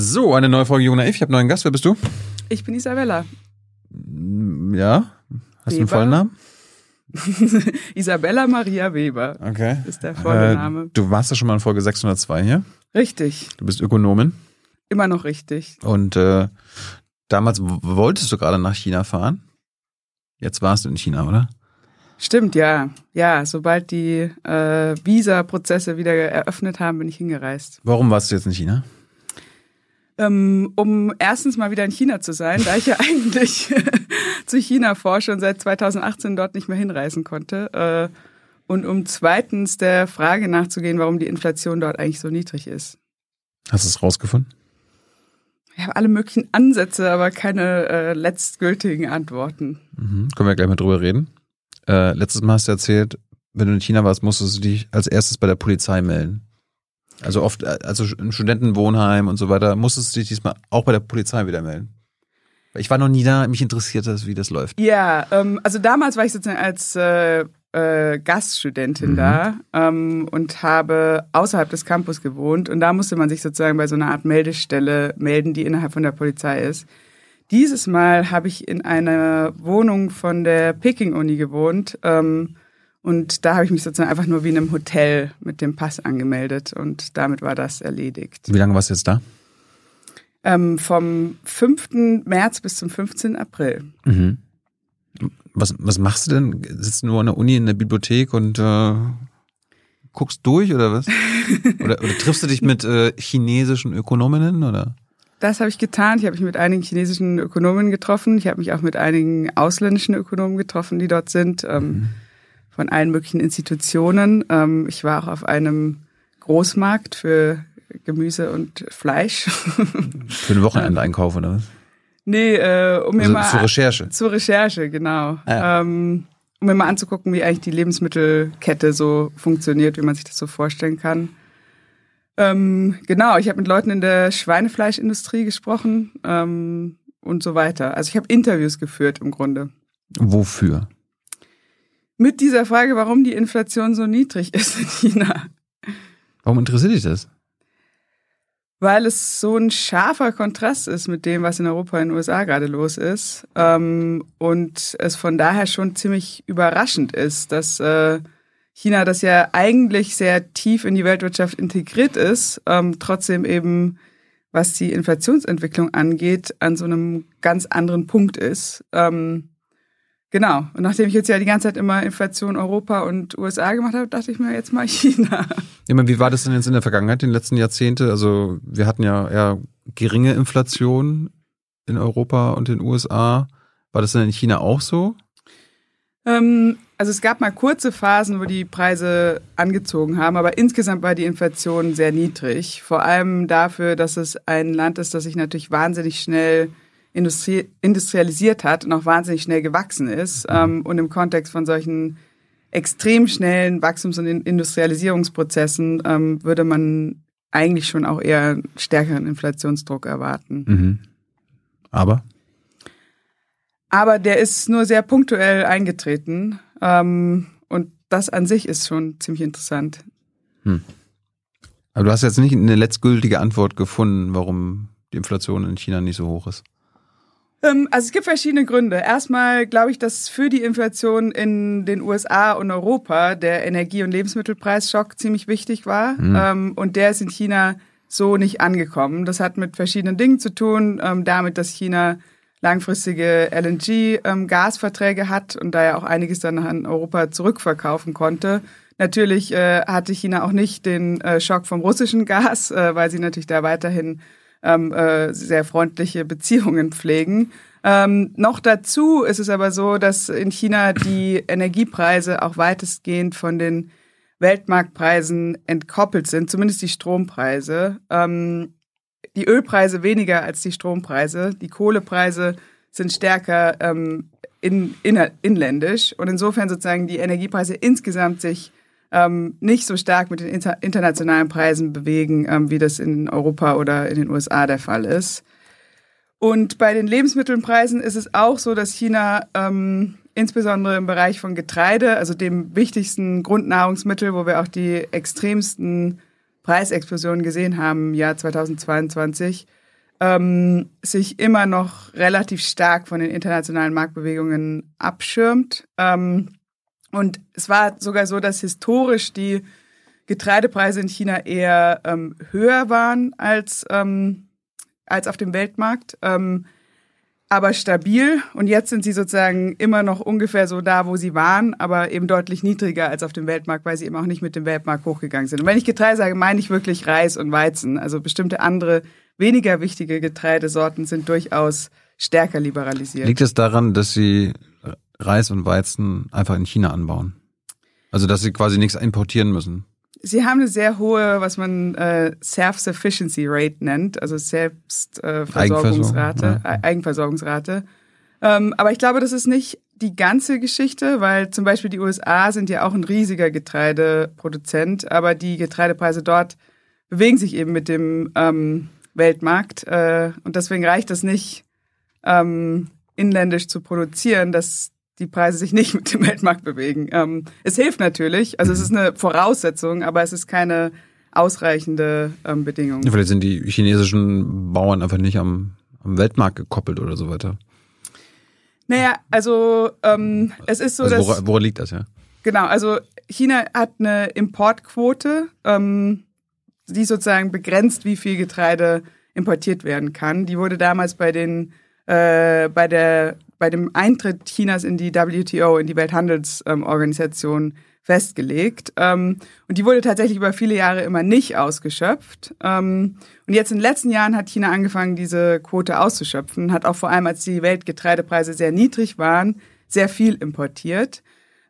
So, eine neue Folge Jung Naiv. Ich habe einen neuen Gast. Wer bist du? Ich bin Isabella. Ja? Hast du einen Weber. vollen Namen? Isabella Maria Weber Okay. ist der volle Äh, Name. Du warst ja schon mal in Folge 602 hier. Richtig. Du bist Ökonomin. Immer noch richtig. Und äh, damals wolltest du gerade nach China fahren. Jetzt warst du in China, oder? Stimmt, ja. Ja, sobald die äh, Visa-Prozesse wieder eröffnet haben, bin ich hingereist. Warum warst du jetzt in China? Ähm, um erstens mal wieder in China zu sein, da ich ja eigentlich zu China forsche und seit 2018 dort nicht mehr hinreisen konnte. Äh, und um zweitens der Frage nachzugehen, warum die Inflation dort eigentlich so niedrig ist. Hast du es rausgefunden? Ich habe alle möglichen Ansätze, aber keine äh, letztgültigen Antworten. Mhm. Können wir gleich mal drüber reden. Äh, letztes Mal hast du erzählt, wenn du in China warst, musstest du dich als erstes bei der Polizei melden. Also oft, äh, also im Studentenwohnheim und so weiter, musstest du dich diesmal auch bei der Polizei wieder melden. Ich war noch nie da, mich interessiert das, wie das läuft. Ja, ähm, also damals war ich sozusagen als äh, äh, Gaststudentin Mhm. da ähm, und habe außerhalb des Campus gewohnt und da musste man sich sozusagen bei so einer Art Meldestelle melden, die innerhalb von der Polizei ist. Dieses Mal habe ich in einer Wohnung von der Peking-Uni gewohnt ähm, und da habe ich mich sozusagen einfach nur wie in einem Hotel mit dem Pass angemeldet und damit war das erledigt. Wie lange warst du jetzt da? Ähm, vom 5. März bis zum 15. April. Mhm. Was, was machst du denn? Sitzt du nur an der Uni in der Bibliothek und äh, guckst durch oder was? oder, oder triffst du dich mit äh, chinesischen Ökonominnen oder? Das habe ich getan. Ich habe mich mit einigen chinesischen Ökonomen getroffen. Ich habe mich auch mit einigen ausländischen Ökonomen getroffen, die dort sind, ähm, von allen möglichen Institutionen. Ähm, ich war auch auf einem Großmarkt für Gemüse und Fleisch. Für einen Wochenendeinkauf oder was? nee, äh, um mir Also mal zur Recherche. zur Recherche, genau. Ah. Ähm, um mir mal anzugucken, wie eigentlich die Lebensmittelkette so funktioniert, wie man sich das so vorstellen kann. Ähm, genau, ich habe mit Leuten in der Schweinefleischindustrie gesprochen ähm, und so weiter. Also ich habe Interviews geführt im Grunde. Wofür? Mit dieser Frage, warum die Inflation so niedrig ist in China. Warum interessiert dich das? Weil es so ein scharfer Kontrast ist mit dem, was in Europa und in den USA gerade los ist. Ähm, und es von daher schon ziemlich überraschend ist, dass äh, China, das ja eigentlich sehr tief in die Weltwirtschaft integriert ist, ähm, trotzdem eben, was die Inflationsentwicklung angeht, an so einem ganz anderen Punkt ist. Ähm, genau. Und nachdem ich jetzt ja die ganze Zeit immer Inflation Europa und USA gemacht habe, dachte ich mir jetzt mal China. Ich meine, wie war das denn jetzt in der Vergangenheit, in den letzten Jahrzehnten? Also wir hatten ja eher geringe Inflation in Europa und den USA. War das denn in China auch so? Ähm, also es gab mal kurze Phasen, wo die Preise angezogen haben, aber insgesamt war die Inflation sehr niedrig. Vor allem dafür, dass es ein Land ist, das sich natürlich wahnsinnig schnell industrie industrialisiert hat und auch wahnsinnig schnell gewachsen ist. Ähm, und im Kontext von solchen extrem schnellen Wachstums- und In- Industrialisierungsprozessen ähm, würde man eigentlich schon auch eher einen stärkeren Inflationsdruck erwarten. Mhm. Aber? Aber der ist nur sehr punktuell eingetreten. Ähm, und das an sich ist schon ziemlich interessant. Aber du hast jetzt nicht eine letztgültige Antwort gefunden, warum die Inflation in China nicht so hoch ist. Ähm, also es gibt verschiedene Gründe. Erstmal glaube ich, dass für die Inflation in den USA und Europa der Energie- und Lebensmittelpreisschock ziemlich wichtig war. Ähm, und der ist in China so nicht angekommen. Das hat mit verschiedenen Dingen zu tun. Ähm, damit, dass China langfristige LNG-Gasverträge hat und da ja auch einiges dann an Europa zurückverkaufen konnte. Natürlich äh, hatte China auch nicht den äh, Schock vom russischen Gas, äh, weil sie natürlich da weiterhin ähm, äh, sehr freundliche Beziehungen pflegen. Ähm, noch dazu ist es aber so, dass in China die Energiepreise auch weitestgehend von den Weltmarktpreisen entkoppelt sind, zumindest die Strompreise. Ähm, die Ölpreise weniger als die Strompreise. Die Kohlepreise sind stärker ähm, in, inner, inländisch und insofern sozusagen die Energiepreise insgesamt sich ähm, nicht so stark mit den inter, internationalen Preisen bewegen, ähm, wie das in Europa oder in den USA der Fall ist. Und bei den Lebensmittelpreisen ist es auch so, dass China ähm, insbesondere im Bereich von Getreide, also dem wichtigsten Grundnahrungsmittel, wo wir auch die extremsten Preisexplosionen gesehen haben im Jahr 2022, ähm, sich immer noch relativ stark von den internationalen Marktbewegungen abschirmt. Ähm, und es war sogar so, dass historisch die Getreidepreise in China eher ähm, höher waren als, ähm, als auf dem Weltmarkt, ähm, aber stabil. Und jetzt sind sie sozusagen immer noch ungefähr so da, wo sie waren, aber eben deutlich niedriger als auf dem Weltmarkt, weil sie eben auch nicht mit dem Weltmarkt hochgegangen sind. Und wenn ich Getreide sage, meine ich wirklich Reis und Weizen. Also bestimmte andere, weniger wichtige Getreidesorten sind durchaus stärker liberalisiert. Liegt es daran, dass sie Reis und Weizen einfach in China anbauen? Also dass sie quasi nichts importieren müssen? Sie haben eine sehr hohe, was man äh, Self-Sufficiency Rate nennt, also Selbstversorgungsrate, äh, ja. Eigenversorgungsrate. Ähm, aber ich glaube, das ist nicht die ganze Geschichte, weil zum Beispiel die USA sind ja auch ein riesiger Getreideproduzent, aber die Getreidepreise dort bewegen sich eben mit dem ähm, Weltmarkt äh, und deswegen reicht es nicht, ähm, inländisch zu produzieren, dass die Preise sich nicht mit dem Weltmarkt bewegen. Ähm, es hilft natürlich, also es ist eine Voraussetzung, aber es ist keine ausreichende ähm, Bedingung. Ja, vielleicht sind die chinesischen Bauern einfach nicht am, am Weltmarkt gekoppelt oder so weiter. Naja, also ähm, es ist so, also dass... Woran, liegt das, ja? Genau, also China hat eine Importquote, ähm, die sozusagen begrenzt, wie viel Getreide importiert werden kann. Die wurde damals bei den äh, bei der bei dem Eintritt Chinas in die WTO, in die Welthandelsorganisation festgelegt. Ähm, und die wurde tatsächlich über viele Jahre immer nicht ausgeschöpft. Ähm, und jetzt in den letzten Jahren hat China angefangen, diese Quote auszuschöpfen, hat auch vor allem, als die Weltgetreidepreise sehr niedrig waren, sehr viel importiert.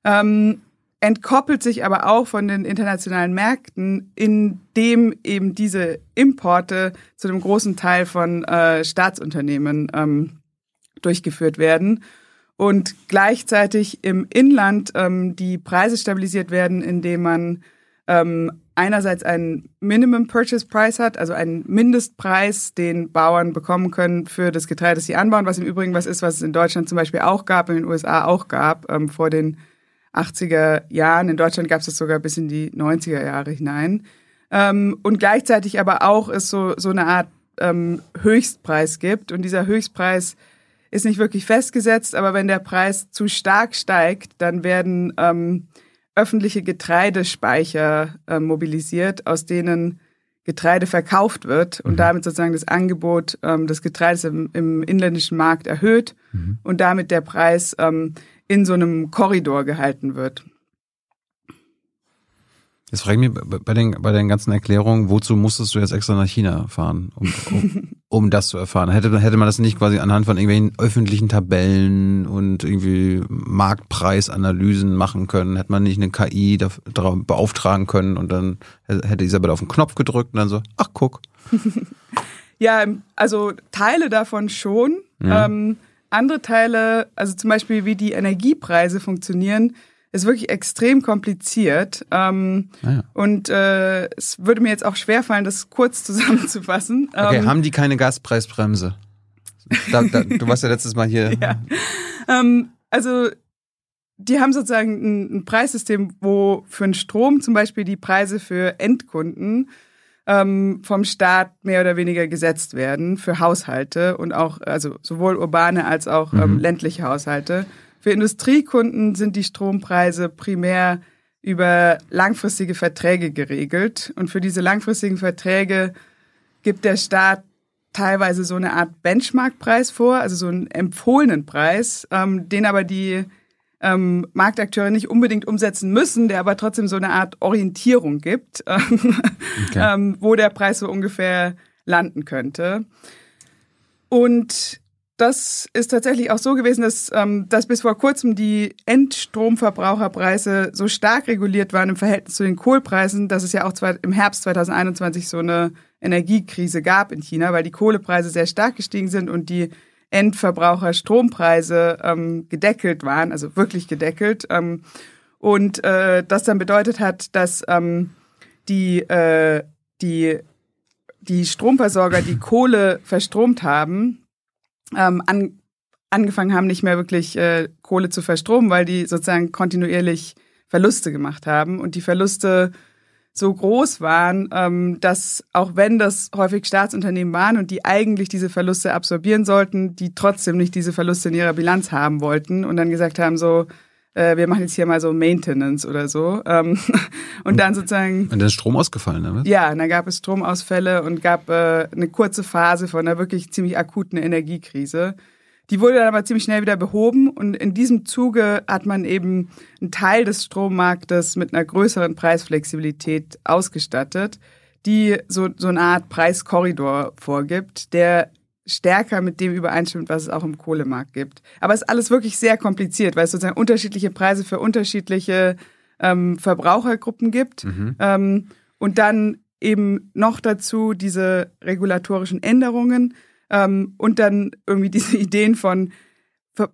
Ähm, entkoppelt sich aber auch von den internationalen Märkten, indem eben diese Importe zu einem großen Teil von äh, Staatsunternehmen durchgeführt werden und gleichzeitig im Inland ähm, die Preise stabilisiert werden, indem man ähm, einerseits einen Minimum Purchase Price hat, also einen Mindestpreis, den Bauern bekommen können für das Getreide, das sie anbauen, was im Übrigen was ist, was es in Deutschland zum Beispiel auch gab, in den USA auch gab, ähm, vor den 80er Jahren. In Deutschland gab es das sogar bis in die 90er Jahre hinein. Ähm, und gleichzeitig aber auch es so, so eine Art ähm, Höchstpreis gibt. Und dieser Höchstpreis ist nicht wirklich festgesetzt, aber wenn der Preis zu stark steigt, dann werden ähm, öffentliche Getreidespeicher äh, mobilisiert, aus denen Getreide verkauft wird und mhm. damit sozusagen das Angebot ähm, des Getreides im, im inländischen Markt erhöht mhm. und damit der Preis ähm, in so einem Korridor gehalten wird. Jetzt frage ich mich bei den, bei den ganzen Erklärungen, wozu musstest du jetzt extra nach China fahren, um, um, um das zu erfahren? Hätte, hätte man das nicht quasi anhand von irgendwelchen öffentlichen Tabellen und irgendwie Marktpreisanalysen machen können? Hätte man nicht eine KI darauf beauftragen können und dann hätte Isabel auf den Knopf gedrückt und dann so, ach guck. ja, also Teile davon schon. Ja. Ähm, andere Teile, also zum Beispiel wie die Energiepreise funktionieren, ist wirklich extrem kompliziert. Ähm, ah ja. Und äh, es würde mir jetzt auch schwerfallen, das kurz zusammenzufassen. Okay, ähm, haben die keine Gaspreisbremse? Da, da, du warst ja letztes Mal hier. Ja. Ähm, also die haben sozusagen ein, ein, Preissystem, wo für den Strom zum Beispiel die Preise für Endkunden ähm, vom Staat mehr oder weniger gesetzt werden für Haushalte und auch, also sowohl urbane als auch ähm, mhm. ländliche Haushalte. Für Industriekunden sind die Strompreise primär über langfristige Verträge geregelt. Und für diese langfristigen Verträge gibt der Staat teilweise so eine Art Benchmarkpreis vor, also so einen empfohlenen Preis, ähm, den aber die ähm, Marktakteure nicht unbedingt umsetzen müssen, der aber trotzdem so eine Art Orientierung gibt, okay. ähm, wo der Preis so ungefähr landen könnte. Und das ist tatsächlich auch so gewesen, dass, ähm, dass bis vor kurzem die Endstromverbraucherpreise so stark reguliert waren im Verhältnis zu den Kohlpreisen, dass es ja auch im Herbst 2021 so eine Energiekrise gab in China, weil die Kohlepreise sehr stark gestiegen sind und die Endverbraucherstrompreise ähm, gedeckelt waren, also wirklich gedeckelt. Ähm, und äh, das dann bedeutet hat, dass ähm, die, äh, die, die Stromversorger, die Kohle verstromt haben, ähm, an, angefangen haben, nicht mehr wirklich äh, Kohle zu verstromen, weil die sozusagen kontinuierlich Verluste gemacht haben. Und die Verluste so groß waren, ähm, dass auch wenn das häufig Staatsunternehmen waren und die eigentlich diese Verluste absorbieren sollten, die trotzdem nicht diese Verluste in ihrer Bilanz haben wollten und dann gesagt haben, so, äh, wir machen jetzt hier mal so Maintenance oder so. Ähm, und dann sozusagen. Und dann ist Strom ausgefallen, ne? Ja, und dann gab es Stromausfälle und gab äh, eine kurze Phase von einer wirklich ziemlich akuten Energiekrise. Die wurde dann aber ziemlich schnell wieder behoben und in diesem Zuge hat man eben einen Teil des Strommarktes mit einer größeren Preisflexibilität ausgestattet, die so, so eine Art Preiskorridor vorgibt, der stärker mit dem übereinstimmt, was es auch im Kohlemarkt gibt. Aber es ist alles wirklich sehr kompliziert, weil es sozusagen unterschiedliche Preise für unterschiedliche ähm, Verbrauchergruppen gibt. Mhm. Ähm, und dann eben noch dazu diese regulatorischen Änderungen ähm, und dann irgendwie diese Ideen von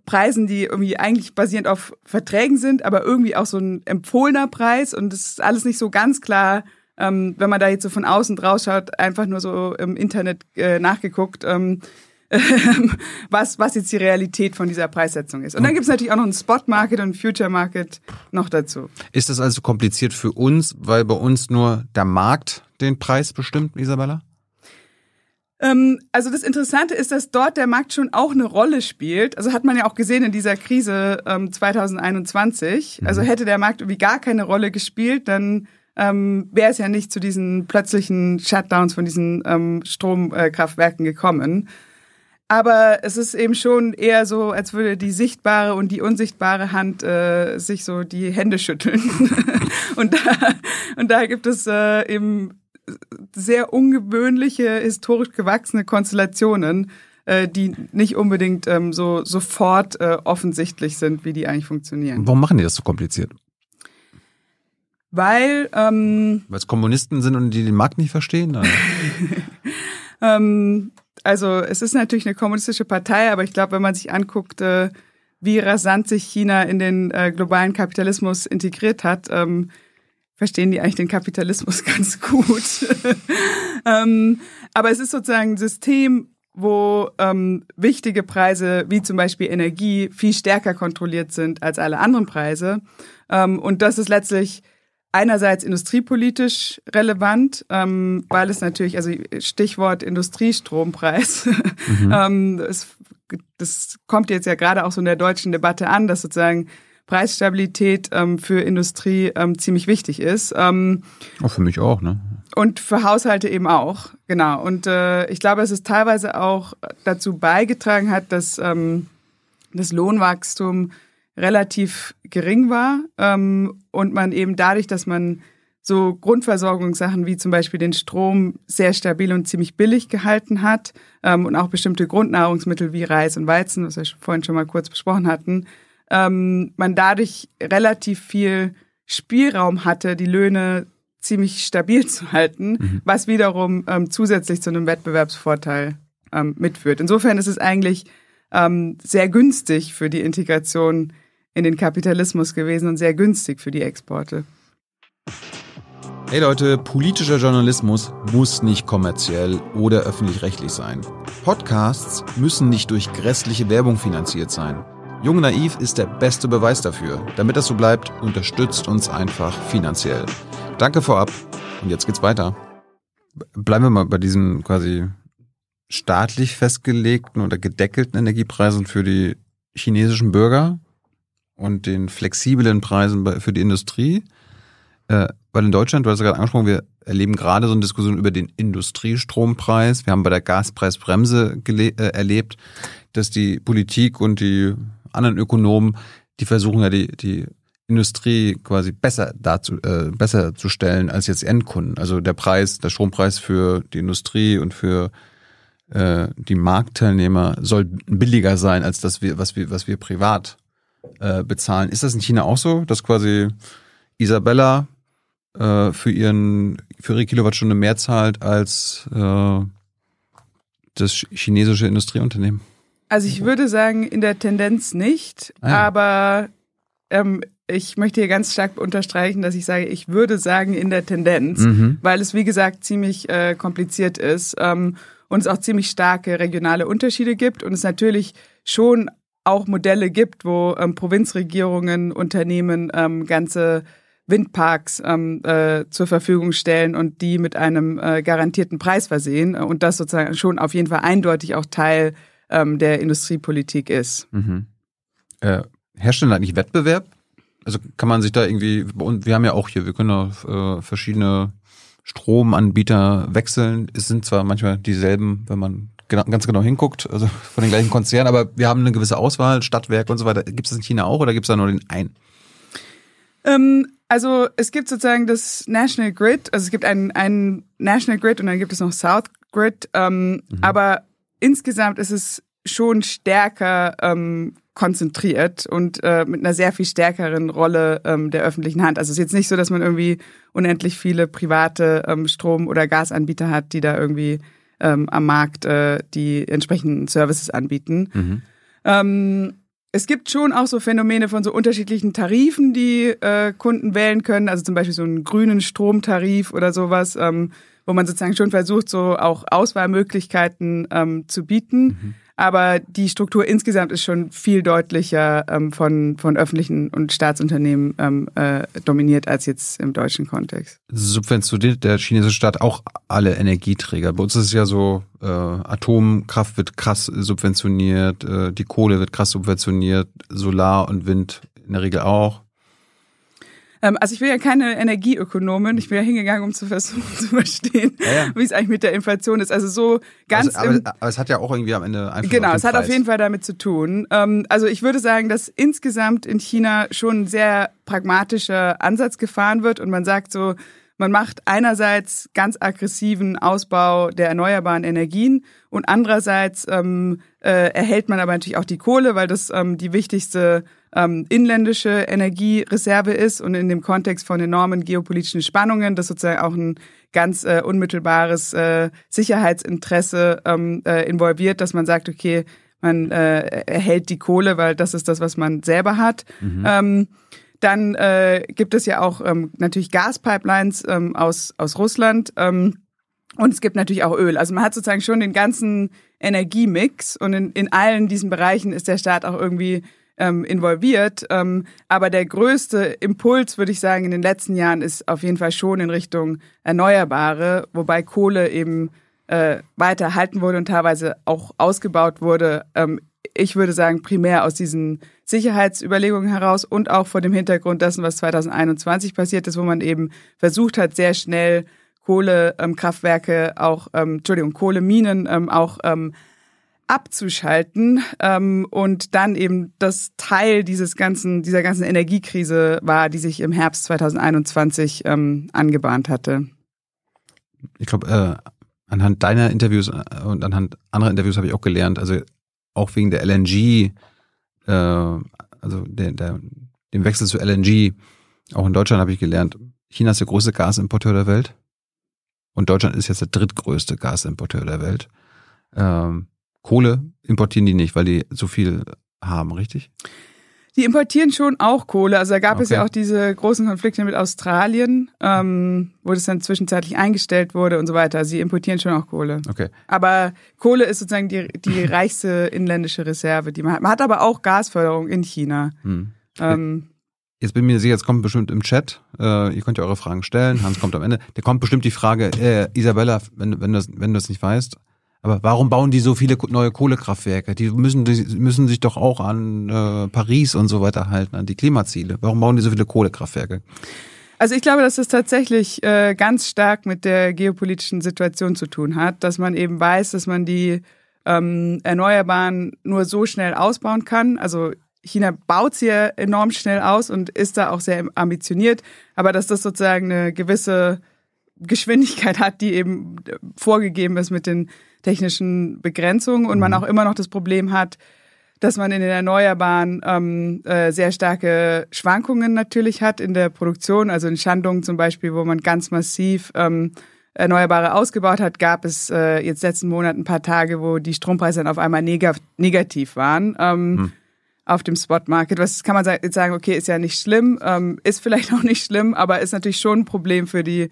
Preisen, die irgendwie eigentlich basierend auf Verträgen sind, aber irgendwie auch so ein empfohlener Preis. Und es ist alles nicht so ganz klar, ähm, wenn man da jetzt so von außen draus schaut, einfach nur so im Internet äh, nachgeguckt. Ähm, was, was jetzt die Realität von dieser Preissetzung ist. Und dann gibt es natürlich auch noch einen Spot Market und einen Future Market noch dazu. Ist das also kompliziert für uns, weil bei uns nur der Markt den Preis bestimmt, Isabella? Ähm, also das Interessante ist, dass dort der Markt schon auch eine Rolle spielt. Also hat man ja auch gesehen in dieser Krise ähm, 2021. Mhm. Also hätte der Markt irgendwie gar keine Rolle gespielt, dann ähm, wäre es ja nicht zu diesen plötzlichen Shutdowns von diesen ähm, Stromkraftwerken gekommen. Aber es ist eben schon eher so, als würde die sichtbare und die unsichtbare Hand äh, sich so die Hände schütteln. und, da, und da gibt es äh, eben sehr ungewöhnliche, historisch gewachsene Konstellationen, äh, die nicht unbedingt ähm, so sofort äh, offensichtlich sind, wie die eigentlich funktionieren. Warum machen die das so kompliziert? Weil ähm, weil es Kommunisten sind und die den Markt nicht verstehen. ähm, also es ist natürlich eine kommunistische Partei, aber ich glaube, wenn man sich anguckt, äh, wie rasant sich China in den äh, globalen Kapitalismus integriert hat, ähm, verstehen die eigentlich den Kapitalismus ganz gut. ähm, aber es ist sozusagen ein System, wo ähm, wichtige Preise wie zum Beispiel Energie viel stärker kontrolliert sind als alle anderen Preise. Ähm, und das ist letztlich einerseits industriepolitisch relevant, ähm, weil es natürlich, also Stichwort Industriestrompreis, mhm. ähm, das, das kommt jetzt ja gerade auch so in der deutschen Debatte an, dass sozusagen Preisstabilität ähm, für Industrie ähm, ziemlich wichtig ist. Ähm, auch für mich auch, ne? Und für Haushalte eben auch, genau. Und äh, ich glaube, dass es teilweise auch dazu beigetragen hat, dass ähm, das Lohnwachstum relativ gering war ähm, und man eben dadurch, dass man so Grundversorgungssachen wie zum Beispiel den Strom sehr stabil und ziemlich billig gehalten hat ähm, und auch bestimmte Grundnahrungsmittel wie Reis und Weizen, was wir vorhin schon mal kurz besprochen hatten, ähm, man dadurch relativ viel Spielraum hatte, die Löhne ziemlich stabil zu halten, mhm. was wiederum ähm, zusätzlich zu einem Wettbewerbsvorteil ähm, mitführt. Insofern ist es eigentlich ähm, sehr günstig für die Integration in den Kapitalismus gewesen und sehr günstig für die Exporte. Hey Leute, politischer Journalismus muss nicht kommerziell oder öffentlich-rechtlich sein. Podcasts müssen nicht durch grässliche Werbung finanziert sein. Jung Naiv ist der beste Beweis dafür. Damit das so bleibt, unterstützt uns einfach finanziell. Danke vorab und jetzt geht's weiter. Bleiben wir mal bei diesen quasi staatlich festgelegten oder gedeckelten Energiepreisen für die chinesischen Bürger und den flexiblen Preisen für die Industrie. Äh, weil in Deutschland, du hast ja gerade angesprochen, wir erleben gerade so eine Diskussion über den Industriestrompreis. Wir haben bei der Gaspreisbremse äh, erlebt, dass die Politik und die anderen Ökonomen, die versuchen ja die, die Industrie quasi besser dazu, äh, besser zu stellen als jetzt Endkunden. Also der Preis, der Strompreis für die Industrie und für äh, die Marktteilnehmer soll billiger sein als das was wir, was wir privat äh, bezahlen. Ist das in China auch so, dass quasi Isabella äh, für ihren für ihre Kilowattstunde mehr zahlt als äh, das chinesische Industrieunternehmen? Also ich würde sagen, in der Tendenz nicht, ah. aber ähm, ich möchte hier ganz stark unterstreichen, dass ich sage, ich würde sagen in der Tendenz, mhm. weil es wie gesagt ziemlich äh, kompliziert ist ähm, und es auch ziemlich starke regionale Unterschiede gibt und es natürlich schon auch Modelle gibt, wo ähm, Provinzregierungen, Unternehmen ähm, ganze Windparks ähm, äh, zur Verfügung stellen und die mit einem äh, garantierten Preis versehen und das sozusagen schon auf jeden Fall eindeutig auch Teil ähm, der Industriepolitik ist. Mhm. Äh, herrscht denn eigentlich Wettbewerb? Also kann man sich da irgendwie, und wir haben ja auch hier, wir können auch äh, verschiedene Stromanbieter wechseln. Es sind zwar manchmal dieselben, wenn man genau, ganz genau hinguckt, also von den gleichen Konzernen, aber wir haben eine gewisse Auswahl, Stadtwerke und so weiter. Gibt es das in China auch oder gibt es da nur den einen? Ähm, also es gibt sozusagen das National Grid, also es gibt einen, einen National Grid und dann gibt es noch South Grid, ähm, mhm. aber insgesamt ist es schon stärker ähm, konzentriert und äh, mit einer sehr viel stärkeren Rolle ähm, der öffentlichen Hand. Also es ist jetzt nicht so, dass man irgendwie unendlich viele private ähm, Strom- oder Gasanbieter hat, die da irgendwie ähm, am Markt äh, die entsprechenden Services anbieten. Mhm. Ähm, es gibt schon auch so Phänomene von so unterschiedlichen Tarifen, die äh, Kunden wählen können. Also zum Beispiel so einen grünen Stromtarif oder sowas, ähm, wo man sozusagen schon versucht, so auch Auswahlmöglichkeiten ähm, zu bieten. Mhm. Aber die Struktur insgesamt ist schon viel deutlicher ähm, von, von öffentlichen und Staatsunternehmen ähm, äh, dominiert als jetzt im deutschen Kontext. Subventioniert der chinesische Staat auch alle Energieträger? Bei uns ist es ja so, äh, Atomkraft wird krass subventioniert, äh, die Kohle wird krass subventioniert, Solar und Wind in der Regel auch. Ähm, also ich bin ja keine Energieökonomin, ich bin ja hingegangen, um zu versuchen zu verstehen, ja, ja. wie es eigentlich mit der Inflation ist. Also so ganz. Also, aber, aber, es hat ja auch irgendwie am Ende einfach. Genau, es hat auf jeden Fall damit zu tun. Ähm, also ich würde sagen, dass insgesamt in China schon ein sehr pragmatischer Ansatz gefahren wird und man sagt so, man macht einerseits ganz aggressiven Ausbau der erneuerbaren Energien und andererseits ähm, äh, erhält man aber natürlich auch die Kohle, weil das ähm, die wichtigste ähm, inländische Energiereserve ist und in dem Kontext von enormen geopolitischen Spannungen, das sozusagen auch ein ganz äh, unmittelbares äh, Sicherheitsinteresse ähm, äh, involviert, dass man sagt, okay, man äh, erhält die Kohle, weil das ist das, was man selber hat. Mhm. Ähm, dann äh, gibt es ja auch ähm, natürlich Gaspipelines ähm, aus, aus Russland. Ähm, und es gibt natürlich auch Öl. Also man hat sozusagen schon den ganzen Energiemix und in, in allen diesen Bereichen ist der Staat auch irgendwie ähm, involviert. Ähm, aber der größte Impuls, würde ich sagen, in den letzten Jahren ist auf jeden Fall schon in Richtung Erneuerbare, wobei Kohle eben äh, weiter erhalten wurde und teilweise auch ausgebaut wurde. Ähm, ich würde sagen, primär aus diesen Sicherheitsüberlegungen heraus und auch vor dem Hintergrund dessen, was 2021 passiert ist, wo man eben versucht hat, sehr schnell Kohlekraftwerke auch, ähm, Entschuldigung, Kohleminen ähm, auch ähm, abzuschalten ähm, und dann eben das Teil dieses ganzen dieser ganzen Energiekrise war, die sich im Herbst 2021 ähm, angebahnt hatte. Ich glaube, äh, anhand deiner Interviews äh, und anhand anderer Interviews habe ich auch gelernt, also auch wegen der LNG, äh, also der, der, dem Wechsel zu LNG, auch in Deutschland habe ich gelernt, China ist der größte Gasimporteur der Welt und Deutschland ist jetzt der drittgrößte Gasimporteur der Welt. Ähm, Kohle importieren die nicht, weil die so viel haben, richtig? Die importieren schon auch Kohle. Also da gab okay. es ja auch diese großen Konflikte mit Australien, ähm, wo das dann zwischenzeitlich eingestellt wurde und so weiter. Also sie importieren schon auch Kohle. Okay. Aber Kohle ist sozusagen die, die reichste inländische Reserve, die man hat. Man hat aber auch Gasförderung in China. Hm. Ähm, Jetzt bin ich mir sicher, jetzt kommt bestimmt im Chat, äh, ihr könnt ja eure Fragen stellen, Hans kommt am Ende, der kommt bestimmt die Frage, äh, Isabella, wenn, wenn, du das, wenn du das nicht weißt, aber warum bauen die so viele neue Kohlekraftwerke? Die müssen, die müssen sich doch auch an äh, Paris und so weiter halten, an die Klimaziele. Warum bauen die so viele Kohlekraftwerke? Also ich glaube, dass es tatsächlich äh, ganz stark mit der geopolitischen Situation zu tun hat, dass man eben weiß, dass man die ähm, Erneuerbaren nur so schnell ausbauen kann. Also China baut sie ja enorm schnell aus und ist da auch sehr ambitioniert, aber dass das sozusagen eine gewisse Geschwindigkeit hat, die eben vorgegeben ist mit den technischen Begrenzungen und man mhm. auch immer noch das Problem hat, dass man in den Erneuerbaren ähm, äh, sehr starke Schwankungen natürlich hat in der Produktion. Also in Schandungen zum Beispiel, wo man ganz massiv ähm, Erneuerbare ausgebaut hat, gab es äh, jetzt letzten Monat ein paar Tage, wo die Strompreise dann auf einmal neg negativ waren. Ähm, hm. Auf dem Spotmarket. Was kann man jetzt sagen, okay, ist ja nicht schlimm, ähm, ist vielleicht auch nicht schlimm, aber ist natürlich schon ein Problem für die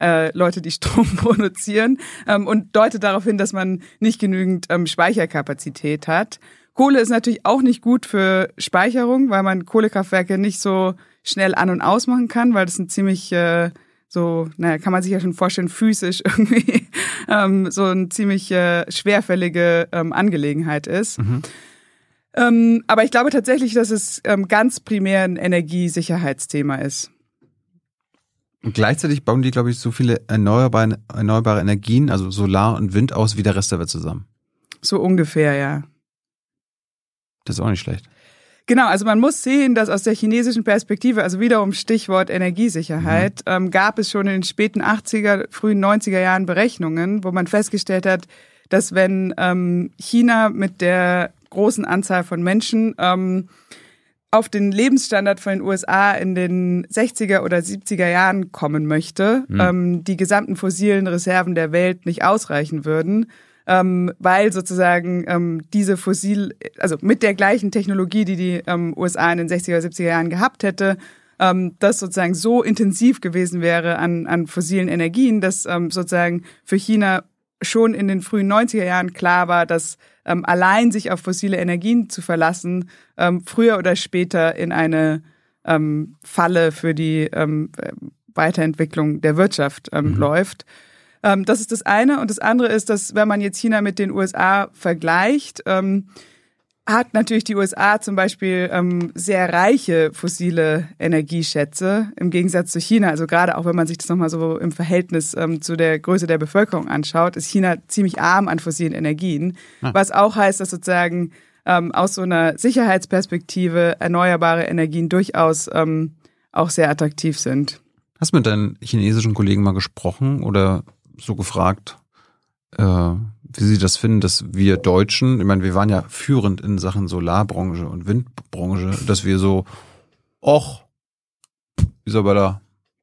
äh, Leute, die Strom produzieren ähm, und deutet darauf hin, dass man nicht genügend ähm, Speicherkapazität hat. Kohle ist natürlich auch nicht gut für Speicherung, weil man Kohlekraftwerke nicht so schnell an und ausmachen kann, weil das ein ziemlich äh, so, naja, kann man sich ja schon vorstellen, physisch irgendwie ähm, so eine ziemlich äh, schwerfällige ähm, Angelegenheit ist. Mhm. Ähm, aber ich glaube tatsächlich, dass es ähm, ganz primär ein Energiesicherheitsthema ist. Und gleichzeitig bauen die, glaube ich, so viele erneuerbare, erneuerbare Energien, also Solar und Wind aus, wie der Rest der Welt zusammen. So ungefähr, ja. Das ist auch nicht schlecht. Genau, also man muss sehen, dass aus der chinesischen Perspektive, also wiederum Stichwort Energiesicherheit, mhm. ähm, gab es schon in den späten 80er, frühen 90er Jahren Berechnungen, wo man festgestellt hat, dass wenn ähm, China mit der großen Anzahl von Menschen ähm, auf den Lebensstandard von den USA in den 60er oder 70er Jahren kommen möchte, mhm. ähm, die gesamten fossilen Reserven der Welt nicht ausreichen würden, ähm, weil sozusagen ähm, diese fossil, also mit der gleichen Technologie, die die ähm, USA in den 60er, 70er Jahren gehabt hätte, ähm, das sozusagen so intensiv gewesen wäre an, an fossilen Energien, dass ähm, sozusagen für China schon in den frühen 90er Jahren klar war, dass ähm, allein sich auf fossile Energien zu verlassen, ähm, früher oder später in eine ähm, Falle für die ähm, Weiterentwicklung der Wirtschaft ähm, mhm. läuft. Ähm, das ist das eine. Und das andere ist, dass wenn man jetzt China mit den USA vergleicht, ähm, hat natürlich die USA zum Beispiel ähm, sehr reiche fossile Energieschätze im Gegensatz zu China. Also gerade auch wenn man sich das nochmal so im Verhältnis ähm, zu der Größe der Bevölkerung anschaut, ist China ziemlich arm an fossilen Energien. Ah. Was auch heißt, dass sozusagen ähm, aus so einer Sicherheitsperspektive erneuerbare Energien durchaus ähm, auch sehr attraktiv sind. Hast du mit deinen chinesischen Kollegen mal gesprochen oder so gefragt, äh, wie Sie das finden, dass wir Deutschen, ich meine, wir waren ja führend in Sachen Solarbranche und Windbranche, dass wir so, och, Isabella,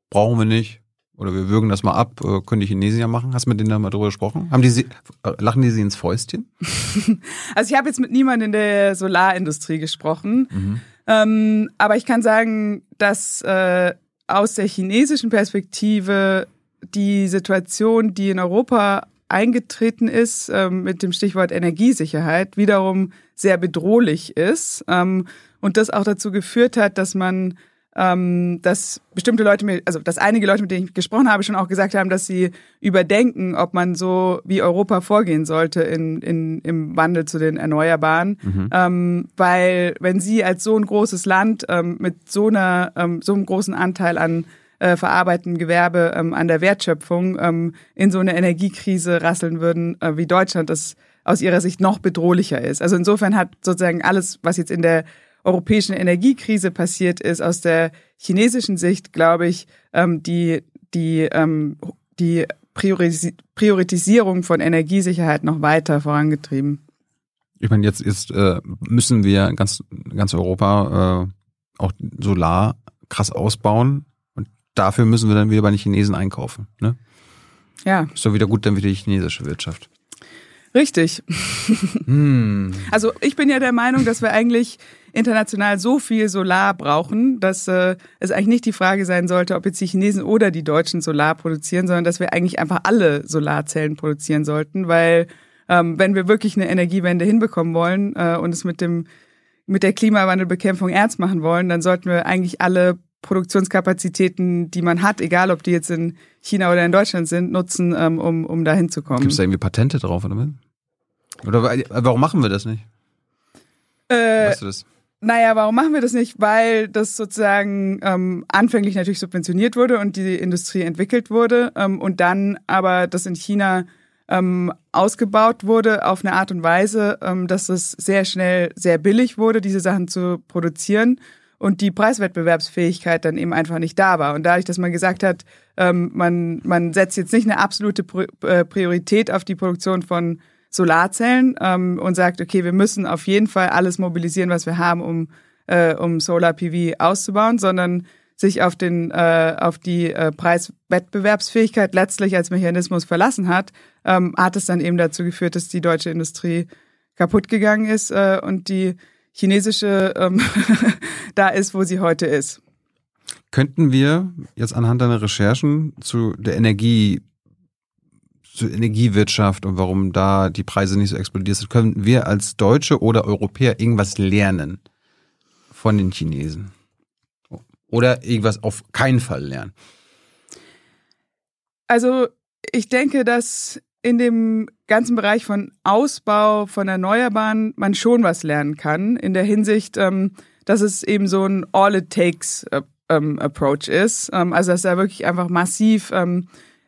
brauchen wir nicht. Oder wir würgen das mal ab, äh, können die Chinesen ja machen. Hast du mit denen da mal drüber gesprochen? Haben die sie, äh, lachen die sie ins Fäustchen? also ich habe jetzt mit niemandem in der Solarindustrie gesprochen. Mhm. Ähm, aber ich kann sagen, dass äh, aus der chinesischen Perspektive die Situation, die in Europa eingetreten ist ähm, mit dem Stichwort Energiesicherheit, wiederum sehr bedrohlich ist ähm, und das auch dazu geführt hat, dass man ähm, dass bestimmte Leute mir, also dass einige Leute, mit denen ich gesprochen habe, schon auch gesagt haben, dass sie überdenken, ob man so wie Europa vorgehen sollte in, in, im Wandel zu den Erneuerbaren. Mhm. Ähm, weil wenn sie als so ein großes Land ähm, mit so einer, ähm, so einem großen Anteil an äh, verarbeitenden Gewerbe ähm, an der Wertschöpfung ähm, in so eine Energiekrise rasseln würden äh, wie Deutschland, das aus ihrer Sicht noch bedrohlicher ist. Also insofern hat sozusagen alles, was jetzt in der europäischen Energiekrise passiert ist, aus der chinesischen Sicht, glaube ich, ähm, die, die, ähm, die Prioris Priorisierung von Energiesicherheit noch weiter vorangetrieben. Ich meine, jetzt, jetzt äh, müssen wir ganz, ganz Europa äh, auch Solar krass ausbauen dafür müssen wir dann wieder bei den Chinesen einkaufen. Ne? Ja. Ist doch wieder gut dann wieder die chinesische Wirtschaft. Richtig. hm. Also ich bin ja der Meinung, dass wir eigentlich international so viel Solar brauchen, dass äh, es eigentlich nicht die Frage sein sollte, ob jetzt die Chinesen oder die Deutschen Solar produzieren, sondern dass wir eigentlich einfach alle Solarzellen produzieren sollten, weil ähm, wenn wir wirklich eine Energiewende hinbekommen wollen äh, und es mit dem mit der Klimawandelbekämpfung ernst machen wollen, dann sollten wir eigentlich alle Produktionskapazitäten, die man hat, egal ob die jetzt in China oder in Deutschland sind, nutzen, ähm, um, um da hinzukommen. Gibt es da irgendwie Patente drauf oder Oder warum machen wir das nicht? Äh, weißt du das? Naja, warum machen wir das nicht? Weil das sozusagen ähm, anfänglich natürlich subventioniert wurde und die Industrie entwickelt wurde ähm, und dann aber das in China ähm, ausgebaut wurde auf eine Art und Weise, ähm, dass es sehr schnell sehr billig wurde, diese Sachen zu produzieren und die Preiswettbewerbsfähigkeit dann eben einfach nicht da war. Und dadurch, dass man gesagt hat, ähm, man, man setzt jetzt nicht eine absolute äh, Priorität auf die Produktion von Solarzellen ähm, und sagt, okay, wir müssen auf jeden Fall alles mobilisieren, was wir haben, um, äh, um Solar PV auszubauen, sondern sich auf den äh, auf die äh, Preiswettbewerbsfähigkeit letztlich als Mechanismus verlassen hat, ähm, hat es dann eben dazu geführt, dass die deutsche Industrie kaputt gegangen ist äh, und die chinesische ähm, da ist, wo sie heute ist. Könnten wir jetzt anhand deiner Recherchen zu der Energie, zur Energiewirtschaft und warum da die Preise nicht so explodiert sind, könnten wir als Deutsche oder Europäer irgendwas lernen von den Chinesen? Oder irgendwas auf keinen Fall lernen? Also ich denke, dass in dem ganzen Bereich von Ausbau von Erneuerbaren man schon was lernen kann, in der Hinsicht, ähm, dass es eben so ein All-it-takes-Approach äh, ähm, ist. Ähm, also dass da wirklich einfach massiv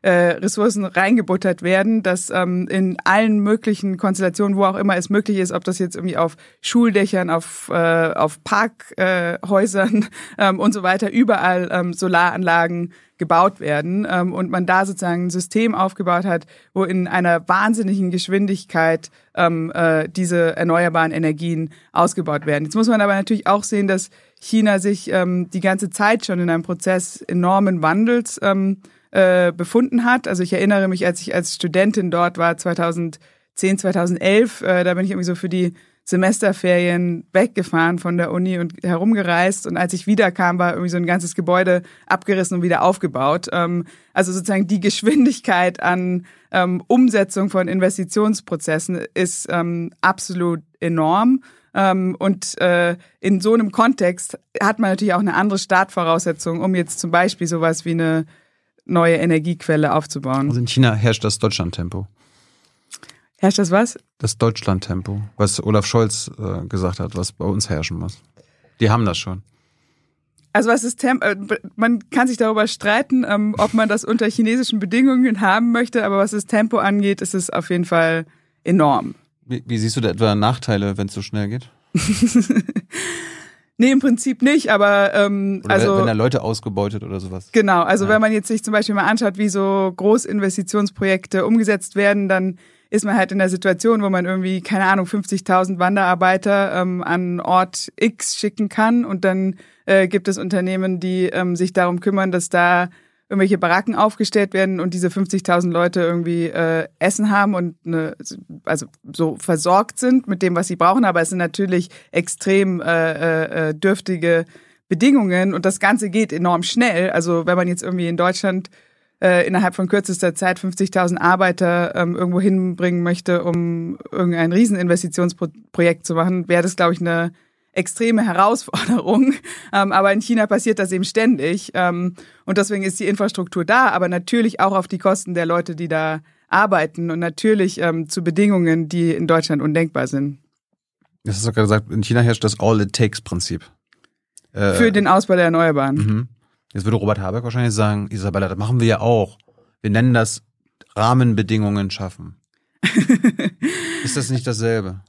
äh, Ressourcen reingebuttert werden, dass ähm, in allen möglichen Konstellationen, wo auch immer es möglich ist, ob das jetzt irgendwie auf Schuldächern, auf, äh, auf Parkhäusern äh, ähm, und so weiter, überall ähm, Solaranlagen gebaut werden ähm, und man da sozusagen ein System aufgebaut hat, wo in einer wahnsinnigen Geschwindigkeit ähm, äh, diese erneuerbaren Energien ausgebaut werden. Jetzt muss man aber natürlich auch sehen, dass China sich ähm, die ganze Zeit schon in einem Prozess enormen Wandels ähm, äh, befunden hat. Also ich erinnere mich, als ich als Studentin dort war, 2010, 2011, äh, da bin ich irgendwie so für die Semesterferien weggefahren von der Uni und herumgereist. Und als ich wiederkam, war irgendwie so ein ganzes Gebäude abgerissen und wieder aufgebaut. Ähm, also sozusagen die Geschwindigkeit an ähm, Umsetzung von Investitionsprozessen ist ähm, absolut enorm. Und äh, in so einem Kontext hat man natürlich auch eine andere Startvoraussetzung, um jetzt zum Beispiel sowas wie eine neue Energiequelle aufzubauen. Also in China herrscht das Deutschlandtempo. Herrscht das was? Das Deutschlandtempo, was Olaf Scholz äh, gesagt hat, was bei uns herrschen muss. Die haben das schon. Also was ist Tempo? Äh, man kann sich darüber streiten, ähm, ob man das unter chinesischen Bedingungen haben möchte, aber was das Tempo angeht, ist es auf jeden Fall enorm. Wie, wie siehst du da etwa Nachteile, wenn es so schnell geht? Nee, im Prinzip nicht, aber ähm, oder also wenn da Leute ausgebeutet oder sowas. Genau, also ja. wenn man jetzt sich zum Beispiel mal anschaut, wie so Großinvestitionsprojekte umgesetzt werden, dann ist man halt in der Situation, wo man irgendwie, keine Ahnung, 50.000 Wanderarbeiter ähm, an Ort X schicken kann und dann äh, gibt es Unternehmen, die ähm, sich darum kümmern, dass da irgendwelche Baracken aufgestellt werden und diese 50.000 Leute irgendwie äh, Essen haben und eine, also so versorgt sind mit dem, was sie brauchen. Aber es sind natürlich extrem äh, äh, äh, dürftige Bedingungen und das Ganze geht enorm schnell. Also wenn man jetzt irgendwie in Deutschland äh, innerhalb von kürzester Zeit 50.000 Arbeiter ähm, irgendwo hinbringen möchte, um irgendein Rieseninvestitionsprojekt zu machen, wäre das, glaube ich, eine extreme Herausforderung. Ähm, aber in China passiert das eben ständig. Ähm, und deswegen ist die Infrastruktur da, aber natürlich auch auf die Kosten der Leute, die da arbeiten und natürlich ähm, zu Bedingungen, die in Deutschland undenkbar sind. Das hast du gerade gesagt, in China herrscht das All-it-takes-Prinzip. Äh, Für den Ausbau der Erneuerbaren. Mhm. Jetzt würde Robert Habeck wahrscheinlich sagen, Isabella, das machen wir ja auch. Wir nennen das Rahmenbedingungen schaffen. ist das nicht dasselbe?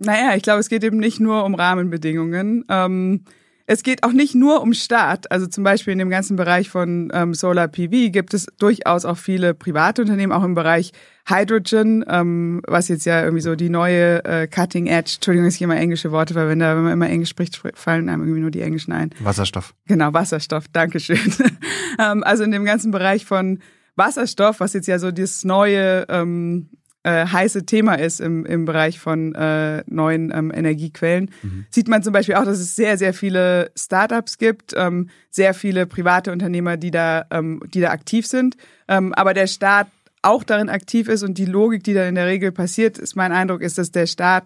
Naja, ich glaube, es geht eben nicht nur um Rahmenbedingungen. Ähm, es geht auch nicht nur um Staat. Also zum Beispiel in dem ganzen Bereich von ähm, Solar PV gibt es durchaus auch viele private Unternehmen, auch im Bereich Hydrogen, ähm, was jetzt ja irgendwie so die neue äh, Cutting Edge, Entschuldigung, dass ich immer englische Worte verwende, aber wenn man immer Englisch spricht, fallen einem irgendwie nur die englischen ein. Wasserstoff. Genau, Wasserstoff, Dankeschön. ähm, also in dem ganzen Bereich von Wasserstoff, was jetzt ja so das neue ähm, äh, heiße Thema ist im, im Bereich von äh, neuen ähm, Energiequellen, mhm. sieht man zum Beispiel auch, dass es sehr, sehr viele Startups gibt, ähm, sehr viele private Unternehmer, die da, ähm, die da aktiv sind. Ähm, aber der Staat auch darin aktiv ist und die Logik, die dann in der Regel passiert, ist mein Eindruck, ist, dass der Staat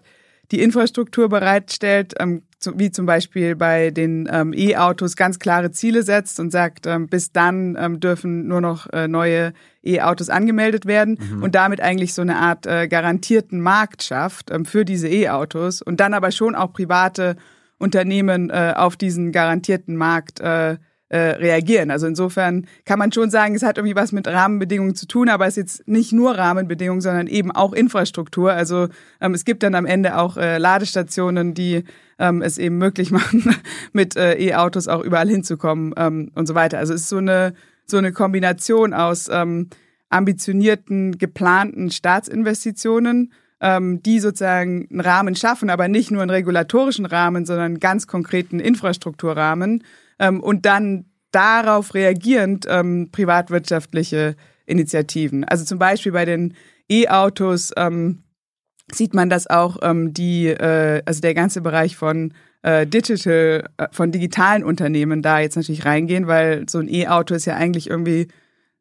die Infrastruktur bereitstellt, ähm, wie zum Beispiel bei den ähm, E-Autos ganz klare Ziele setzt und sagt, ähm, bis dann dürfen nur noch äh, neue E-Autos angemeldet werden mhm. und damit eigentlich so eine Art äh, garantierten Markt schafft für diese E-Autos und dann aber schon auch private Unternehmen äh, auf diesen garantierten Markt äh, reagieren. Also insofern kann man schon sagen, es hat irgendwie was mit Rahmenbedingungen zu tun, aber es ist jetzt nicht nur Rahmenbedingungen, sondern eben auch Infrastruktur. Also ähm, es gibt dann am Ende auch äh, Ladestationen, die ähm, es eben möglich machen, mit äh, E-Autos auch überall hinzukommen ähm, und so weiter. Also es ist so eine so eine Kombination aus ähm, ambitionierten, geplanten Staatsinvestitionen, ähm, die sozusagen einen Rahmen schaffen, aber nicht nur einen regulatorischen Rahmen, sondern einen ganz konkreten Infrastrukturrahmen ähm, und dann darauf reagierend ähm, privatwirtschaftliche Initiativen. Also zum Beispiel bei den E-Autos ähm, sieht man das auch, ähm, die, äh, also der ganze Bereich von äh, Digital, äh, von digitalen Unternehmen da jetzt natürlich reingehen, weil so ein E-Auto ist ja eigentlich irgendwie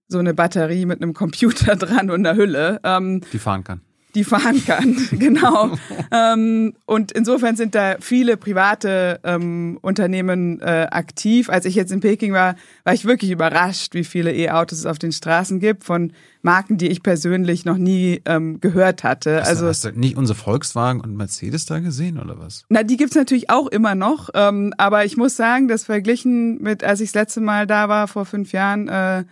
so eine Batterie mit einem Computer dran und einer Hülle. Ähm, die fahren kann. Die fahren kann. genau. ähm, und insofern sind da viele private ähm, Unternehmen äh, aktiv. Als ich jetzt in Peking war, war ich wirklich überrascht, wie viele E-Autos es auf den Straßen gibt von Marken, die ich persönlich noch nie ähm, gehört hatte. Hast also du, hast du nicht unsere Volkswagen und Mercedes da gesehen oder was? Na, die gibt's natürlich auch immer noch. Ähm, aber ich muss sagen, dass verglichen mit, als ich das letzte Mal da war, vor fünf Jahren, äh,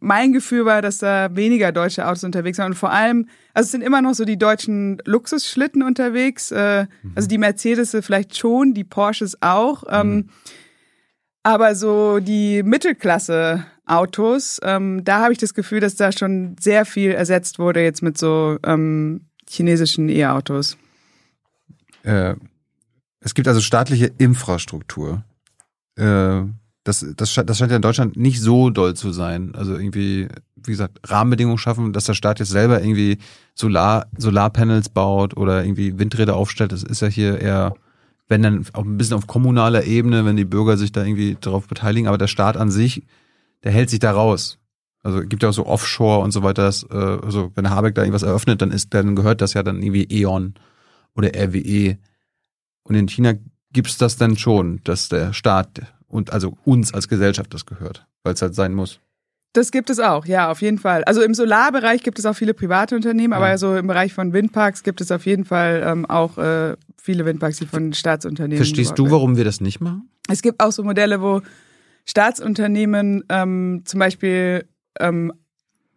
mein Gefühl war, dass da weniger deutsche Autos unterwegs waren. Und vor allem, also es sind immer noch so die deutschen Luxusschlitten unterwegs. Äh, mhm. Also die Mercedes vielleicht schon, die Porsches auch. Ähm, mhm. Aber so die Mittelklasse Autos, ähm, da habe ich das Gefühl, dass da schon sehr viel ersetzt wurde jetzt mit so ähm, chinesischen E-Autos. Äh, es gibt also staatliche Infrastruktur. Äh, das, das, das scheint ja in Deutschland nicht so doll zu sein. Also irgendwie, wie gesagt, Rahmenbedingungen schaffen, dass der Staat jetzt selber irgendwie Solar, Solarpanels baut oder irgendwie Windräder aufstellt. Das ist ja hier eher, wenn dann auch ein bisschen auf kommunaler Ebene, wenn die Bürger sich da irgendwie darauf beteiligen. Aber der Staat an sich der hält sich da raus. Also gibt ja auch so Offshore und so weiter. Das, äh, also wenn Habeck da irgendwas eröffnet, dann ist, dann gehört das ja dann irgendwie E.ON oder RWE. Und in China gibt's das dann schon, dass der Staat und also uns als Gesellschaft das gehört, weil es halt sein muss. Das gibt es auch, ja, auf jeden Fall. Also im Solarbereich gibt es auch viele private Unternehmen, ja. aber so im Bereich von Windparks gibt es auf jeden Fall ähm, auch äh, viele Windparks, die von Staatsunternehmen. Verstehst du, warum wir das nicht machen? Es gibt auch so Modelle, wo Staatsunternehmen ähm, zum Beispiel ähm,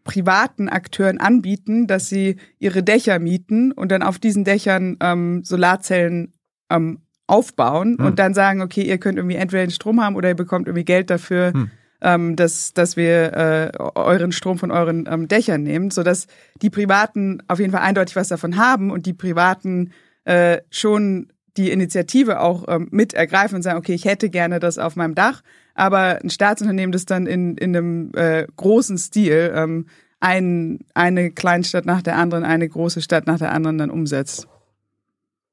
privaten Akteuren anbieten, dass sie ihre Dächer mieten und dann auf diesen Dächern ähm, Solarzellen ähm, aufbauen hm. und dann sagen, okay, ihr könnt irgendwie entweder den Strom haben oder ihr bekommt irgendwie Geld dafür, hm. ähm, dass, dass wir äh, euren Strom von euren ähm, Dächern nehmen, sodass die Privaten auf jeden Fall eindeutig was davon haben und die Privaten äh, schon die Initiative auch ähm, mit ergreifen und sagen, okay, ich hätte gerne das auf meinem Dach, aber ein Staatsunternehmen, das dann in, in einem äh, großen Stil ähm, ein, eine Kleinstadt nach der anderen, eine große Stadt nach der anderen dann umsetzt.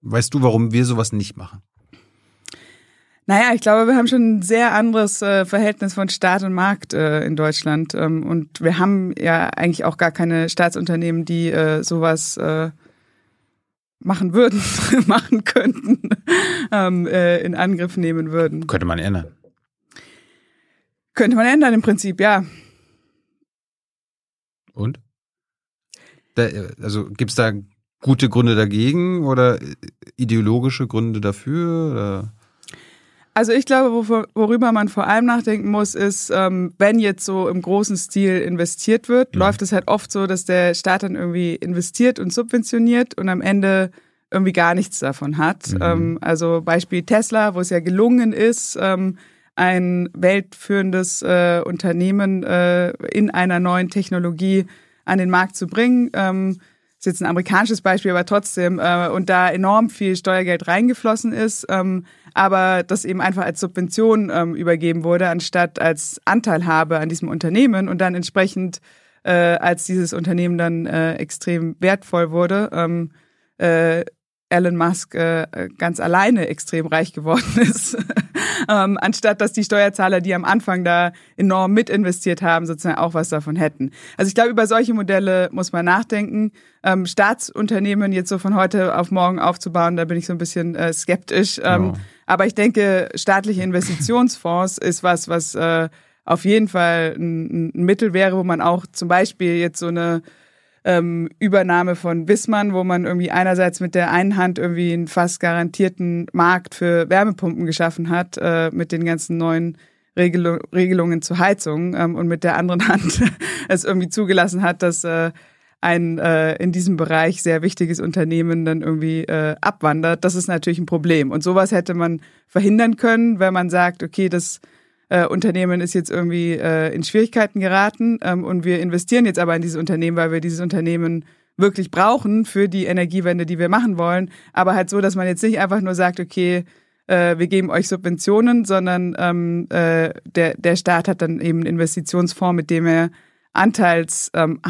Weißt du, warum wir sowas nicht machen? Naja, ich glaube, wir haben schon ein sehr anderes äh, Verhältnis von Staat und Markt äh, in Deutschland. Ähm, und wir haben ja eigentlich auch gar keine Staatsunternehmen, die äh, sowas äh, machen würden, machen könnten, ähm, äh, in Angriff nehmen würden. Könnte man ändern. Könnte man ändern im Prinzip, ja. Und? Da, also gibt es da gute Gründe dagegen oder ideologische Gründe dafür? Oder? Also ich glaube, worüber man vor allem nachdenken muss, ist, ähm, wenn jetzt so im großen Stil investiert wird, mhm. läuft es halt oft so, dass der Staat dann irgendwie investiert und subventioniert und am Ende irgendwie gar nichts davon hat. Mhm. Ähm, also Beispiel Tesla, wo es ja gelungen ist, ähm, ein weltführendes äh, Unternehmen äh, in einer neuen Technologie an den Markt zu bringen. Ist jetzt ein amerikanisches Beispiel, aber trotzdem, äh, und da enorm viel Steuergeld reingeflossen ist, ähm, aber das eben einfach als Subvention ähm, übergeben wurde, anstatt als Anteilhabe an diesem Unternehmen und dann entsprechend, äh, als dieses Unternehmen dann äh, extrem wertvoll wurde, ähm, äh, Elon Musk äh, ganz alleine extrem reich geworden ist, ähm, anstatt dass die Steuerzahler, die am Anfang da enorm mitinvestiert haben, sozusagen auch was davon hätten. Also ich glaube, über solche Modelle muss man nachdenken. Ähm, Staatsunternehmen jetzt so von heute auf morgen aufzubauen, da bin ich so ein bisschen äh, skeptisch. Ähm, ja. Aber ich denke, staatliche Investitionsfonds ist was, was äh, auf jeden Fall ein, ein Mittel wäre, wo man auch zum Beispiel jetzt so eine ähm, Übernahme von Wissmann, wo man irgendwie einerseits mit der einen Hand irgendwie einen fast garantierten Markt für Wärmepumpen geschaffen hat, äh, mit den ganzen neuen Regel Regelungen zur Heizung ähm, und mit der anderen Hand es irgendwie zugelassen hat, dass äh, ein äh, in diesem Bereich sehr wichtiges Unternehmen dann irgendwie äh, abwandert. Das ist natürlich ein Problem. Und sowas hätte man verhindern können, wenn man sagt, okay, das äh, Unternehmen ist jetzt irgendwie äh, in Schwierigkeiten geraten ähm, und wir investieren jetzt aber in dieses Unternehmen, weil wir dieses Unternehmen wirklich brauchen für die Energiewende, die wir machen wollen. Aber halt so, dass man jetzt nicht einfach nur sagt, okay, äh, wir geben euch Subventionen, sondern ähm, äh, der, der Staat hat dann eben einen Investitionsfonds, mit dem er Anteils, ähm,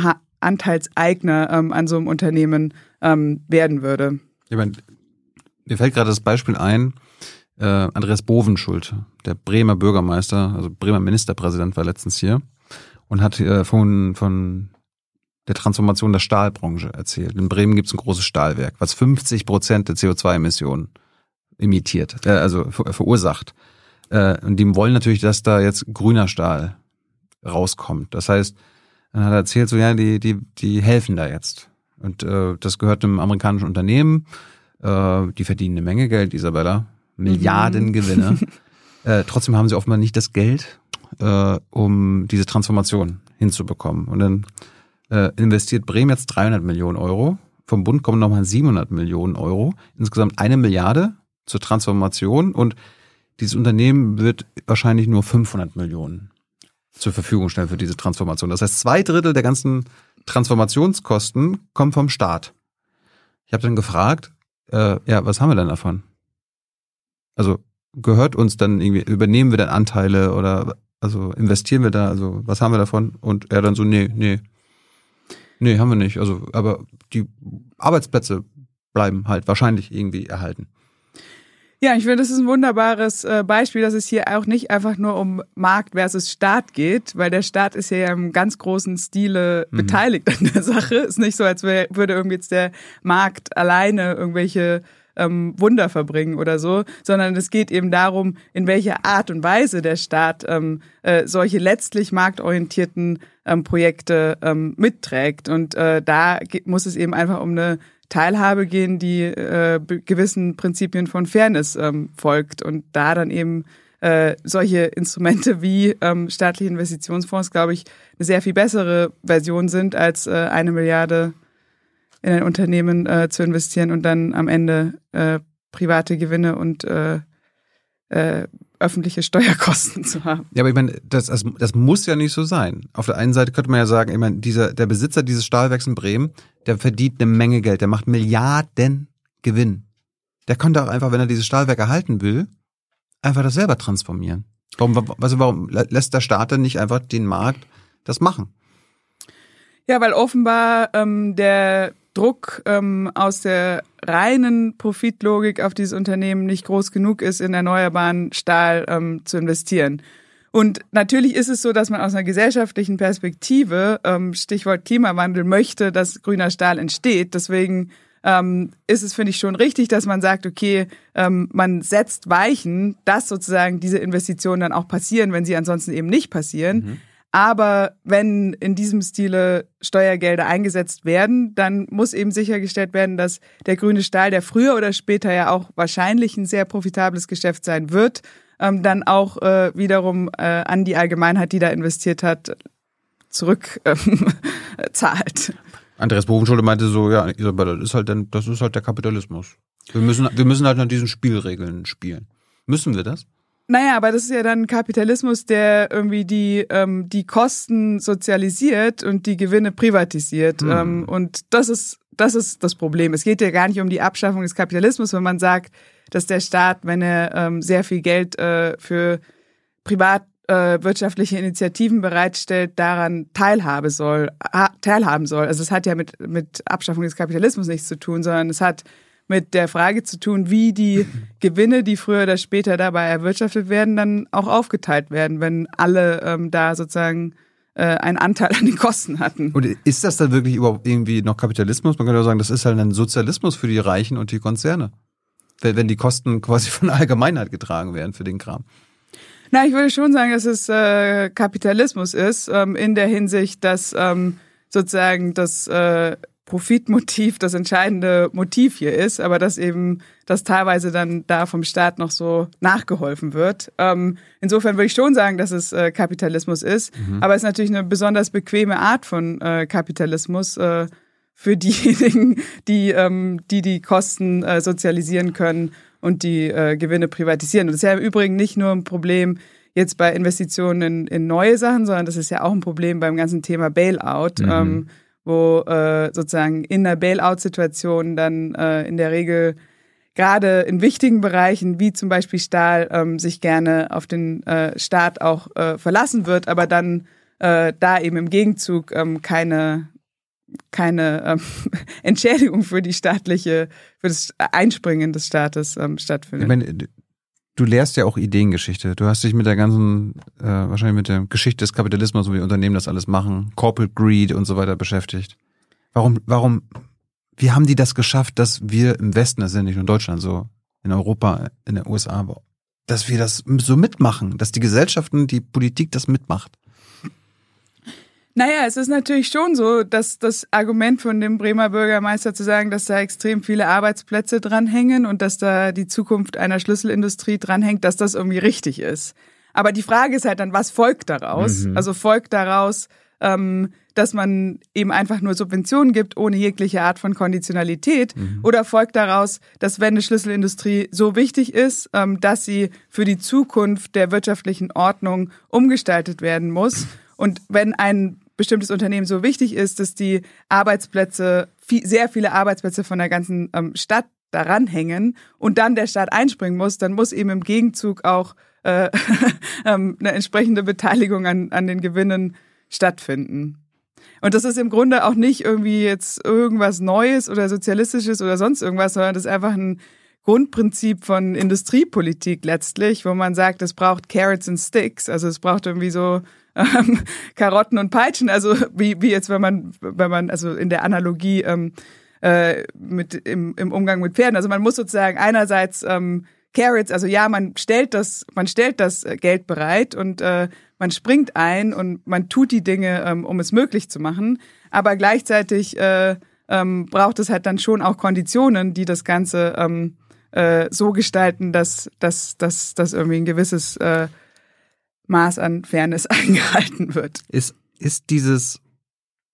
Anteilseigner ähm, an so einem Unternehmen ähm, werden würde. Ich meine, mir fällt gerade das Beispiel ein, äh, Andreas Bovenschuld, der Bremer Bürgermeister, also Bremer Ministerpräsident war letztens hier und hat äh, von, von der Transformation der Stahlbranche erzählt. In Bremen gibt es ein großes Stahlwerk, was 50 Prozent der CO2-Emissionen imitiert, äh, also ver verursacht. Äh, und die wollen natürlich, dass da jetzt grüner Stahl rauskommt. Das heißt, dann hat er erzählt, so ja, die, die, die helfen da jetzt. Und äh, das gehört einem amerikanischen Unternehmen. Äh, die verdienen eine Menge Geld, Isabella. Milliardengewinne. Mhm. äh, trotzdem haben sie offenbar nicht das Geld, äh, um diese Transformation hinzubekommen. Und dann äh, investiert Bremen jetzt 300 Millionen Euro. Vom Bund kommen nochmal 700 Millionen Euro. Insgesamt eine Milliarde zur Transformation. Und dieses Unternehmen wird wahrscheinlich nur 500 Millionen zur Verfügung stellen für diese Transformation. Das heißt, zwei Drittel der ganzen Transformationskosten kommen vom Staat. Ich habe dann gefragt, äh, ja, was haben wir denn davon? Also gehört uns dann irgendwie, übernehmen wir dann Anteile oder also investieren wir da, also was haben wir davon? Und er dann so, nee, nee, nee, haben wir nicht. Also, aber die Arbeitsplätze bleiben halt wahrscheinlich irgendwie erhalten. Ja, ich finde, das ist ein wunderbares äh, Beispiel, dass es hier auch nicht einfach nur um Markt versus Staat geht, weil der Staat ist ja im ganz großen Stile mhm. beteiligt an der Sache. Ist nicht so, als würde irgendwie jetzt der Markt alleine irgendwelche ähm, Wunder verbringen oder so, sondern es geht eben darum, in welcher Art und Weise der Staat ähm, äh, solche letztlich marktorientierten ähm, Projekte ähm, mitträgt. Und äh, da muss es eben einfach um eine Teilhabe gehen, die äh, gewissen Prinzipien von Fairness ähm, folgt und da dann eben äh, solche Instrumente wie ähm, staatliche Investitionsfonds, glaube ich, eine sehr viel bessere Version sind, als äh, eine Milliarde in ein Unternehmen äh, zu investieren und dann am Ende äh, private Gewinne und äh, äh, öffentliche Steuerkosten zu haben. Ja, aber ich meine, das, das, das muss ja nicht so sein. Auf der einen Seite könnte man ja sagen, ich meine, dieser, der Besitzer dieses Stahlwerks in Bremen, der verdient eine Menge Geld, der macht Milliarden Gewinn. Der könnte auch einfach, wenn er dieses Stahlwerk erhalten will, einfach das selber transformieren. Warum, also warum lässt der Staat denn nicht einfach den Markt das machen? Ja, weil offenbar ähm, der Druck ähm, aus der reinen Profitlogik auf dieses Unternehmen nicht groß genug ist, in erneuerbaren Stahl ähm, zu investieren. Und natürlich ist es so, dass man aus einer gesellschaftlichen Perspektive, ähm, Stichwort Klimawandel, möchte, dass grüner Stahl entsteht. Deswegen ähm, ist es, finde ich, schon richtig, dass man sagt, okay, ähm, man setzt Weichen, dass sozusagen diese Investitionen dann auch passieren, wenn sie ansonsten eben nicht passieren. Mhm. Aber wenn in diesem Stile Steuergelder eingesetzt werden, dann muss eben sichergestellt werden, dass der grüne Stahl, der früher oder später ja auch wahrscheinlich ein sehr profitables Geschäft sein wird, ähm, dann auch äh, wiederum äh, an die Allgemeinheit, die da investiert hat, zurück ähm. Andreas Bovenschulte meinte so, ja, Isabella, das ist halt, denn, das ist halt der Kapitalismus. Wir müssen, wir müssen halt nach diesen Spielregeln spielen. Müssen wir das? Naja, aber das ist ja dann Kapitalismus, der irgendwie die, ähm, die Kosten sozialisiert und die Gewinne privatisiert. Hm. Ähm, und das ist, das ist das Problem. Es geht ja gar nicht um die Abschaffung des Kapitalismus, wenn man sagt, dass der Staat, wenn er ähm, sehr viel Geld äh, für privatwirtschaftliche äh, Initiativen bereitstellt, daran teilhabe soll, teilhaben soll. Also es hat ja mit, mit Abschaffung des Kapitalismus nichts zu tun, sondern es hat mit der Frage zu tun, wie die Gewinne, die früher oder später dabei erwirtschaftet werden, dann auch aufgeteilt werden, wenn alle ähm, da sozusagen äh, einen Anteil an den Kosten hatten. Und ist das dann wirklich überhaupt irgendwie noch Kapitalismus? Man könnte auch sagen, das ist halt ein Sozialismus für die Reichen und die Konzerne. Wenn, die Kosten quasi von der Allgemeinheit getragen werden für den Kram. Na, ich würde schon sagen, dass es äh, Kapitalismus ist, ähm, in der Hinsicht, dass ähm, sozusagen das äh, Profitmotiv das entscheidende Motiv hier ist, aber dass eben das teilweise dann da vom Staat noch so nachgeholfen wird. Ähm, insofern würde ich schon sagen, dass es äh, Kapitalismus ist, mhm. aber es ist natürlich eine besonders bequeme Art von äh, Kapitalismus äh, für diejenigen, die, ähm, die die Kosten äh, sozialisieren können und die äh, Gewinne privatisieren. Und das ist ja im Übrigen nicht nur ein Problem jetzt bei Investitionen in, in neue Sachen, sondern das ist ja auch ein Problem beim ganzen Thema Bailout. Mhm. Ähm, wo äh, sozusagen in der Bailout-Situation dann äh, in der Regel gerade in wichtigen Bereichen wie zum Beispiel Stahl ähm, sich gerne auf den äh, Staat auch äh, verlassen wird, aber dann äh, da eben im Gegenzug ähm, keine keine ähm, Entschädigung für die staatliche, für das Einspringen des Staates ähm, stattfindet. Ich meine, du lehrst ja auch Ideengeschichte. Du hast dich mit der ganzen, äh, wahrscheinlich mit der Geschichte des Kapitalismus, wie Unternehmen das alles machen, Corporate Greed und so weiter beschäftigt. Warum, warum, wie haben die das geschafft, dass wir im Westen, das ist ja nicht nur in Deutschland so, in Europa, in den USA, dass wir das so mitmachen, dass die Gesellschaften, die Politik das mitmacht? Naja, es ist natürlich schon so, dass das Argument von dem Bremer Bürgermeister zu sagen, dass da extrem viele Arbeitsplätze dranhängen und dass da die Zukunft einer Schlüsselindustrie dranhängt, dass das irgendwie richtig ist. Aber die Frage ist halt dann, was folgt daraus? Mhm. Also folgt daraus, ähm, dass man eben einfach nur Subventionen gibt, ohne jegliche Art von Konditionalität? Mhm. Oder folgt daraus, dass wenn eine Schlüsselindustrie so wichtig ist, ähm, dass sie für die Zukunft der wirtschaftlichen Ordnung umgestaltet werden muss? Und wenn ein bestimmtes Unternehmen so wichtig ist, dass die Arbeitsplätze, viel, sehr viele Arbeitsplätze von der ganzen ähm, Stadt daran hängen und dann der Staat einspringen muss, dann muss eben im Gegenzug auch äh, ähm, eine entsprechende Beteiligung an, an den Gewinnen stattfinden. Und das ist im Grunde auch nicht irgendwie jetzt irgendwas Neues oder Sozialistisches oder sonst irgendwas, sondern das ist einfach ein Grundprinzip von Industriepolitik letztlich, wo man sagt, es braucht Carrots and Sticks, also es braucht irgendwie so ähm, Karotten und Peitschen, also wie, wie jetzt, wenn man, wenn man, also in der Analogie ähm, äh, mit im, im Umgang mit Pferden. Also man muss sozusagen einerseits ähm, Carrots, also ja, man stellt das, man stellt das äh, Geld bereit und äh, man springt ein und man tut die Dinge, ähm, um es möglich zu machen, aber gleichzeitig äh, ähm, braucht es halt dann schon auch Konditionen, die das Ganze ähm, äh, so gestalten, dass, dass, dass, dass irgendwie ein gewisses äh, Maß an Fairness eingehalten wird. Ist, ist dieses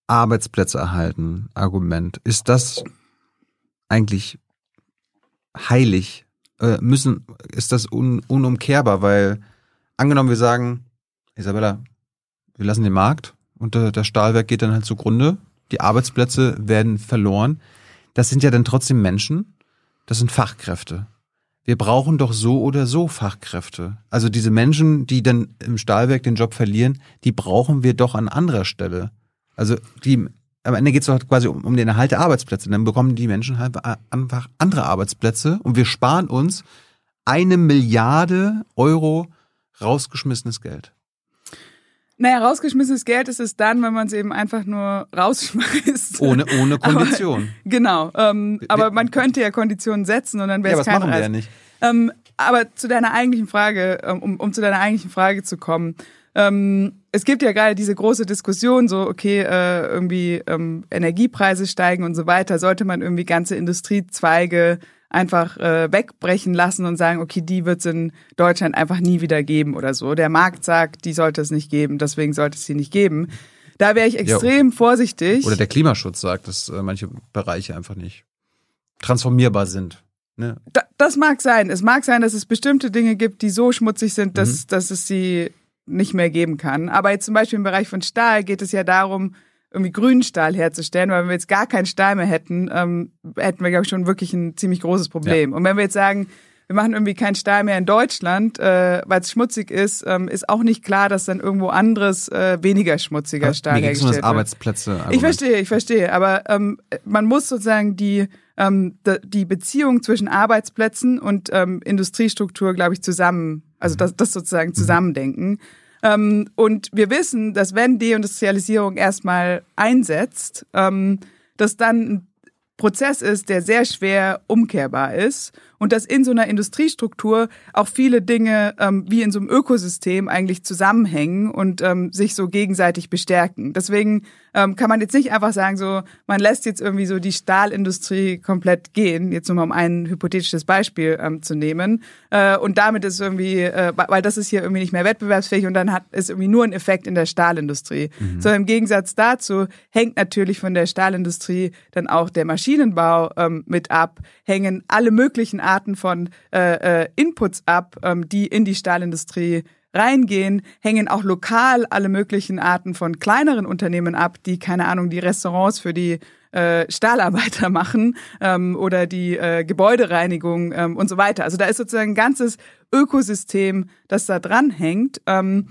Arbeitsplätze erhalten Argument, ist das eigentlich heilig? Äh, müssen, ist das un, unumkehrbar? Weil angenommen wir sagen, Isabella, wir lassen den Markt und der, der Stahlwerk geht dann halt zugrunde, die Arbeitsplätze werden verloren. Das sind ja dann trotzdem Menschen, das sind Fachkräfte wir brauchen doch so oder so Fachkräfte. Also diese Menschen, die dann im Stahlwerk den Job verlieren, die brauchen wir doch an anderer Stelle. Also die, am Ende geht es doch quasi um, um den Erhalt der Arbeitsplätze. Dann bekommen die Menschen halt einfach andere Arbeitsplätze und wir sparen uns eine Milliarde Euro rausgeschmissenes Geld. Naja, rausgeschmissenes Geld ist es dann, wenn man es eben einfach nur rausschmeißt. Ohne, ohne Kondition. Aber, genau. Ähm, aber man könnte ja Konditionen setzen und dann wäre es ja, kein machen Reis. Wir ja nicht. Ähm, aber zu deiner eigentlichen Frage, ähm, um, um zu deiner eigentlichen Frage zu kommen. Ähm, es gibt ja gerade diese große Diskussion, so, okay, äh, irgendwie ähm, Energiepreise steigen und so weiter. Sollte man irgendwie ganze Industriezweige einfach äh, wegbrechen lassen und sagen, okay, die wird es in Deutschland einfach nie wieder geben oder so. Der Markt sagt, die sollte es nicht geben, deswegen sollte es sie nicht geben. Da wäre ich extrem ja, vorsichtig. Oder der Klimaschutz sagt, dass äh, manche Bereiche einfach nicht transformierbar sind. Ne? Da, das mag sein. Es mag sein, dass es bestimmte Dinge gibt, die so schmutzig sind, dass, mhm. dass es sie nicht mehr geben kann. Aber jetzt zum Beispiel im Bereich von Stahl geht es ja darum, irgendwie grünen Stahl herzustellen, weil wenn wir jetzt gar keinen Stahl mehr hätten, ähm, hätten wir, glaube ich, schon wirklich ein ziemlich großes Problem. Ja. Und wenn wir jetzt sagen, wir machen irgendwie keinen Stahl mehr in Deutschland, äh, weil es schmutzig ist, ähm, ist auch nicht klar, dass dann irgendwo anderes, äh, weniger schmutziger ja, Stahl hergestellt wird. Arbeitsplätze. Ich verstehe, ich verstehe. Aber ähm, man muss sozusagen die, ähm, die Beziehung zwischen Arbeitsplätzen und ähm, Industriestruktur, glaube ich, zusammen, also mhm. das, das sozusagen mhm. Ähm, und wir wissen, dass wenn Deindustrialisierung erstmal einsetzt, ähm, dass dann ein Prozess ist, der sehr schwer umkehrbar ist und dass in so einer Industriestruktur auch viele Dinge ähm, wie in so einem Ökosystem eigentlich zusammenhängen und ähm, sich so gegenseitig bestärken. Deswegen ähm, kann man jetzt nicht einfach sagen, so man lässt jetzt irgendwie so die Stahlindustrie komplett gehen, jetzt nur mal um ein hypothetisches Beispiel ähm, zu nehmen. Äh, und damit ist irgendwie, äh, weil das ist hier irgendwie nicht mehr wettbewerbsfähig und dann hat es irgendwie nur einen Effekt in der Stahlindustrie. Mhm. Sondern im Gegensatz dazu hängt natürlich von der Stahlindustrie dann auch der Maschinenbau ähm, mit ab, hängen alle möglichen Arten Arten von äh, äh, Inputs ab, ähm, die in die Stahlindustrie reingehen, hängen auch lokal alle möglichen Arten von kleineren Unternehmen ab, die, keine Ahnung, die Restaurants für die äh, Stahlarbeiter machen ähm, oder die äh, Gebäudereinigung ähm, und so weiter. Also da ist sozusagen ein ganzes Ökosystem, das da dran hängt. Ähm,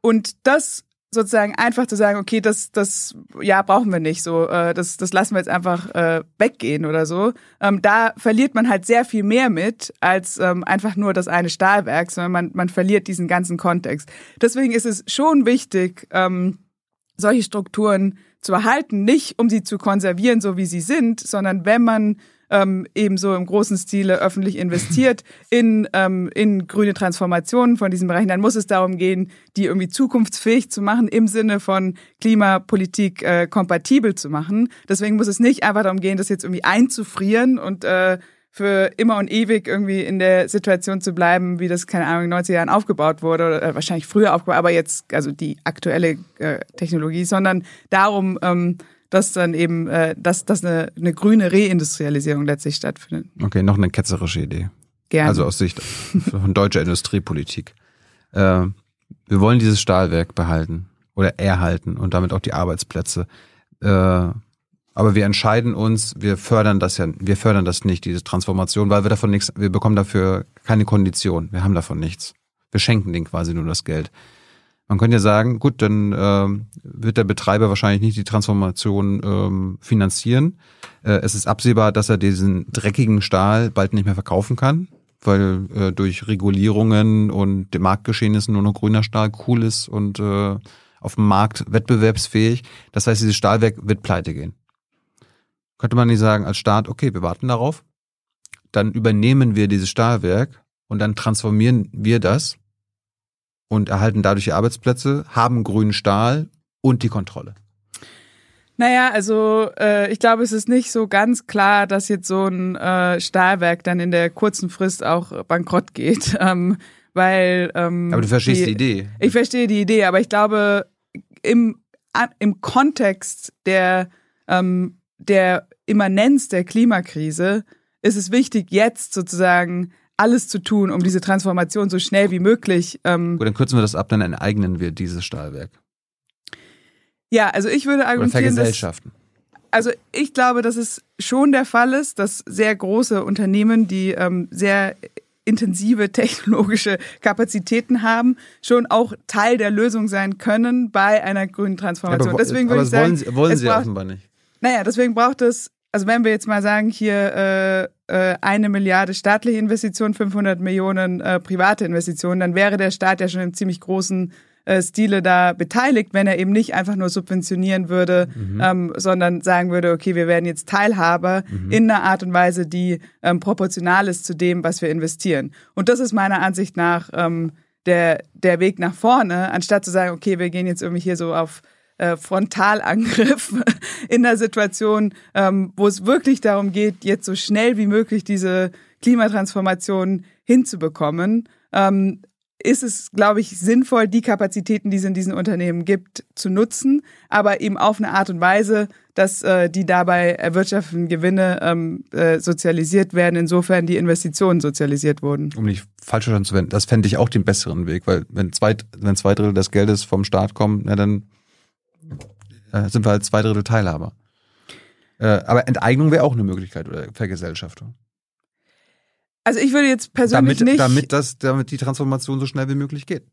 und das sozusagen einfach zu sagen, okay, das, das, ja, brauchen wir nicht so, äh, das, das lassen wir jetzt einfach äh, weggehen oder so. Ähm, da verliert man halt sehr viel mehr mit als ähm, einfach nur das eine Stahlwerk, sondern man, man verliert diesen ganzen Kontext. Deswegen ist es schon wichtig, ähm, solche Strukturen zu erhalten, nicht um sie zu konservieren, so wie sie sind, sondern wenn man ähm, ebenso im großen Stile öffentlich investiert in, ähm, in grüne Transformationen von diesen Bereichen, dann muss es darum gehen, die irgendwie zukunftsfähig zu machen, im Sinne von Klimapolitik äh, kompatibel zu machen. Deswegen muss es nicht einfach darum gehen, das jetzt irgendwie einzufrieren und äh, für immer und ewig irgendwie in der Situation zu bleiben, wie das, keine Ahnung, in den 90er Jahren aufgebaut wurde oder äh, wahrscheinlich früher aufgebaut, aber jetzt, also die aktuelle äh, Technologie, sondern darum, ähm, dass dann eben, äh, dass, dass eine, eine grüne Reindustrialisierung letztlich stattfindet. Okay, noch eine ketzerische Idee. Gerne. Also aus Sicht von deutscher Industriepolitik. Äh, wir wollen dieses Stahlwerk behalten oder erhalten und damit auch die Arbeitsplätze. Äh, aber wir entscheiden uns, wir fördern das ja, wir fördern das nicht, diese Transformation, weil wir davon nichts, wir bekommen dafür keine Kondition, wir haben davon nichts. Wir schenken denen quasi nur das Geld. Man könnte ja sagen, gut, dann ähm, wird der Betreiber wahrscheinlich nicht die Transformation ähm, finanzieren. Äh, es ist absehbar, dass er diesen dreckigen Stahl bald nicht mehr verkaufen kann, weil äh, durch Regulierungen und dem Marktgeschehnissen nur noch grüner Stahl cool ist und äh, auf dem Markt wettbewerbsfähig. Das heißt, dieses Stahlwerk wird pleite gehen. Könnte man nicht sagen als Staat, okay, wir warten darauf, dann übernehmen wir dieses Stahlwerk und dann transformieren wir das und erhalten dadurch die Arbeitsplätze, haben grünen Stahl und die Kontrolle. Naja, also äh, ich glaube, es ist nicht so ganz klar, dass jetzt so ein äh, Stahlwerk dann in der kurzen Frist auch bankrott geht. Ähm, weil ähm, Aber du verstehst die, die Idee. Ich verstehe die Idee, aber ich glaube, im, im Kontext der, ähm, der Immanenz der Klimakrise ist es wichtig, jetzt sozusagen alles zu tun, um diese Transformation so schnell wie möglich. Ähm Gut, dann kürzen wir das ab, dann enteignen wir dieses Stahlwerk. Ja, also ich würde argumentieren, Oder vergesellschaften. Dass, also ich glaube, dass es schon der Fall ist, dass sehr große Unternehmen, die ähm, sehr intensive technologische Kapazitäten haben, schon auch Teil der Lösung sein können bei einer grünen Transformation. aber, deswegen würde ich sagen, wollen sie, wollen sie braucht, offenbar nicht. Naja, deswegen braucht es also wenn wir jetzt mal sagen, hier äh, äh, eine Milliarde staatliche Investitionen, 500 Millionen äh, private Investitionen, dann wäre der Staat ja schon im ziemlich großen äh, Stile da beteiligt, wenn er eben nicht einfach nur subventionieren würde, mhm. ähm, sondern sagen würde, okay, wir werden jetzt Teilhaber mhm. in einer Art und Weise, die ähm, proportional ist zu dem, was wir investieren. Und das ist meiner Ansicht nach ähm, der, der Weg nach vorne, anstatt zu sagen, okay, wir gehen jetzt irgendwie hier so auf äh, Frontalangriff in der Situation, ähm, wo es wirklich darum geht, jetzt so schnell wie möglich diese Klimatransformation hinzubekommen, ähm, ist es, glaube ich, sinnvoll, die Kapazitäten, die es in diesen Unternehmen gibt, zu nutzen, aber eben auf eine Art und Weise, dass äh, die dabei erwirtschafteten Gewinne ähm, äh, sozialisiert werden, insofern die Investitionen sozialisiert wurden. Um nicht falsch verstanden zu werden, das fände ich auch den besseren Weg, weil wenn zwei, wenn zwei Drittel des Geldes vom Staat kommen, na, dann äh, sind wir halt zwei Drittel Teilhaber. Äh, aber Enteignung wäre auch eine Möglichkeit oder Vergesellschaftung. Also ich würde jetzt persönlich damit, nicht. Damit, das, damit die Transformation so schnell wie möglich geht.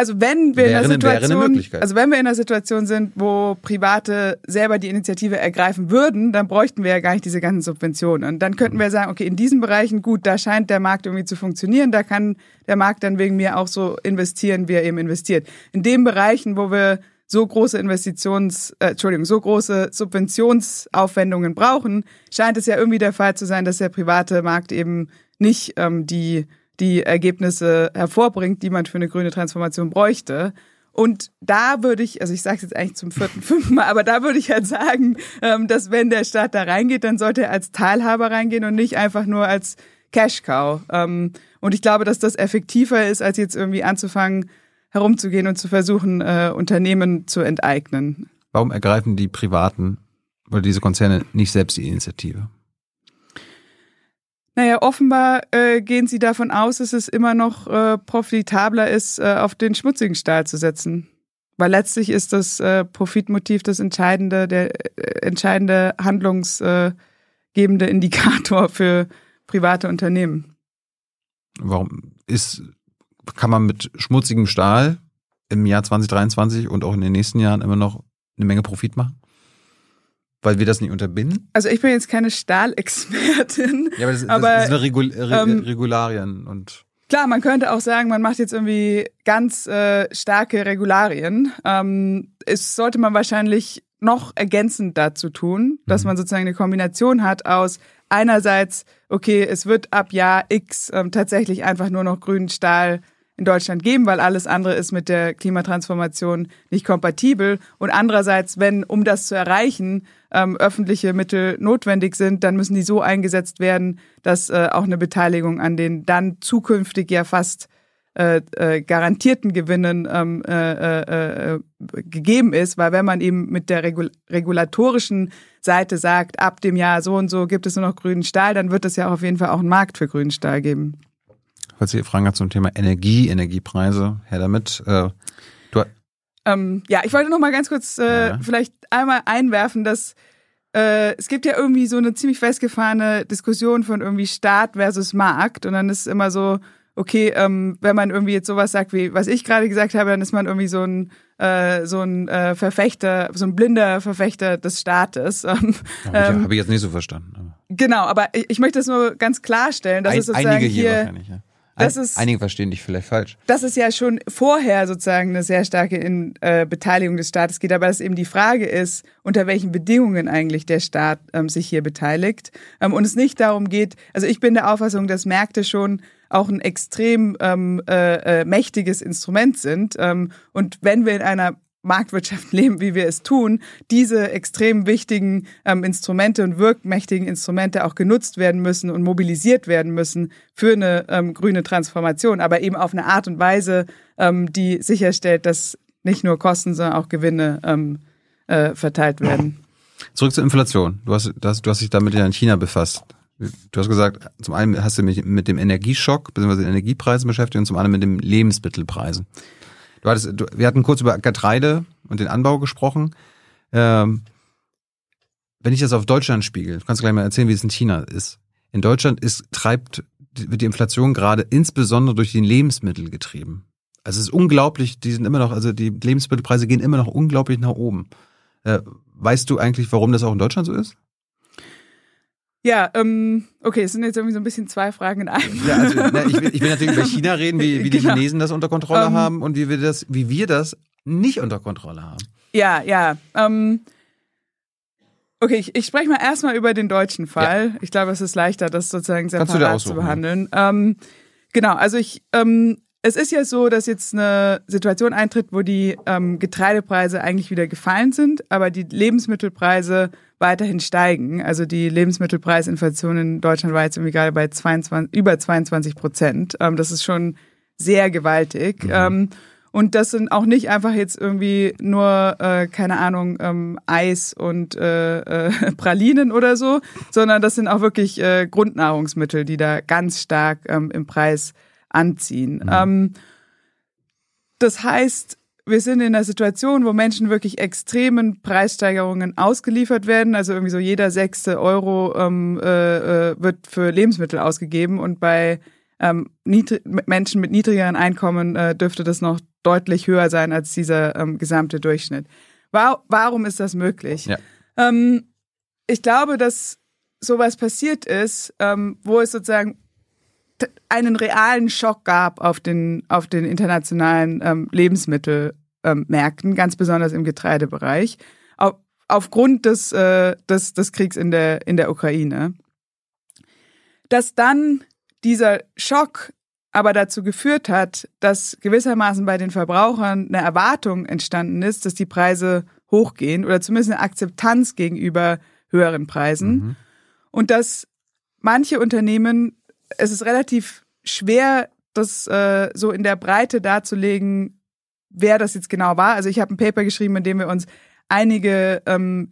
Also wenn wir wäre in einer eine, Situation, also wenn wir in einer Situation sind, wo Private selber die Initiative ergreifen würden, dann bräuchten wir ja gar nicht diese ganzen Subventionen. Und dann könnten wir sagen, okay, in diesen Bereichen gut, da scheint der Markt irgendwie zu funktionieren, da kann der Markt dann wegen mir auch so investieren, wie er eben investiert. In den Bereichen, wo wir so große Investitions, äh, Entschuldigung, so große Subventionsaufwendungen brauchen, scheint es ja irgendwie der Fall zu sein, dass der private Markt eben nicht ähm, die die Ergebnisse hervorbringt, die man für eine grüne Transformation bräuchte. Und da würde ich, also ich sage es jetzt eigentlich zum vierten, fünften Mal, aber da würde ich halt sagen, ähm, dass wenn der Staat da reingeht, dann sollte er als Teilhaber reingehen und nicht einfach nur als Cash Cow. Ähm, und ich glaube, dass das effektiver ist, als jetzt irgendwie anzufangen, herumzugehen und zu versuchen, äh, Unternehmen zu enteignen. Warum ergreifen die Privaten oder diese Konzerne nicht selbst die Initiative? Naja, offenbar äh, gehen sie davon aus, dass es immer noch äh, profitabler ist, äh, auf den schmutzigen Stahl zu setzen. Weil letztlich ist das äh, Profitmotiv das entscheidende, der äh, entscheidende handlungsgebende Indikator für private Unternehmen. Warum ist, kann man mit schmutzigem Stahl im Jahr 2023 und auch in den nächsten Jahren immer noch eine Menge Profit machen? Weil wir das nicht unterbinden? Also ich bin jetzt keine Stahlexpertin. Ja, aber das, aber, das sind Regul Re ähm, Regularien und Klar, man könnte auch sagen, man macht jetzt irgendwie ganz äh, starke Regularien. Ähm, es sollte man wahrscheinlich noch ergänzend dazu tun, dass Mhm. man sozusagen eine Kombination hat aus einerseits, okay, es wird ab Jahr X ähm, tatsächlich einfach nur noch grünen Stahl in Deutschland geben, weil alles andere ist mit der Klimatransformation nicht kompatibel. Und andererseits, wenn, um das zu erreichen, ähm, öffentliche Mittel notwendig sind, dann müssen die so eingesetzt werden, dass äh, auch eine Beteiligung an den dann zukünftig ja fast äh, äh, garantierten Gewinnen ähm, äh, äh, äh, gegeben ist, weil wenn man eben mit der Regul regulatorischen Seite sagt, ab dem Jahr so und so gibt es nur noch grünen Stahl, dann wird es ja auch auf jeden Fall auch einen Markt für grünen Stahl geben. Falls ihr Fragen habt zum Thema Energie, Energiepreise, her damit. Äh, Ähm, ja, ich wollte noch mal ganz kurz äh, Ja. vielleicht einmal einwerfen, dass äh, es gibt ja irgendwie so eine ziemlich festgefahrene Diskussion von irgendwie Staat versus Markt und dann ist immer so, okay, ähm, wenn man irgendwie jetzt sowas sagt, wie was ich gerade gesagt habe, dann ist man irgendwie so ein äh, so ein äh, Verfechter, so ein blinder Verfechter des Staates. Ähm, habe ich, ähm, hab ich jetzt nicht so verstanden. Aber genau, aber ich, ich möchte das nur ganz klarstellen, dass ein, es sozusagen einige hier, hier wahrscheinlich. Ja. Das ist- einige verstehen dich vielleicht falsch. dass es ja schon vorher sozusagen eine sehr starke in, äh, Beteiligung des Staates geht, aber dass eben die Frage ist, unter welchen Bedingungen eigentlich der Staat ähm, sich hier beteiligt. Ähm, und es nicht darum geht, also ich bin der Auffassung, dass Märkte schon auch ein extrem ähm, äh, äh, mächtiges Instrument sind. Ähm, und wenn wir in einer Marktwirtschaft leben, wie wir es tun, diese extrem wichtigen ähm, Instrumente und wirkmächtigen Instrumente auch genutzt werden müssen und mobilisiert werden müssen für eine ähm, grüne Transformation, aber eben auf eine Art und Weise, ähm, die sicherstellt, dass nicht nur Kosten, sondern auch Gewinne ähm, äh, verteilt werden. Zurück zur Inflation. Du hast, das, du hast dich damit ja in China befasst. Du hast gesagt, zum einen hast du mich mit dem Energieschock bzw. den Energiepreisen beschäftigt und zum anderen mit den Lebensmittelpreisen. Du hattest, du, wir hatten kurz über Getreide und den Anbau gesprochen. Ähm, wenn ich das auf Deutschland spiegel, du kannst gleich mal erzählen, wie es in China ist. In Deutschland ist, treibt, wird die Inflation gerade insbesondere durch die Lebensmittel getrieben. Also es ist unglaublich, die sind immer noch, also die Lebensmittelpreise gehen immer noch unglaublich nach oben. Äh, weißt du eigentlich, warum das auch in Deutschland so ist? Ja, ähm, okay, es sind jetzt irgendwie so ein bisschen zwei Fragen in einem. Ja, also, na, ich, will, ich will natürlich über China reden, wie, wie die Genau. Chinesen das unter Kontrolle Ähm. haben und wie wir das, wie wir das nicht unter Kontrolle haben. Ja, ja. Ähm, okay, ich, ich spreche mal erstmal über den deutschen Fall. Ich glaube, es ist leichter, das sozusagen separat zu ja. behandeln. Ähm, genau, also ich, ähm, es ist ja so, dass jetzt eine Situation eintritt, wo die ähm, Getreidepreise eigentlich wieder gefallen sind, aber die Lebensmittelpreise weiterhin steigen. Also die Lebensmittelpreisinflation in Deutschland war jetzt irgendwie gerade bei 22, über 22 Prozent. Ähm, das ist schon sehr gewaltig. Ähm, und das sind auch nicht einfach jetzt irgendwie nur, äh, keine Ahnung, ähm, Eis und äh, äh, Pralinen oder so, sondern das sind auch wirklich äh, Grundnahrungsmittel, die da ganz stark ähm, im Preis anziehen. Ähm, das heißt, wir sind in einer Situation, wo Menschen wirklich extremen Preissteigerungen ausgeliefert werden. Also irgendwie so jeder sechste Euro ähm, äh, äh, wird für Lebensmittel ausgegeben und bei ähm, Menschen mit niedrigeren Einkommen äh, dürfte das noch deutlich höher sein als dieser ähm, gesamte Durchschnitt. Wa warum ist das möglich? Ja. Ähm, ich glaube, dass sowas passiert ist, ähm, wo es sozusagen einen realen Schock gab auf den, auf den internationalen ähm, Lebensmittelmärkten, ähm, ganz besonders im Getreidebereich, auf, aufgrund des, äh, des, des Kriegs in der, in der Ukraine. Dass dann dieser Schock aber dazu geführt hat, dass gewissermaßen bei den Verbrauchern eine Erwartung entstanden ist, dass die Preise hochgehen oder zumindest eine Akzeptanz gegenüber höheren Preisen. Mhm. Und dass manche Unternehmen, es ist relativ schwer, das äh, so in der Breite darzulegen, wer das jetzt genau war. Also ich habe ein Paper geschrieben, in dem wir uns einige ähm,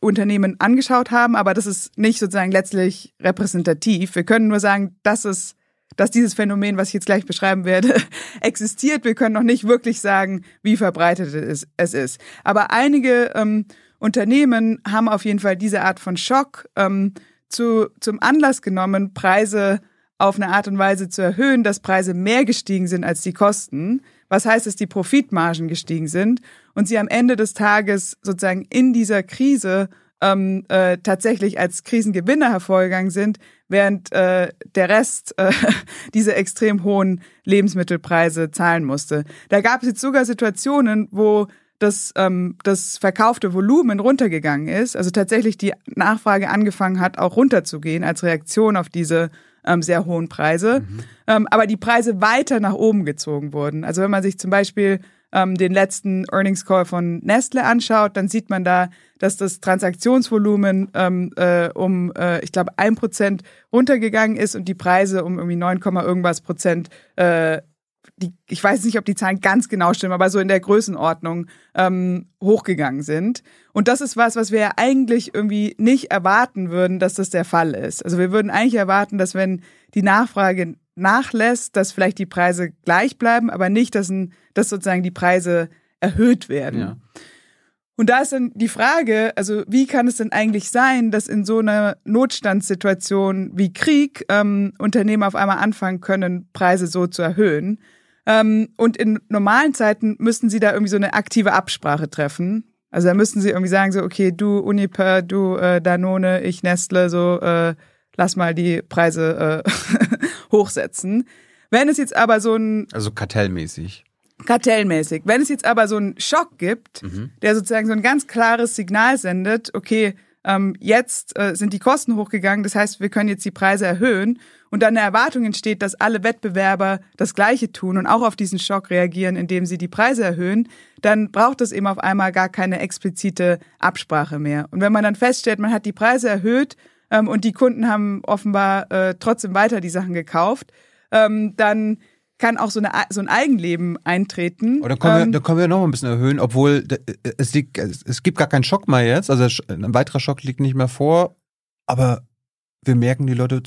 Unternehmen angeschaut haben, aber das ist nicht sozusagen letztlich repräsentativ. Wir können nur sagen, dass es dass dieses Phänomen, was ich jetzt gleich beschreiben werde, existiert. Wir können noch nicht wirklich sagen, wie verbreitet es, es ist. Aber einige ähm, Unternehmen haben auf jeden Fall diese Art von Schock ähm, zu, zum Anlass genommen, Preise auf eine Art und Weise zu erhöhen, dass Preise mehr gestiegen sind als die Kosten. Was heißt, dass die Profitmargen gestiegen sind und sie am Ende des Tages sozusagen in dieser Krise ähm, äh, tatsächlich als Krisengewinner hervorgegangen sind, während äh, der Rest äh, diese extrem hohen Lebensmittelpreise zahlen musste. Da gab es jetzt sogar Situationen, wo das, ähm, das verkaufte Volumen runtergegangen ist, also tatsächlich die Nachfrage angefangen hat, auch runterzugehen als Reaktion auf diese ähm, sehr hohen Preise, mhm. ähm, aber die Preise weiter nach oben gezogen wurden. Also wenn man sich zum Beispiel ähm, den letzten Earnings Call von Nestle anschaut, dann sieht man da, dass das Transaktionsvolumen ähm, äh, um, äh, ich glaube, ein Prozent runtergegangen ist und die Preise um irgendwie 9, irgendwas Prozent äh, die, ich weiß nicht, ob die Zahlen ganz genau stimmen, aber so in der Größenordnung ähm, hochgegangen sind. Und das ist was, was wir ja eigentlich irgendwie nicht erwarten würden, dass das der Fall ist. Also wir würden eigentlich erwarten, dass wenn die Nachfrage nachlässt, dass vielleicht die Preise gleich bleiben, aber nicht, dass, ein, dass sozusagen die Preise erhöht werden. Ja. Und da ist dann die Frage, also wie kann es denn eigentlich sein, dass in so einer Notstandssituation wie Krieg ähm, Unternehmen auf einmal anfangen können, Preise so zu erhöhen? Ähm, und in normalen Zeiten müssten sie da irgendwie so eine aktive Absprache treffen. Also da müssten sie irgendwie sagen, so, okay, du Uniper, du äh, Danone, ich Nestle, so, äh, lass mal die Preise äh, hochsetzen. Wenn es jetzt aber so ein... Also kartellmäßig. Kartellmäßig. Wenn es jetzt aber so einen Schock gibt, mhm. der sozusagen so ein ganz klares Signal sendet, okay, ähm, jetzt äh, sind die Kosten hochgegangen, das heißt, wir können jetzt die Preise erhöhen und dann eine Erwartung entsteht, dass alle Wettbewerber das Gleiche tun und auch auf diesen Schock reagieren, indem sie die Preise erhöhen, dann braucht es eben auf einmal gar keine explizite Absprache mehr. Und wenn man dann feststellt, man hat die Preise erhöht ähm, und die Kunden haben offenbar äh, trotzdem weiter die Sachen gekauft, ähm, dann kann auch so, eine, so ein Eigenleben eintreten. Oder können wir, ähm, da können wir noch ein bisschen erhöhen, obwohl es, liegt, es gibt gar keinen Schock mehr jetzt, also ein weiterer Schock liegt nicht mehr vor, aber wir merken, die Leute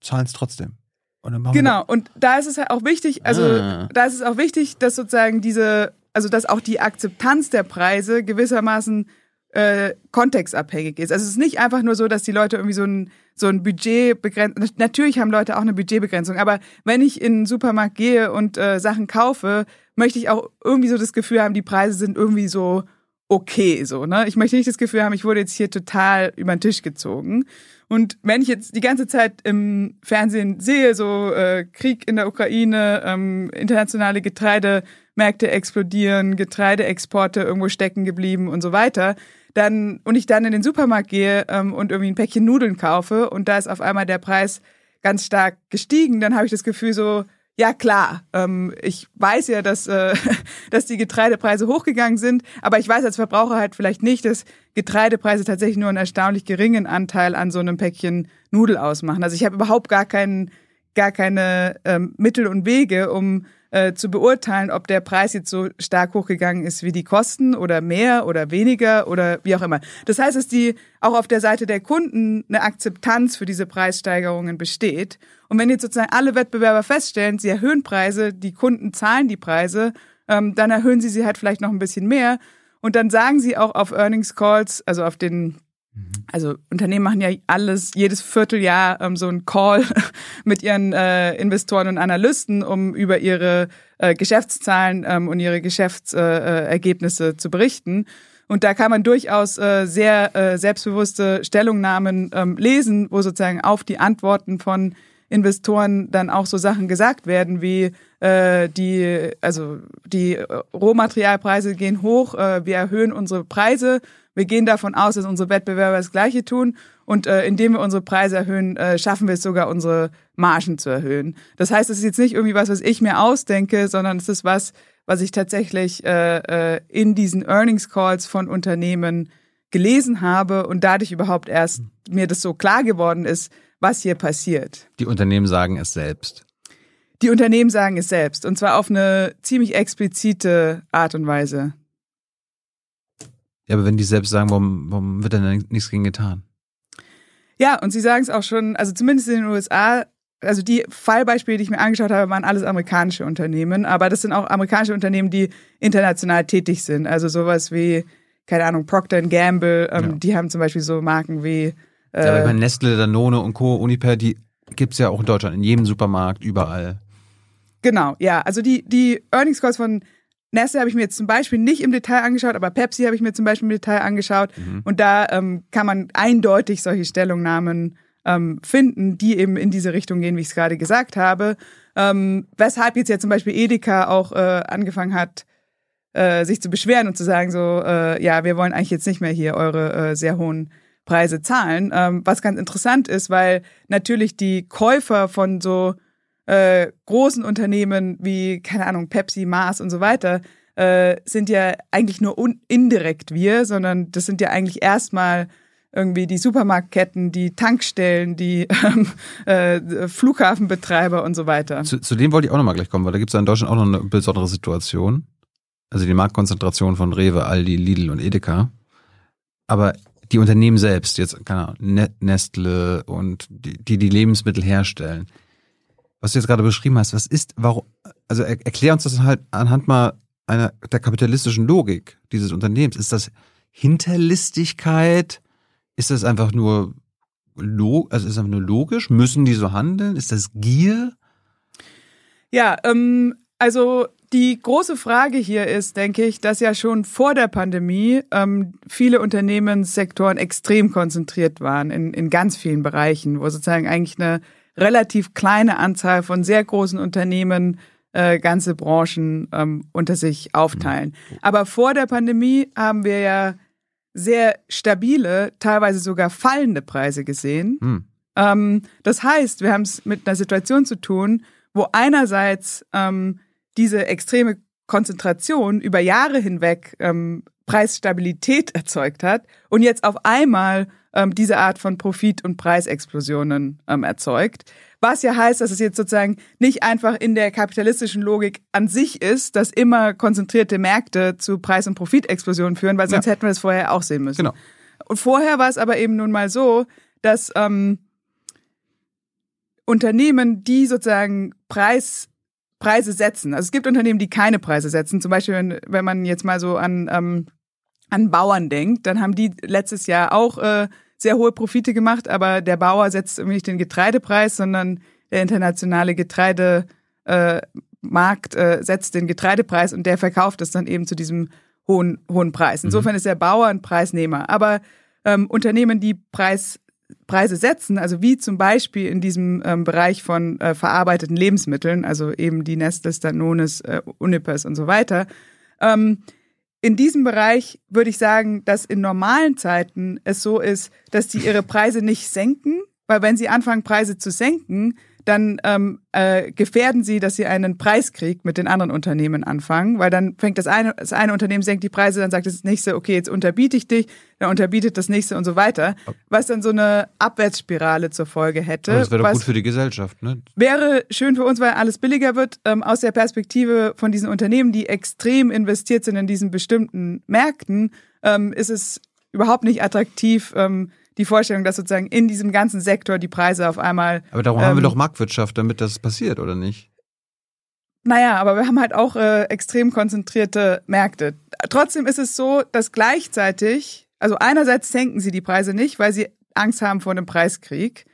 zahlen es trotzdem. Und genau, und da ist es halt auch wichtig, also ah. da ist es auch wichtig, dass sozusagen diese, also dass auch die Akzeptanz der Preise gewissermaßen äh, kontextabhängig ist. Also es ist nicht einfach nur so, dass die Leute irgendwie so ein, so ein Budget begrenzen. Natürlich haben Leute auch eine Budgetbegrenzung, aber wenn ich in den Supermarkt gehe und äh, Sachen kaufe, möchte ich auch irgendwie so das Gefühl haben, die Preise sind irgendwie so okay, so, ne? Ich möchte nicht das Gefühl haben, ich wurde jetzt hier total über den Tisch gezogen. Und wenn ich jetzt die ganze Zeit im Fernsehen sehe, so äh, Krieg in der Ukraine, ähm, internationale Getreidemärkte explodieren, Getreideexporte irgendwo stecken geblieben und so weiter, dann und ich dann in den Supermarkt gehe ähm, und irgendwie ein Päckchen Nudeln kaufe und da ist auf einmal der Preis ganz stark gestiegen, dann habe ich das Gefühl so, ja klar, ähm, ich weiß ja, dass, äh, dass die Getreidepreise hochgegangen sind, aber ich weiß als Verbraucher halt vielleicht nicht, dass Getreidepreise tatsächlich nur einen erstaunlich geringen Anteil an so einem Päckchen Nudel ausmachen. Also ich habe überhaupt gar keinen, gar keine ähm, Mittel und Wege, um äh, zu beurteilen, ob der Preis jetzt so stark hochgegangen ist wie die Kosten oder mehr oder weniger oder wie auch immer. Das heißt, dass die auch auf der Seite der Kunden eine Akzeptanz für diese Preissteigerungen besteht. Und wenn jetzt sozusagen alle Wettbewerber feststellen, sie erhöhen Preise, die Kunden zahlen die Preise, ähm, dann erhöhen sie sie halt vielleicht noch ein bisschen mehr. Und dann sagen sie auch auf Earnings Calls, also auf den. Also Unternehmen machen ja alles, jedes Vierteljahr ähm, so ein Call mit ihren äh, Investoren und Analysten, um über ihre äh, Geschäftszahlen ähm, und ihre Geschäftsergebnisse äh, zu berichten. Und da kann man durchaus äh, sehr äh, selbstbewusste Stellungnahmen ähm, lesen, wo sozusagen auf die Antworten von Investoren dann auch so Sachen gesagt werden wie äh, die also die Rohmaterialpreise gehen hoch, äh, wir erhöhen unsere Preise wir gehen davon aus, dass unsere Wettbewerber das Gleiche tun und äh, indem wir unsere Preise erhöhen, äh, schaffen wir es sogar, unsere Margen zu erhöhen. Das heißt, es ist jetzt nicht irgendwie was, was ich mir ausdenke, sondern es ist was, was ich tatsächlich äh, äh, in diesen Earnings Calls von Unternehmen gelesen habe und dadurch überhaupt erst mir das so klar geworden ist, was hier passiert. Die Unternehmen sagen es selbst. Die Unternehmen sagen es selbst und zwar auf eine ziemlich explizite Art und Weise. Ja, aber wenn die selbst sagen, warum, warum wird denn nichts gegen getan? Ja, und sie sagen es auch schon, also zumindest in den USA, also die Fallbeispiele, die ich mir angeschaut habe, waren alles amerikanische Unternehmen, aber das sind auch amerikanische Unternehmen, die international tätig sind. Also sowas wie, keine Ahnung, Procter Gamble, ähm, ja. die haben zum Beispiel so Marken wie. Äh, ja, aber bei Nestle, Danone und Co., Uniper, die Gibt's ja auch in Deutschland, in jedem Supermarkt, überall. Genau, ja. Also die, die Earnings Calls von Nestle habe ich mir jetzt zum Beispiel nicht im Detail angeschaut, aber Pepsi habe ich mir zum Beispiel im Detail angeschaut. Mhm. Und da ähm, kann man eindeutig solche Stellungnahmen ähm, finden, die eben in diese Richtung gehen, wie ich es gerade gesagt habe. Ähm, weshalb jetzt ja zum Beispiel Edeka auch äh, angefangen hat, äh, sich zu beschweren und zu sagen, so, äh, ja, wir wollen eigentlich jetzt nicht mehr hier eure äh, sehr hohen Preise zahlen. Ähm, was ganz interessant ist, weil natürlich die Käufer von so äh, großen Unternehmen wie, keine Ahnung, Pepsi, Mars und so weiter, äh, sind ja eigentlich nur indirekt wir, sondern das sind ja eigentlich erstmal irgendwie die Supermarktketten, die Tankstellen, die äh, Flughafenbetreiber und so weiter. Zu, zu dem wollte ich auch nochmal gleich kommen, weil da gibt es ja in Deutschland auch noch eine besondere Situation. Also die Marktkonzentration von Rewe, Aldi, Lidl und Edeka. Aber die Unternehmen selbst, jetzt, keine Ahnung, Nestle und die, die die Lebensmittel herstellen, was du jetzt gerade beschrieben hast, was ist, warum, also er, erklär uns das halt anhand mal einer der kapitalistischen Logik dieses Unternehmens. Ist das Hinterlistigkeit? Ist das einfach nur also ist das einfach nur logisch? Müssen die so handeln? Ist das Gier? Ja, ähm, also die große Frage hier ist, denke ich, dass ja schon vor der Pandemie ähm, viele Unternehmenssektoren extrem konzentriert waren in, in ganz vielen Bereichen, wo sozusagen eigentlich eine relativ kleine Anzahl von sehr großen Unternehmen äh, ganze Branchen ähm, unter sich aufteilen. Mhm. Aber vor der Pandemie haben wir ja sehr stabile, teilweise sogar fallende Preise gesehen. Mhm. Ähm, das heißt, wir haben es mit einer Situation zu tun, wo einerseits ähm, diese extreme Konzentration über Jahre hinweg ähm, Preisstabilität erzeugt hat und jetzt auf einmal ähm, diese Art von Profit- und Preisexplosionen ähm, erzeugt. Was ja heißt, dass es jetzt sozusagen nicht einfach in der kapitalistischen Logik an sich ist, dass immer konzentrierte Märkte zu Preis- und Profitexplosionen führen, weil sonst ja. hätten wir das vorher auch sehen müssen. Genau. Und vorher war es aber eben nun mal so, dass ähm, Unternehmen, die sozusagen Preis Preise setzen. Also es gibt Unternehmen, die keine Preise setzen. Zum Beispiel, wenn, wenn man jetzt mal so an ähm, an Bauern denkt, dann haben die letztes Jahr auch äh, sehr hohe Profite gemacht, aber der Bauer setzt irgendwie nicht den Getreidepreis, sondern der internationale Getreidemarkt äh, äh, setzt den Getreidepreis und der verkauft es dann eben zu diesem hohen, hohen Preis. Insofern mhm. ist der Bauer ein Preisnehmer. Aber ähm, Unternehmen, die Preis, Preise setzen, also wie zum Beispiel in diesem ähm, Bereich von äh, verarbeiteten Lebensmitteln, also eben die Nestes, Danones, äh, Unipers und so weiter, ähm, in diesem Bereich würde ich sagen, dass in normalen Zeiten es so ist, dass die ihre Preise nicht senken, weil wenn sie anfangen, Preise zu senken, dann ähm, äh, gefährden sie, dass sie einen Preiskrieg mit den anderen Unternehmen anfangen, weil dann fängt das eine, das eine Unternehmen senkt die Preise, dann sagt das nächste, okay, jetzt unterbiete ich dich, dann unterbietet das nächste und so weiter, was dann so eine Abwärtsspirale zur Folge hätte. Aber das wäre doch gut für die Gesellschaft, ne? Wäre schön für uns, weil alles billiger wird, ähm, aus der Perspektive von diesen Unternehmen, die extrem investiert sind in diesen bestimmten Märkten, ähm, ist es überhaupt nicht attraktiv, ähm, die Vorstellung, dass sozusagen in diesem ganzen Sektor die Preise auf einmal. Aber darum ähm, haben wir ähm, doch Marktwirtschaft, damit das passiert, oder nicht? Naja, aber wir haben halt auch äh, extrem konzentrierte Märkte. Trotzdem ist es so, dass gleichzeitig, also einerseits senken sie die Preise nicht, weil sie Angst haben vor einem Preiskrieg.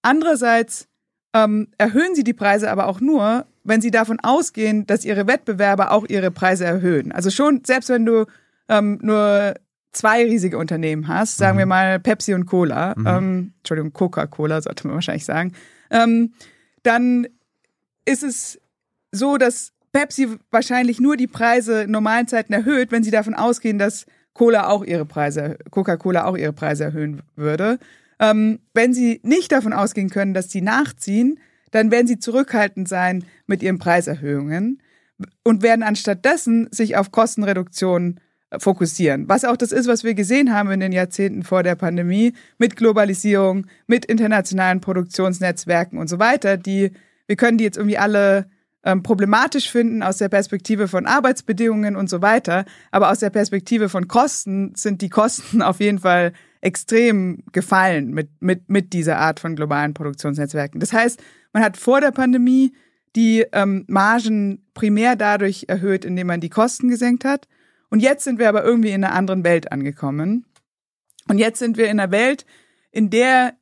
Andererseits ähm, erhöhen sie die Preise aber auch nur, wenn sie davon ausgehen, dass ihre Wettbewerber auch ihre Preise erhöhen. Also schon, selbst wenn du ähm, nur zwei riesige Unternehmen hast, sagen mhm. wir mal Pepsi und Cola, mhm. ähm, Entschuldigung, Coca-Cola sollte man wahrscheinlich sagen, ähm, dann ist es so, dass Pepsi wahrscheinlich nur die Preise in normalen Zeiten erhöht, wenn sie davon ausgehen, dass Cola auch ihre Preise, Coca-Cola auch ihre Preise erhöhen würde. Ähm, wenn sie nicht davon ausgehen können, dass sie nachziehen, dann werden sie zurückhaltend sein mit ihren Preiserhöhungen und werden anstatt dessen sich auf Kostenreduktion fokussieren. Was auch das ist, was wir gesehen haben in den Jahrzehnten vor der Pandemie mit Globalisierung, mit internationalen Produktionsnetzwerken und so weiter, die wir können die jetzt irgendwie alle ähm, problematisch finden aus der Perspektive von Arbeitsbedingungen und so weiter, aber aus der Perspektive von Kosten sind die Kosten auf jeden Fall extrem gefallen mit, mit, mit dieser Art von globalen Produktionsnetzwerken. Das heißt, man hat vor der Pandemie die ähm, Margen primär dadurch erhöht, indem man die Kosten gesenkt hat. Und jetzt sind wir aber irgendwie in einer anderen Welt angekommen. Und jetzt sind wir in einer Welt, in der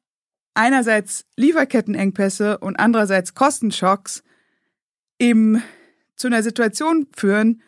einerseits Lieferkettenengpässe und andererseits Kostenschocks eben zu einer Situation führen,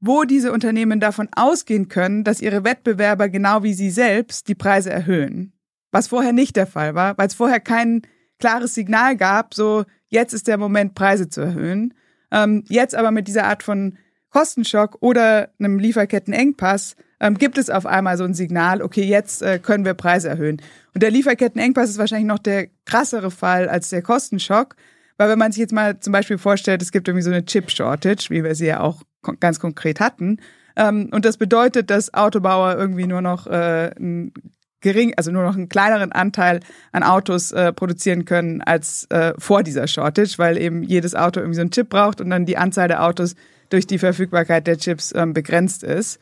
wo diese Unternehmen davon ausgehen können, dass ihre Wettbewerber genau wie sie selbst die Preise erhöhen. Was vorher nicht der Fall war, weil es vorher kein klares Signal gab, so jetzt ist der Moment, Preise zu erhöhen. Ähm, jetzt aber mit dieser Art von Kostenschock oder einem Lieferkettenengpass ähm, gibt es auf einmal so ein Signal, okay, jetzt äh, können wir Preise erhöhen. Und der Lieferkettenengpass ist wahrscheinlich noch der krassere Fall als der Kostenschock, weil wenn man sich jetzt mal zum Beispiel vorstellt, es gibt irgendwie so eine Chip-Shortage, wie wir sie ja auch ganz konkret hatten, ähm, und das bedeutet, dass Autobauer irgendwie nur noch äh, ein gering, also nur noch einen kleineren Anteil an Autos äh, produzieren können als äh, vor dieser Shortage, weil eben jedes Auto irgendwie so einen Chip braucht und dann die Anzahl der Autos durch die Verfügbarkeit der Chips ähm, begrenzt ist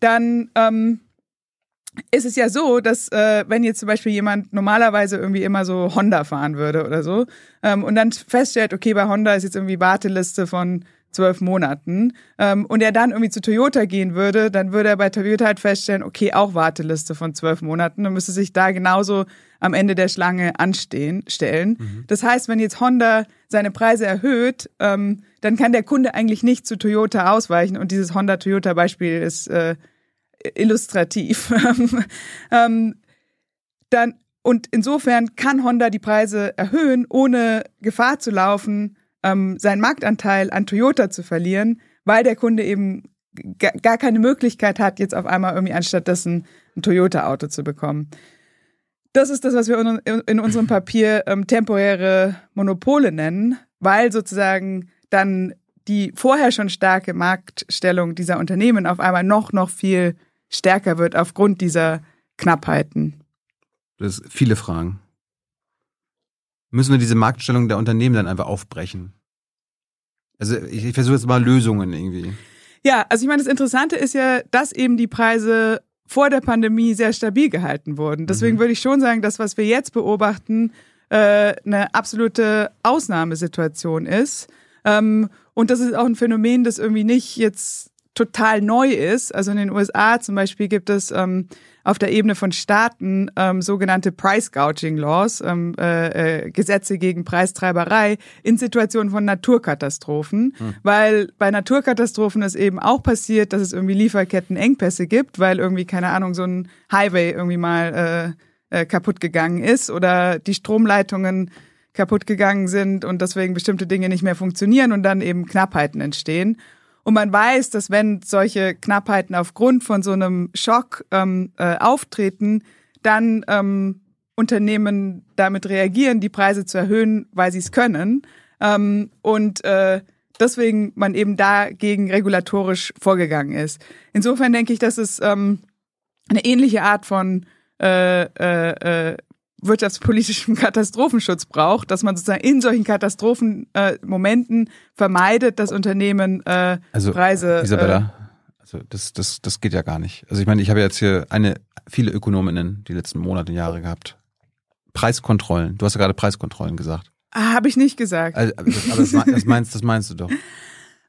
dann ähm, ist es ja so, dass äh, wenn jetzt zum Beispiel jemand normalerweise irgendwie immer so Honda fahren würde oder so ähm, und dann feststellt, okay, bei Honda ist jetzt irgendwie Warteliste von zwölf Monaten ähm, und er dann irgendwie zu Toyota gehen würde, dann würde er bei Toyota halt feststellen, okay, auch Warteliste von zwölf Monaten und müsste sich da genauso am Ende der Schlange anstehen, stellen. Mhm. Das heißt, wenn jetzt Honda seine Preise erhöht, ähm, dann kann der Kunde eigentlich nicht zu Toyota ausweichen und dieses Honda-Toyota-Beispiel ist äh, illustrativ. ähm, dann, und insofern kann Honda die Preise erhöhen, ohne Gefahr zu laufen, ähm, seinen Marktanteil an Toyota zu verlieren, weil der Kunde eben gar keine Möglichkeit hat, jetzt auf einmal irgendwie anstattdessen ein Toyota-Auto zu bekommen. Das ist das, was wir in, unserem Papier ähm, temporäre Monopole nennen, weil sozusagen dann die vorher schon starke Marktstellung dieser Unternehmen auf einmal noch, noch viel stärker wird aufgrund dieser Knappheiten? Das viele Fragen. Müssen wir diese Marktstellung der Unternehmen dann einfach aufbrechen? Also ich, ich versuche jetzt mal Lösungen irgendwie. Ja, also ich meine, das Interessante ist ja, dass eben die Preise vor der Pandemie sehr stabil gehalten wurden. Deswegen mhm. würde ich schon sagen, das, was wir jetzt beobachten, äh, eine absolute Ausnahmesituation ist. Ähm, und das ist auch ein Phänomen, das irgendwie nicht jetzt total neu ist. Also in den USA zum Beispiel gibt es ähm, auf der Ebene von Staaten ähm, sogenannte Price Gouging Laws, ähm, äh, äh, Gesetze gegen Preistreiberei in Situationen von Naturkatastrophen, hm. weil bei Naturkatastrophen es eben auch passiert, dass es irgendwie Lieferkettenengpässe gibt, weil irgendwie keine Ahnung so ein Highway irgendwie mal äh, äh, kaputt gegangen ist oder die Stromleitungen kaputt gegangen sind und deswegen bestimmte Dinge nicht mehr funktionieren und dann eben Knappheiten entstehen. Und man weiß, dass wenn solche Knappheiten aufgrund von so einem Schock ähm, äh, auftreten, dann ähm, Unternehmen damit reagieren, die Preise zu erhöhen, weil sie es können. Ähm, und äh, deswegen man eben dagegen regulatorisch vorgegangen ist. Insofern denke ich, dass es ähm, eine ähnliche Art von äh, äh, äh wirtschaftspolitischem Katastrophenschutz braucht, dass man sozusagen in solchen Katastrophenmomenten äh, vermeidet, dass Unternehmen äh, also, Preise. Isabella, äh, also das, das, das geht ja gar nicht. Also ich meine, ich habe jetzt hier eine, viele Ökonominnen die letzten Monate, Jahre gehabt. Preiskontrollen. Du hast ja gerade Preiskontrollen gesagt. Ah, habe ich nicht gesagt. Also, aber das, das, meinst, das meinst du doch.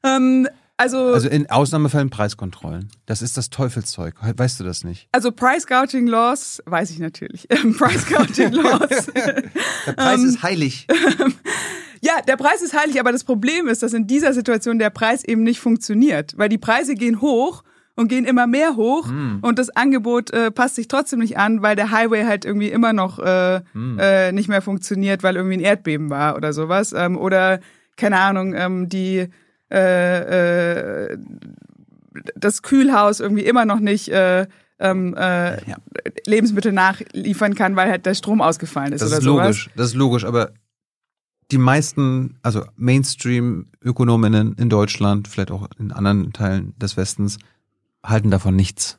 Ähm, also, also in Ausnahmefällen Preiskontrollen. Das ist das Teufelszeug. Weißt du das nicht? Also Price Gouging Laws, weiß ich natürlich. Price Gouging Laws. der Preis ist heilig. ja, der Preis ist heilig, aber das Problem ist, dass in dieser Situation der Preis eben nicht funktioniert, weil die Preise gehen hoch und gehen immer mehr hoch mm. und das Angebot äh, passt sich trotzdem nicht an, weil der Highway halt irgendwie immer noch äh, mm. äh, nicht mehr funktioniert, weil irgendwie ein Erdbeben war oder sowas ähm, oder keine Ahnung, ähm, die äh, äh, das Kühlhaus irgendwie immer noch nicht äh, ähm, äh, ja. Lebensmittel nachliefern kann, weil halt der Strom ausgefallen ist. Das oder ist sowas. logisch, das ist logisch, aber die meisten, also Mainstream-Ökonominnen in Deutschland, vielleicht auch in anderen Teilen des Westens, halten davon nichts.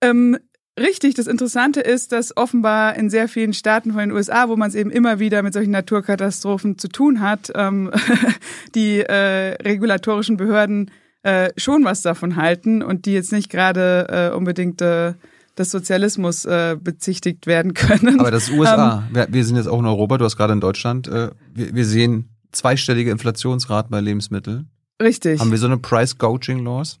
Ähm, Richtig, das Interessante ist, dass offenbar in sehr vielen Staaten von den USA, wo man es eben immer wieder mit solchen Naturkatastrophen zu tun hat, ähm, die äh, regulatorischen Behörden äh, schon was davon halten und die jetzt nicht gerade äh, unbedingt äh, des Sozialismus äh, bezichtigt werden können. Aber das ist USA. Ähm, wir, wir, sind jetzt auch in Europa, du hast gerade in Deutschland, äh, wir, wir sehen zweistellige Inflationsraten bei Lebensmitteln. Richtig. Haben wir so eine Price Gouging Laws?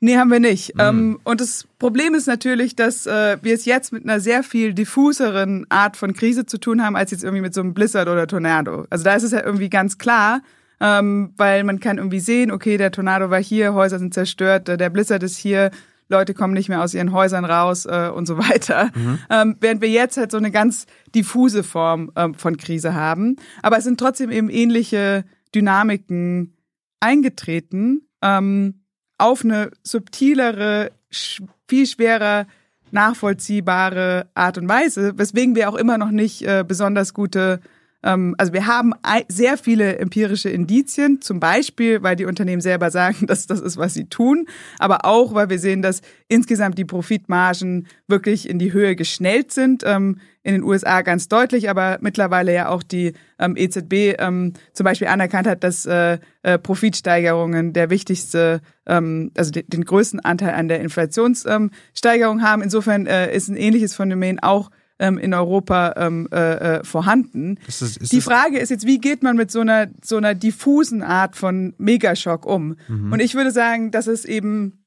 Nee, haben wir nicht. Mhm. Ähm, und das Problem ist natürlich, dass äh, wir es jetzt mit einer sehr viel diffuseren Art von Krise zu tun haben, als jetzt irgendwie mit so einem Blizzard oder Tornado. Also da ist es ja irgendwie ganz klar, ähm, weil man kann irgendwie sehen, okay, der Tornado war hier, Häuser sind zerstört, der Blizzard ist hier, Leute kommen nicht mehr aus ihren Häusern raus äh, und so weiter. Mhm. Ähm, während wir jetzt halt so eine ganz diffuse Form ähm, von Krise haben. Aber es sind trotzdem eben ähnliche Dynamiken eingetreten. Ähm, auf eine subtilere, viel schwerer nachvollziehbare Art und Weise, weswegen wir auch immer noch nicht äh, besonders gute also wir haben sehr viele empirische Indizien, zum Beispiel, weil die Unternehmen selber sagen, dass das ist, was sie tun, aber auch, weil wir sehen, dass insgesamt die Profitmargen wirklich in die Höhe geschnellt sind. Ähm, in den USA ganz deutlich, aber mittlerweile ja auch die ähm, EZB ähm, zum Beispiel anerkannt hat, dass äh, äh, Profitsteigerungen der wichtigste, ähm, also de den größten Anteil an der Inflationssteigerung haben. Insofern äh, ist ein ähnliches Phänomen auch ähm, in Europa ähm, äh, äh, vorhanden. Ist das, ist die Frage ist jetzt, wie geht man mit so einer so einer diffusen Art von Megaschock um? Mhm. Und ich würde sagen, dass es eben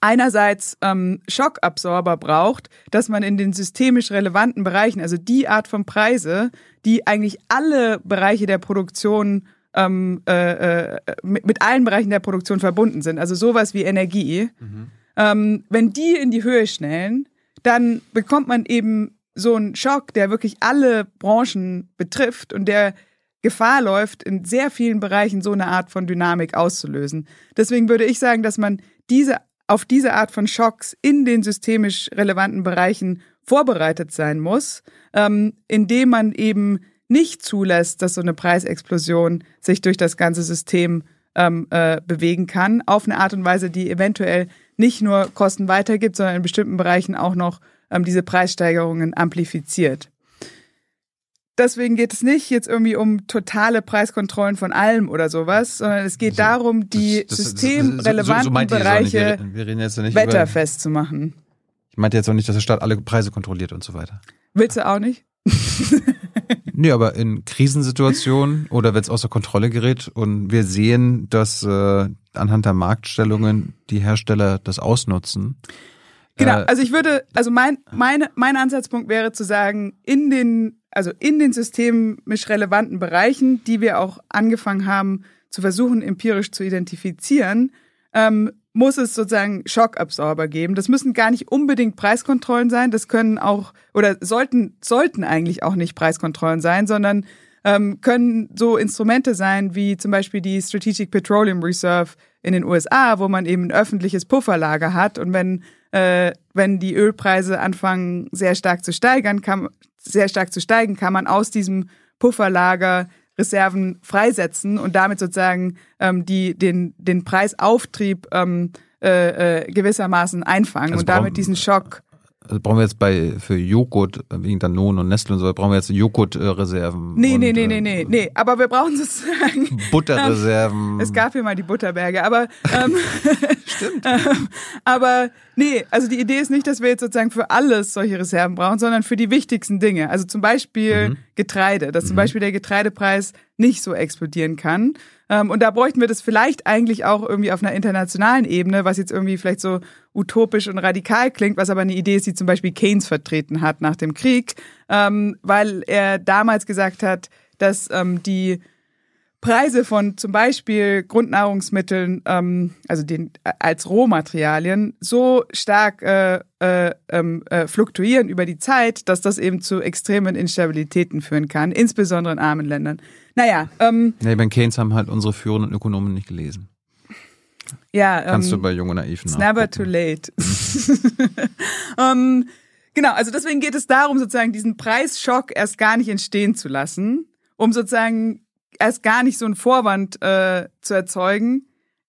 einerseits ähm, Schockabsorber braucht, dass man in den systemisch relevanten Bereichen, also die Art von Preise, die eigentlich alle Bereiche der Produktion ähm, äh, äh, mit, mit, allen Bereichen der Produktion verbunden sind, also sowas wie Energie, mhm. ähm, wenn die in die Höhe schnellen, dann bekommt man eben so ein Schock, der wirklich alle Branchen betrifft und der Gefahr läuft, in sehr vielen Bereichen so eine Art von Dynamik auszulösen. Deswegen würde ich sagen, dass man diese, auf diese Art von Schocks in den systemisch relevanten Bereichen vorbereitet sein muss, ähm, indem man eben nicht zulässt, dass so eine Preisexplosion sich durch das ganze System ähm, äh, bewegen kann, auf eine Art und Weise, die eventuell nicht nur Kosten weitergibt, sondern in bestimmten Bereichen auch noch ähm, diese Preissteigerungen amplifiziert. Deswegen geht es nicht jetzt irgendwie um totale Preiskontrollen von allem oder sowas, sondern es geht darum, die das, das, systemrelevanten so, so, so Bereiche wir wetterfest zu machen. Ich meinte jetzt auch nicht, dass der Staat alle Preise kontrolliert und so weiter. Willst du auch nicht? nee, aber in Krisensituationen oder wenn es außer Kontrolle gerät und wir sehen, dass äh, anhand der Marktstellungen die Hersteller das ausnutzen, Genau, äh, also ich würde, also mein, meine, mein Ansatzpunkt wäre zu sagen, in den, also in den systemisch relevanten Bereichen, die wir auch angefangen haben zu versuchen, empirisch zu identifizieren, ähm, muss es sozusagen Schockabsorber geben. Das müssen gar nicht unbedingt Preiskontrollen sein, das können auch, oder sollten, sollten eigentlich auch nicht Preiskontrollen sein, sondern ähm, können so Instrumente sein wie zum Beispiel die Strategic Petroleum Reserve in den USA, wo man eben ein öffentliches Pufferlager hat. Und wenn äh, wenn die Ölpreise anfangen sehr stark zu steigern, kann, sehr stark zu steigen, kann man aus diesem Pufferlager Reserven freisetzen und damit sozusagen ähm, die, den, den Preisauftrieb ähm, äh, äh, gewissermaßen einfangen also und damit diesen Schock also brauchen wir jetzt bei für Joghurt, wegen Danone und Nestle und so, brauchen wir jetzt Joghurtreserven. Nee, nee, nee, nee, nee, nee. Aber wir brauchen sozusagen. Butterreserven. es gab hier mal die Butterberge, aber ähm, Stimmt. ähm, aber nee, also die Idee ist nicht, dass wir jetzt sozusagen für alles solche Reserven brauchen, sondern für die wichtigsten Dinge. Also zum Beispiel mhm. Getreide, dass zum mhm. Beispiel der Getreidepreis nicht so explodieren kann. Ähm, und da bräuchten wir das vielleicht eigentlich auch irgendwie auf einer internationalen Ebene, was jetzt irgendwie vielleicht so utopisch und radikal klingt, was aber eine Idee ist, die zum Beispiel Keynes vertreten hat nach dem Krieg, ähm, weil er damals gesagt hat, dass ähm, die Preise von zum Beispiel Grundnahrungsmitteln, ähm, also den äh, als Rohmaterialien, so stark äh, äh, äh, fluktuieren über die Zeit, dass das eben zu extremen Instabilitäten führen kann, insbesondere in armen Ländern. Naja. Ähm, ja, bei Keynes haben halt unsere führenden Ökonomen nicht gelesen. Ja, kannst ähm, du bei Jung und Naiv It's never too late. um, genau, also deswegen geht es darum, sozusagen diesen Preisschock erst gar nicht entstehen zu lassen, um sozusagen erst gar nicht so einen Vorwand äh, zu erzeugen,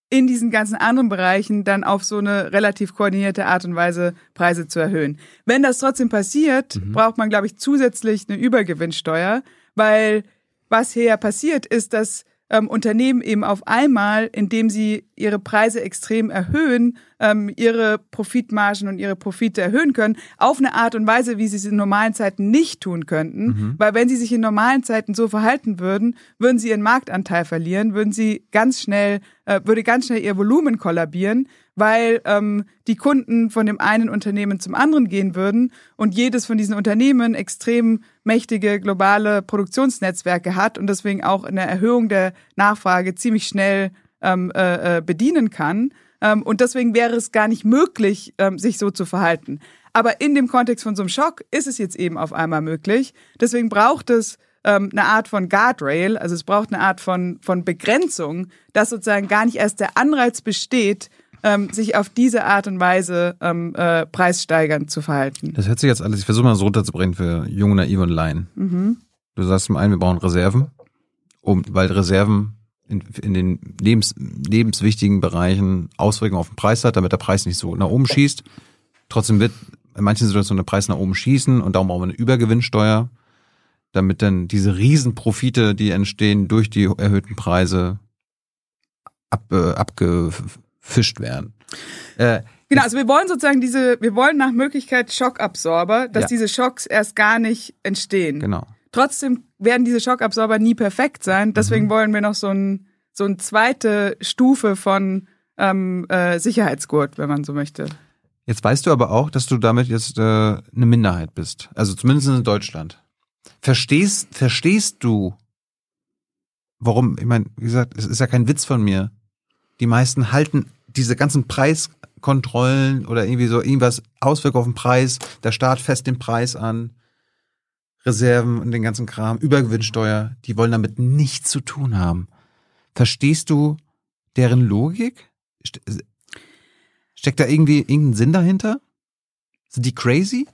in diesen ganzen anderen Bereichen dann auf so eine relativ koordinierte Art und Weise Preise zu erhöhen. Wenn das trotzdem passiert, mhm. braucht man, glaube ich, zusätzlich eine Übergewinnsteuer, weil was hier passiert, ist, dass ähm, Unternehmen eben auf einmal, indem sie ihre Preise extrem erhöhen, ähm, ihre Profitmargen und ihre Profite erhöhen können, auf eine Art und Weise, wie sie es in normalen Zeiten nicht tun könnten. Mhm. Weil wenn sie sich in normalen Zeiten so verhalten würden, würden sie ihren Marktanteil verlieren, würden sie ganz schnell, äh, würde ganz schnell ihr Volumen kollabieren, weil ähm, die Kunden von dem einen Unternehmen zum anderen gehen würden und jedes von diesen Unternehmen extrem mächtige globale Produktionsnetzwerke hat und deswegen auch eine Erhöhung der Nachfrage ziemlich schnell ähm, äh, äh, bedienen kann. Ähm, und deswegen wäre es gar nicht möglich, ähm, sich so zu verhalten. Aber in dem Kontext von so einem Schock ist es jetzt eben auf einmal möglich. Deswegen braucht es ähm, eine Art von Guardrail, also es braucht eine Art von, von Begrenzung, dass sozusagen gar nicht erst der Anreiz besteht, ähm, sich auf diese Art und Weise ähm, äh, preissteigernd zu verhalten. Das hört sich jetzt alles, ich versuche mal so runterzubringen für junge, naive und Laien. Mhm. Du sagst zum einen, wir brauchen Reserven, um, weil Reserven in, in den lebens, lebenswichtigen Bereichen Auswirkungen auf den Preis hat, damit der Preis nicht so nach oben schießt. Trotzdem wird in manchen Situationen der Preis nach oben schießen und darum brauchen wir eine Übergewinnsteuer, damit dann diese Riesenprofite, die entstehen durch die erhöhten Preise, ab, äh, abgefischt werden. Äh, Genau, also wir wollen sozusagen diese, wir wollen nach Möglichkeit Schockabsorber, dass ja. diese Schocks erst gar nicht entstehen. Genau. Trotzdem werden diese Schockabsorber nie perfekt sein. Deswegen mhm. wollen wir noch so ein so eine zweite Stufe von ähm, äh, Sicherheitsgurt, wenn man so möchte. Jetzt weißt du aber auch, dass du damit jetzt äh, eine Minderheit bist. Also zumindest in Deutschland. Verstehst, verstehst du, warum, ich meine, wie gesagt, es ist ja kein Witz von mir. Die meisten halten diese ganzen Preiskontrollen oder irgendwie so irgendwas Auswirkungen auf den Preis, der Staat fest den Preis an, Reserven und den ganzen Kram, Übergewinnsteuer, die wollen damit nichts zu tun haben. Verstehst du deren Logik? Steckt da irgendwie irgendein Sinn dahinter? Sind die crazy?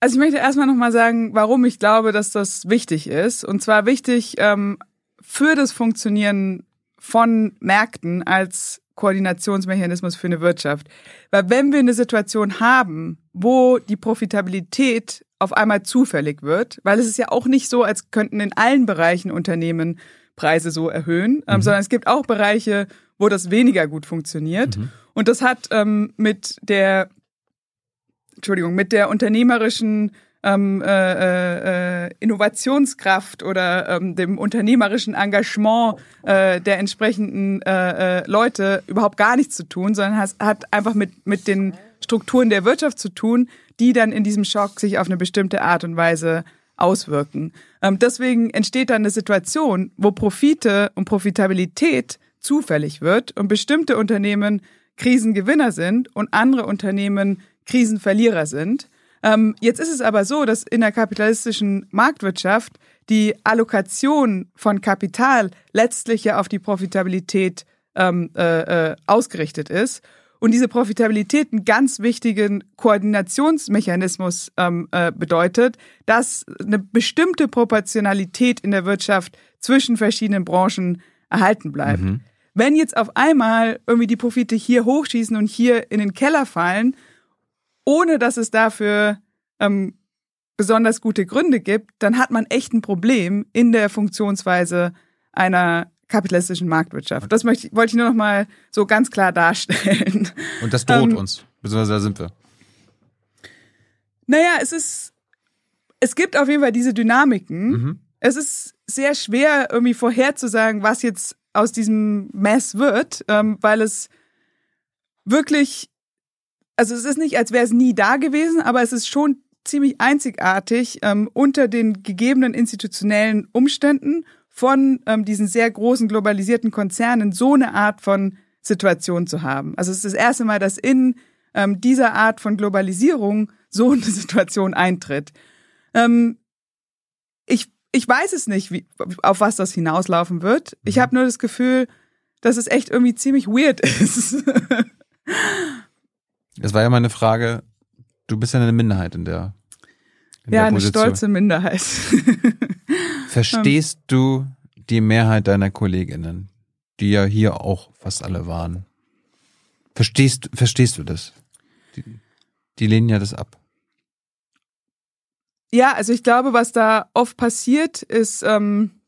Also ich möchte erstmal nochmal sagen, warum ich glaube, dass das wichtig ist. Und zwar wichtig ähm, für das Funktionieren von Märkten als Koordinationsmechanismus für eine Wirtschaft. Weil wenn wir eine Situation haben, wo die Profitabilität auf einmal zufällig wird, weil es ist ja auch nicht so, als könnten in allen Bereichen Unternehmen Preise so erhöhen, ähm, mhm. sondern es gibt auch Bereiche, wo das weniger gut funktioniert. Mhm. Und das hat ähm, mit der, Entschuldigung, mit der unternehmerischen ähm, äh, äh, Innovationskraft oder ähm, dem unternehmerischen Engagement äh, der entsprechenden äh, äh, Leute überhaupt gar nichts zu tun, sondern has, hat einfach mit, mit den Strukturen der Wirtschaft zu tun, die dann in diesem Schock sich auf eine bestimmte Art und Weise auswirken. Ähm, deswegen entsteht dann eine Situation, wo Profite und Profitabilität zufällig wird und bestimmte Unternehmen Krisengewinner sind und andere Unternehmen Krisenverlierer sind. Ähm, jetzt ist es aber so, dass in der kapitalistischen Marktwirtschaft die Allokation von Kapital letztlich ja auf die Profitabilität ähm, äh, äh, ausgerichtet ist und diese Profitabilität einen ganz wichtigen Koordinationsmechanismus ähm, äh, bedeutet, dass eine bestimmte Proportionalität in der Wirtschaft zwischen verschiedenen Branchen erhalten bleibt. Mhm. Wenn jetzt auf einmal irgendwie die Profite hier hochschießen und hier in den Keller fallen, ohne dass es dafür ähm, besonders gute Gründe gibt, dann hat man echt ein Problem in der Funktionsweise einer kapitalistischen Marktwirtschaft. Das möchte, wollte ich nur noch mal so ganz klar darstellen. Und das droht ähm, uns, beziehungsweise da sind wir. Naja, es ist, es gibt auf jeden Fall diese Dynamiken. Mhm. Es ist sehr schwer, irgendwie vorherzusagen, was jetzt aus diesem Mess wird, ähm, weil es wirklich, also es ist nicht, als wäre es nie da gewesen, aber es ist schon ziemlich einzigartig ähm, unter den gegebenen institutionellen Umständen von ähm, diesen sehr großen globalisierten Konzernen so eine Art von Situation zu haben. Also es ist das erste Mal, dass in ähm, dieser Art von Globalisierung so eine Situation eintritt. Ähm, ich ich weiß es nicht, wie, auf was das hinauslaufen wird. Ich mhm. habe nur das Gefühl, dass es echt irgendwie ziemlich weird ist. Es war ja mal eine Frage, du bist ja eine Minderheit in der. In ja, der eine stolze Minderheit. Verstehst du die Mehrheit deiner Kolleginnen, die ja hier auch fast alle waren? Verstehst, verstehst du das? Die, die lehnen ja das ab. Ja, also ich glaube, was da oft passiert, ist, ähm,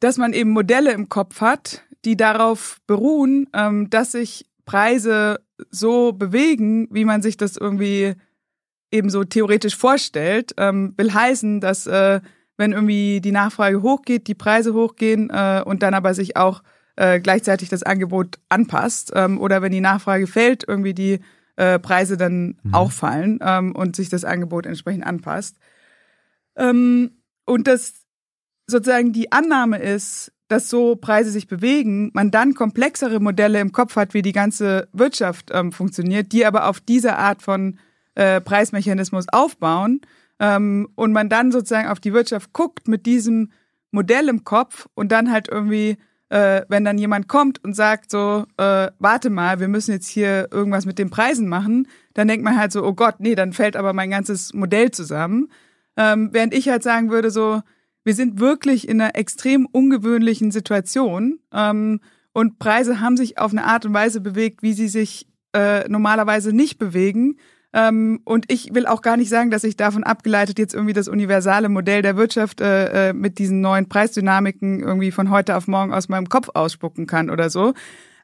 dass man eben Modelle im Kopf hat, die darauf beruhen, ähm, dass sich Preise so bewegen, wie man sich das irgendwie eben so theoretisch vorstellt, ähm, will heißen, dass äh, wenn irgendwie die Nachfrage hochgeht, die Preise hochgehen äh, und dann aber sich auch äh, gleichzeitig das Angebot anpasst ähm, oder wenn die Nachfrage fällt, irgendwie die äh, Preise dann mhm. auch fallen ähm, und sich das Angebot entsprechend anpasst. Ähm, und das sozusagen die Annahme ist, dass so Preise sich bewegen, man dann komplexere Modelle im Kopf hat, wie die ganze Wirtschaft ähm, funktioniert, die aber auf diese Art von äh, Preismechanismus aufbauen ähm, und man dann sozusagen auf die Wirtschaft guckt mit diesem Modell im Kopf und dann halt irgendwie, äh, wenn dann jemand kommt und sagt so, äh, warte mal, wir müssen jetzt hier irgendwas mit den Preisen machen, dann denkt man halt so, oh Gott, nee, dann fällt aber mein ganzes Modell zusammen. Ähm, während ich halt sagen würde so, wir sind wirklich in einer extrem ungewöhnlichen Situation ähm, und Preise haben sich auf eine Art und Weise bewegt, wie sie sich äh, normalerweise nicht bewegen. Ähm, und ich will auch gar nicht sagen, dass ich davon abgeleitet jetzt irgendwie das universale Modell der Wirtschaft äh, äh mit diesen neuen Preisdynamiken irgendwie von heute auf morgen aus meinem Kopf ausspucken kann oder so.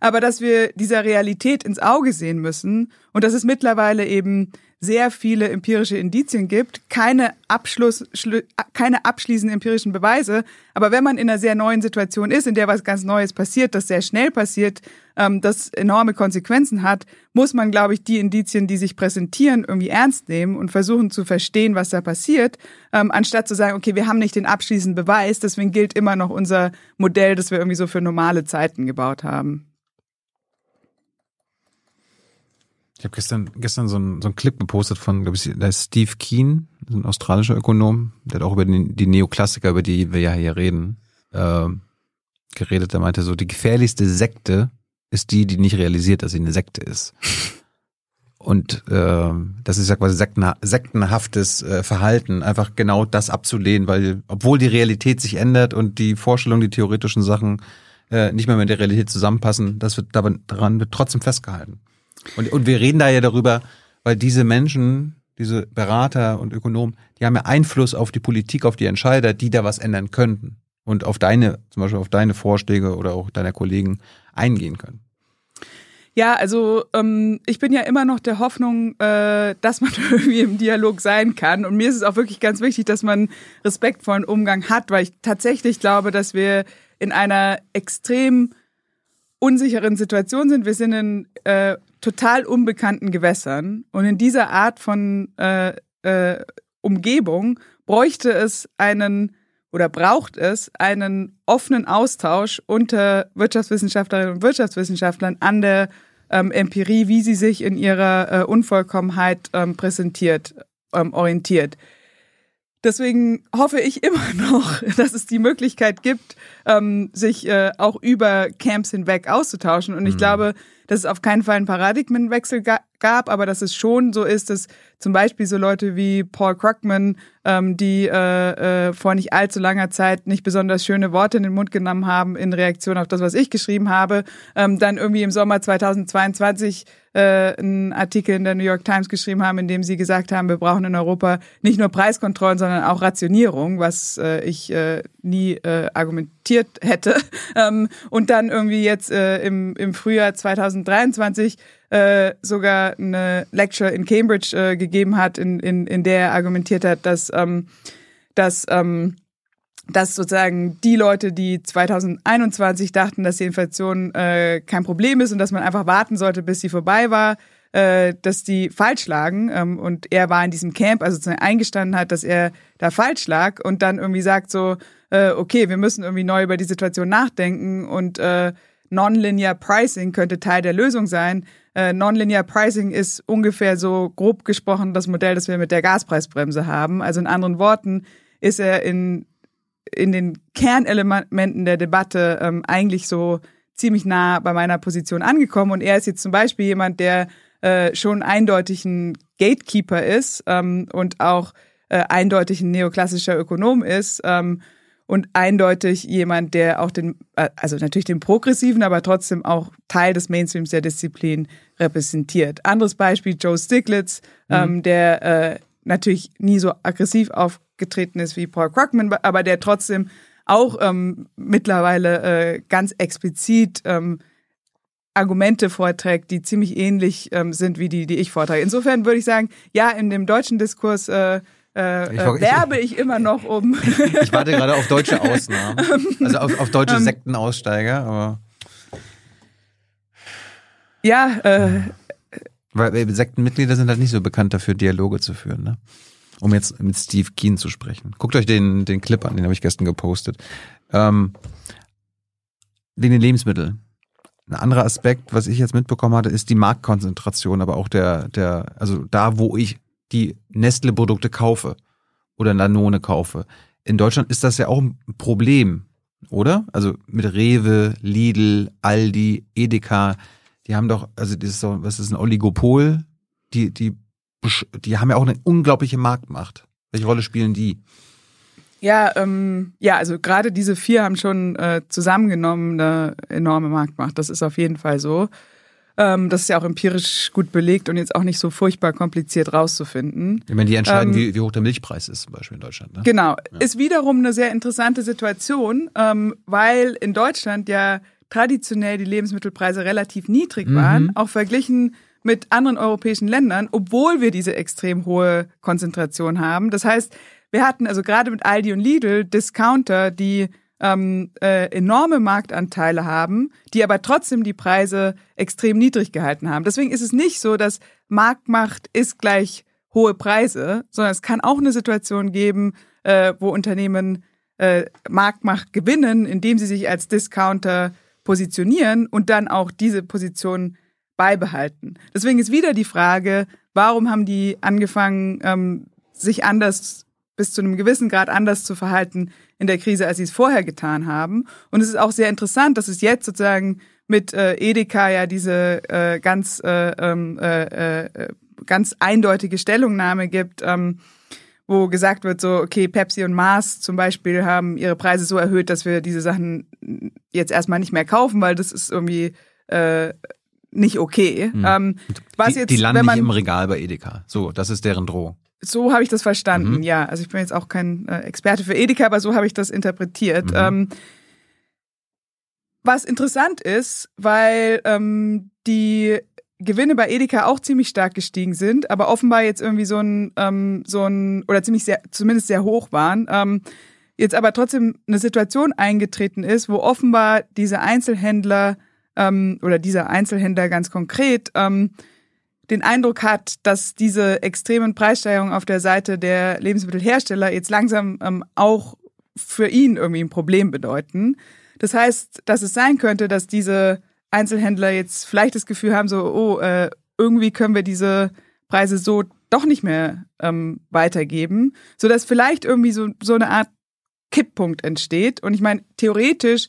Aber dass wir dieser Realität ins Auge sehen müssen und dass es mittlerweile eben sehr viele empirische Indizien gibt, keine Abschluss, keine abschließenden empirischen Beweise. Aber wenn man in einer sehr neuen Situation ist, in der was ganz Neues passiert, das sehr schnell passiert, ähm, das enorme Konsequenzen hat, muss man, glaube ich, die Indizien, die sich präsentieren, irgendwie ernst nehmen und versuchen zu verstehen, was da passiert, ähm, anstatt zu sagen, okay, wir haben nicht den abschließenden Beweis, deswegen gilt immer noch unser Modell, das wir irgendwie so für normale Zeiten gebaut haben. Ich habe gestern, gestern so einen so Clip gepostet von, glaube ich, da ist Steve Keen, ein australischer Ökonom, der hat auch über die, die Neoklassiker, über die wir ja hier reden, äh, geredet. Der meinte so, die gefährlichste Sekte ist die, die nicht realisiert, dass sie eine Sekte ist. Und äh, das ist ja quasi sektenha sektenhaftes äh, Verhalten, einfach genau das abzulehnen, weil obwohl die Realität sich ändert und die Vorstellungen, die theoretischen Sachen äh, nicht mehr mit der Realität zusammenpassen, das wird daran wird trotzdem festgehalten. Und, und wir reden da ja darüber, weil diese Menschen, diese Berater und Ökonomen, die haben ja Einfluss auf die Politik, auf die Entscheider, die da was ändern könnten und auf deine, zum Beispiel auf deine Vorschläge oder auch deiner Kollegen eingehen können. Ja, also ähm, ich bin ja immer noch der Hoffnung, äh, dass man irgendwie im Dialog sein kann. Und mir ist es auch wirklich ganz wichtig, dass man respektvollen Umgang hat, weil ich tatsächlich glaube, dass wir in einer extrem unsicheren Situation sind. Wir sind in äh, total unbekannten Gewässern. Und in dieser Art von äh, äh, Umgebung bräuchte es einen oder braucht es einen offenen Austausch unter Wirtschaftswissenschaftlerinnen und Wirtschaftswissenschaftlern an der ähm, Empirie, wie sie sich in ihrer äh, Unvollkommenheit ähm, präsentiert, ähm, orientiert. Deswegen hoffe ich immer noch, dass es die Möglichkeit gibt, ähm, sich äh, auch über Camps hinweg auszutauschen. Und ich mhm. glaube, dass es auf keinen Fall einen Paradigmenwechsel gab, aber dass es schon so ist, dass zum Beispiel so Leute wie Paul Krugman, ähm, die äh, äh, vor nicht allzu langer Zeit nicht besonders schöne Worte in den Mund genommen haben in Reaktion auf das, was ich geschrieben habe, ähm, dann irgendwie im Sommer 2022 äh, einen Artikel in der New York Times geschrieben haben, in dem sie gesagt haben, wir brauchen in Europa nicht nur Preiskontrollen, sondern auch Rationierung, was äh, ich äh, nie äh, argumentiert hätte. ähm, und dann irgendwie jetzt äh, im, im Frühjahr 2023 äh, sogar eine Lecture in Cambridge äh, gegeben hat, in, in, in der er argumentiert hat, dass, ähm, dass, ähm, dass sozusagen die Leute, die 2021 dachten, dass die Inflation äh, kein Problem ist und dass man einfach warten sollte, bis sie vorbei war, äh, dass die falsch lagen. Ähm, und er war in diesem Camp, also sozusagen eingestanden hat, dass er da falsch lag und dann irgendwie sagt so, äh, okay, wir müssen irgendwie neu über die Situation nachdenken und äh, Nonlinear Pricing könnte Teil der Lösung sein. Äh, Nonlinear Pricing ist ungefähr so grob gesprochen das Modell, das wir mit der Gaspreisbremse haben. Also in anderen Worten ist er in, in den Kernelementen der Debatte ähm, eigentlich so ziemlich nah bei meiner Position angekommen. Und er ist jetzt zum Beispiel jemand, der äh, schon eindeutig ein Gatekeeper ist ähm, und auch äh, eindeutig ein neoklassischer Ökonom ist. Ähm, und eindeutig jemand, der auch den, äh, also natürlich den progressiven, aber trotzdem auch Teil des Mainstreams der Disziplin repräsentiert. Anderes Beispiel, Joe Stiglitz, mhm. ähm, der äh, natürlich nie so aggressiv aufgetreten ist wie Paul Krugman, aber der trotzdem auch ähm, mittlerweile äh, ganz explizit ähm, Argumente vorträgt, die ziemlich ähnlich ähm, sind wie die, die ich vortrage. Insofern würde ich sagen, ja, in dem deutschen Diskurs äh, äh, ich, äh, werbe ich, ich, immer noch um. ich warte gerade auf deutsche Ausnahmen. Also auf, auf deutsche ähm, Sektenaussteiger, aber. Ja, äh, Weil Sektenmitglieder sind halt nicht so bekannt dafür, Dialoge zu führen, ne? Um jetzt mit Steve Keen zu sprechen. Guckt euch den, den Clip an, den habe ich gestern gepostet. Ähm, den Lebensmitteln. Ein anderer Aspekt, was ich jetzt mitbekommen hatte, ist die Marktkonzentration, aber auch der, der, also da, wo ich die Nestle-Produkte kaufe oder Danone kaufe. In Deutschland ist das ja auch ein Problem, oder? Also mit Rewe, Lidl, Aldi, Edeka, die haben doch, also das ist so, was ist ein Oligopol? Die, die, die haben ja auch eine unglaubliche Marktmacht. Welche Rolle spielen die? Ja, ähm, ja, also gerade diese vier haben schon äh, zusammengenommen eine enorme Marktmacht. Das ist auf jeden Fall so. Ähm, das ist ja auch empirisch gut belegt und jetzt auch nicht so furchtbar kompliziert rauszufinden. Ich meine, die entscheiden, Ähm, wie, wie hoch der Milchpreis ist, zum Beispiel in Deutschland. Ne? Genau. Ist wiederum eine sehr interessante Situation, ähm, weil in Deutschland ja traditionell die Lebensmittelpreise relativ niedrig waren, auch verglichen mit anderen europäischen Ländern, obwohl wir diese extrem hohe Konzentration haben. Das heißt, wir hatten also gerade mit Aldi und Lidl Discounter, die ähm, äh, enorme Marktanteile haben, die aber trotzdem die Preise extrem niedrig gehalten haben. Deswegen ist es nicht so, dass Marktmacht ist gleich hohe Preise, sondern es kann auch eine Situation geben, äh, wo Unternehmen äh, Marktmacht gewinnen, indem sie sich als Discounter positionieren und dann auch diese Position beibehalten. Deswegen ist wieder die Frage, warum haben die angefangen, ähm, sich anders bis zu einem gewissen Grad anders zu verhalten in der Krise, als sie es vorher getan haben. Und es ist auch sehr interessant, dass es jetzt sozusagen mit äh, Edeka ja diese äh, ganz äh, ähm, äh, äh, ganz eindeutige Stellungnahme gibt, ähm, wo gesagt wird, so, okay, Pepsi und Mars zum Beispiel haben ihre Preise so erhöht, dass wir diese Sachen jetzt erstmal nicht mehr kaufen, weil das ist irgendwie äh, nicht okay. Ähm, was die, jetzt, die landen wenn man, nicht im Regal bei Edeka. So, das ist deren Drohung. So habe ich das verstanden, Mhm. ja. Also ich bin jetzt auch kein äh, Experte für Edeka, aber so habe ich das interpretiert. Mhm. Ähm, was interessant ist, weil ähm, die Gewinne bei Edeka auch ziemlich stark gestiegen sind, aber offenbar jetzt irgendwie so ein, ähm, so ein oder ziemlich sehr, zumindest sehr hoch waren. Ähm, jetzt aber trotzdem eine Situation eingetreten ist, wo offenbar diese Einzelhändler ähm, oder dieser Einzelhändler ganz konkret ähm, den Eindruck hat, dass diese extremen Preissteigerungen auf der Seite der Lebensmittelhersteller jetzt langsam ähm, auch für ihn irgendwie ein Problem bedeuten. Das heißt, dass es sein könnte, dass diese Einzelhändler jetzt vielleicht das Gefühl haben, so, oh, äh, irgendwie können wir diese Preise so doch nicht mehr ähm, weitergeben, sodass vielleicht irgendwie so, so eine Art Kipppunkt entsteht. Und ich meine, theoretisch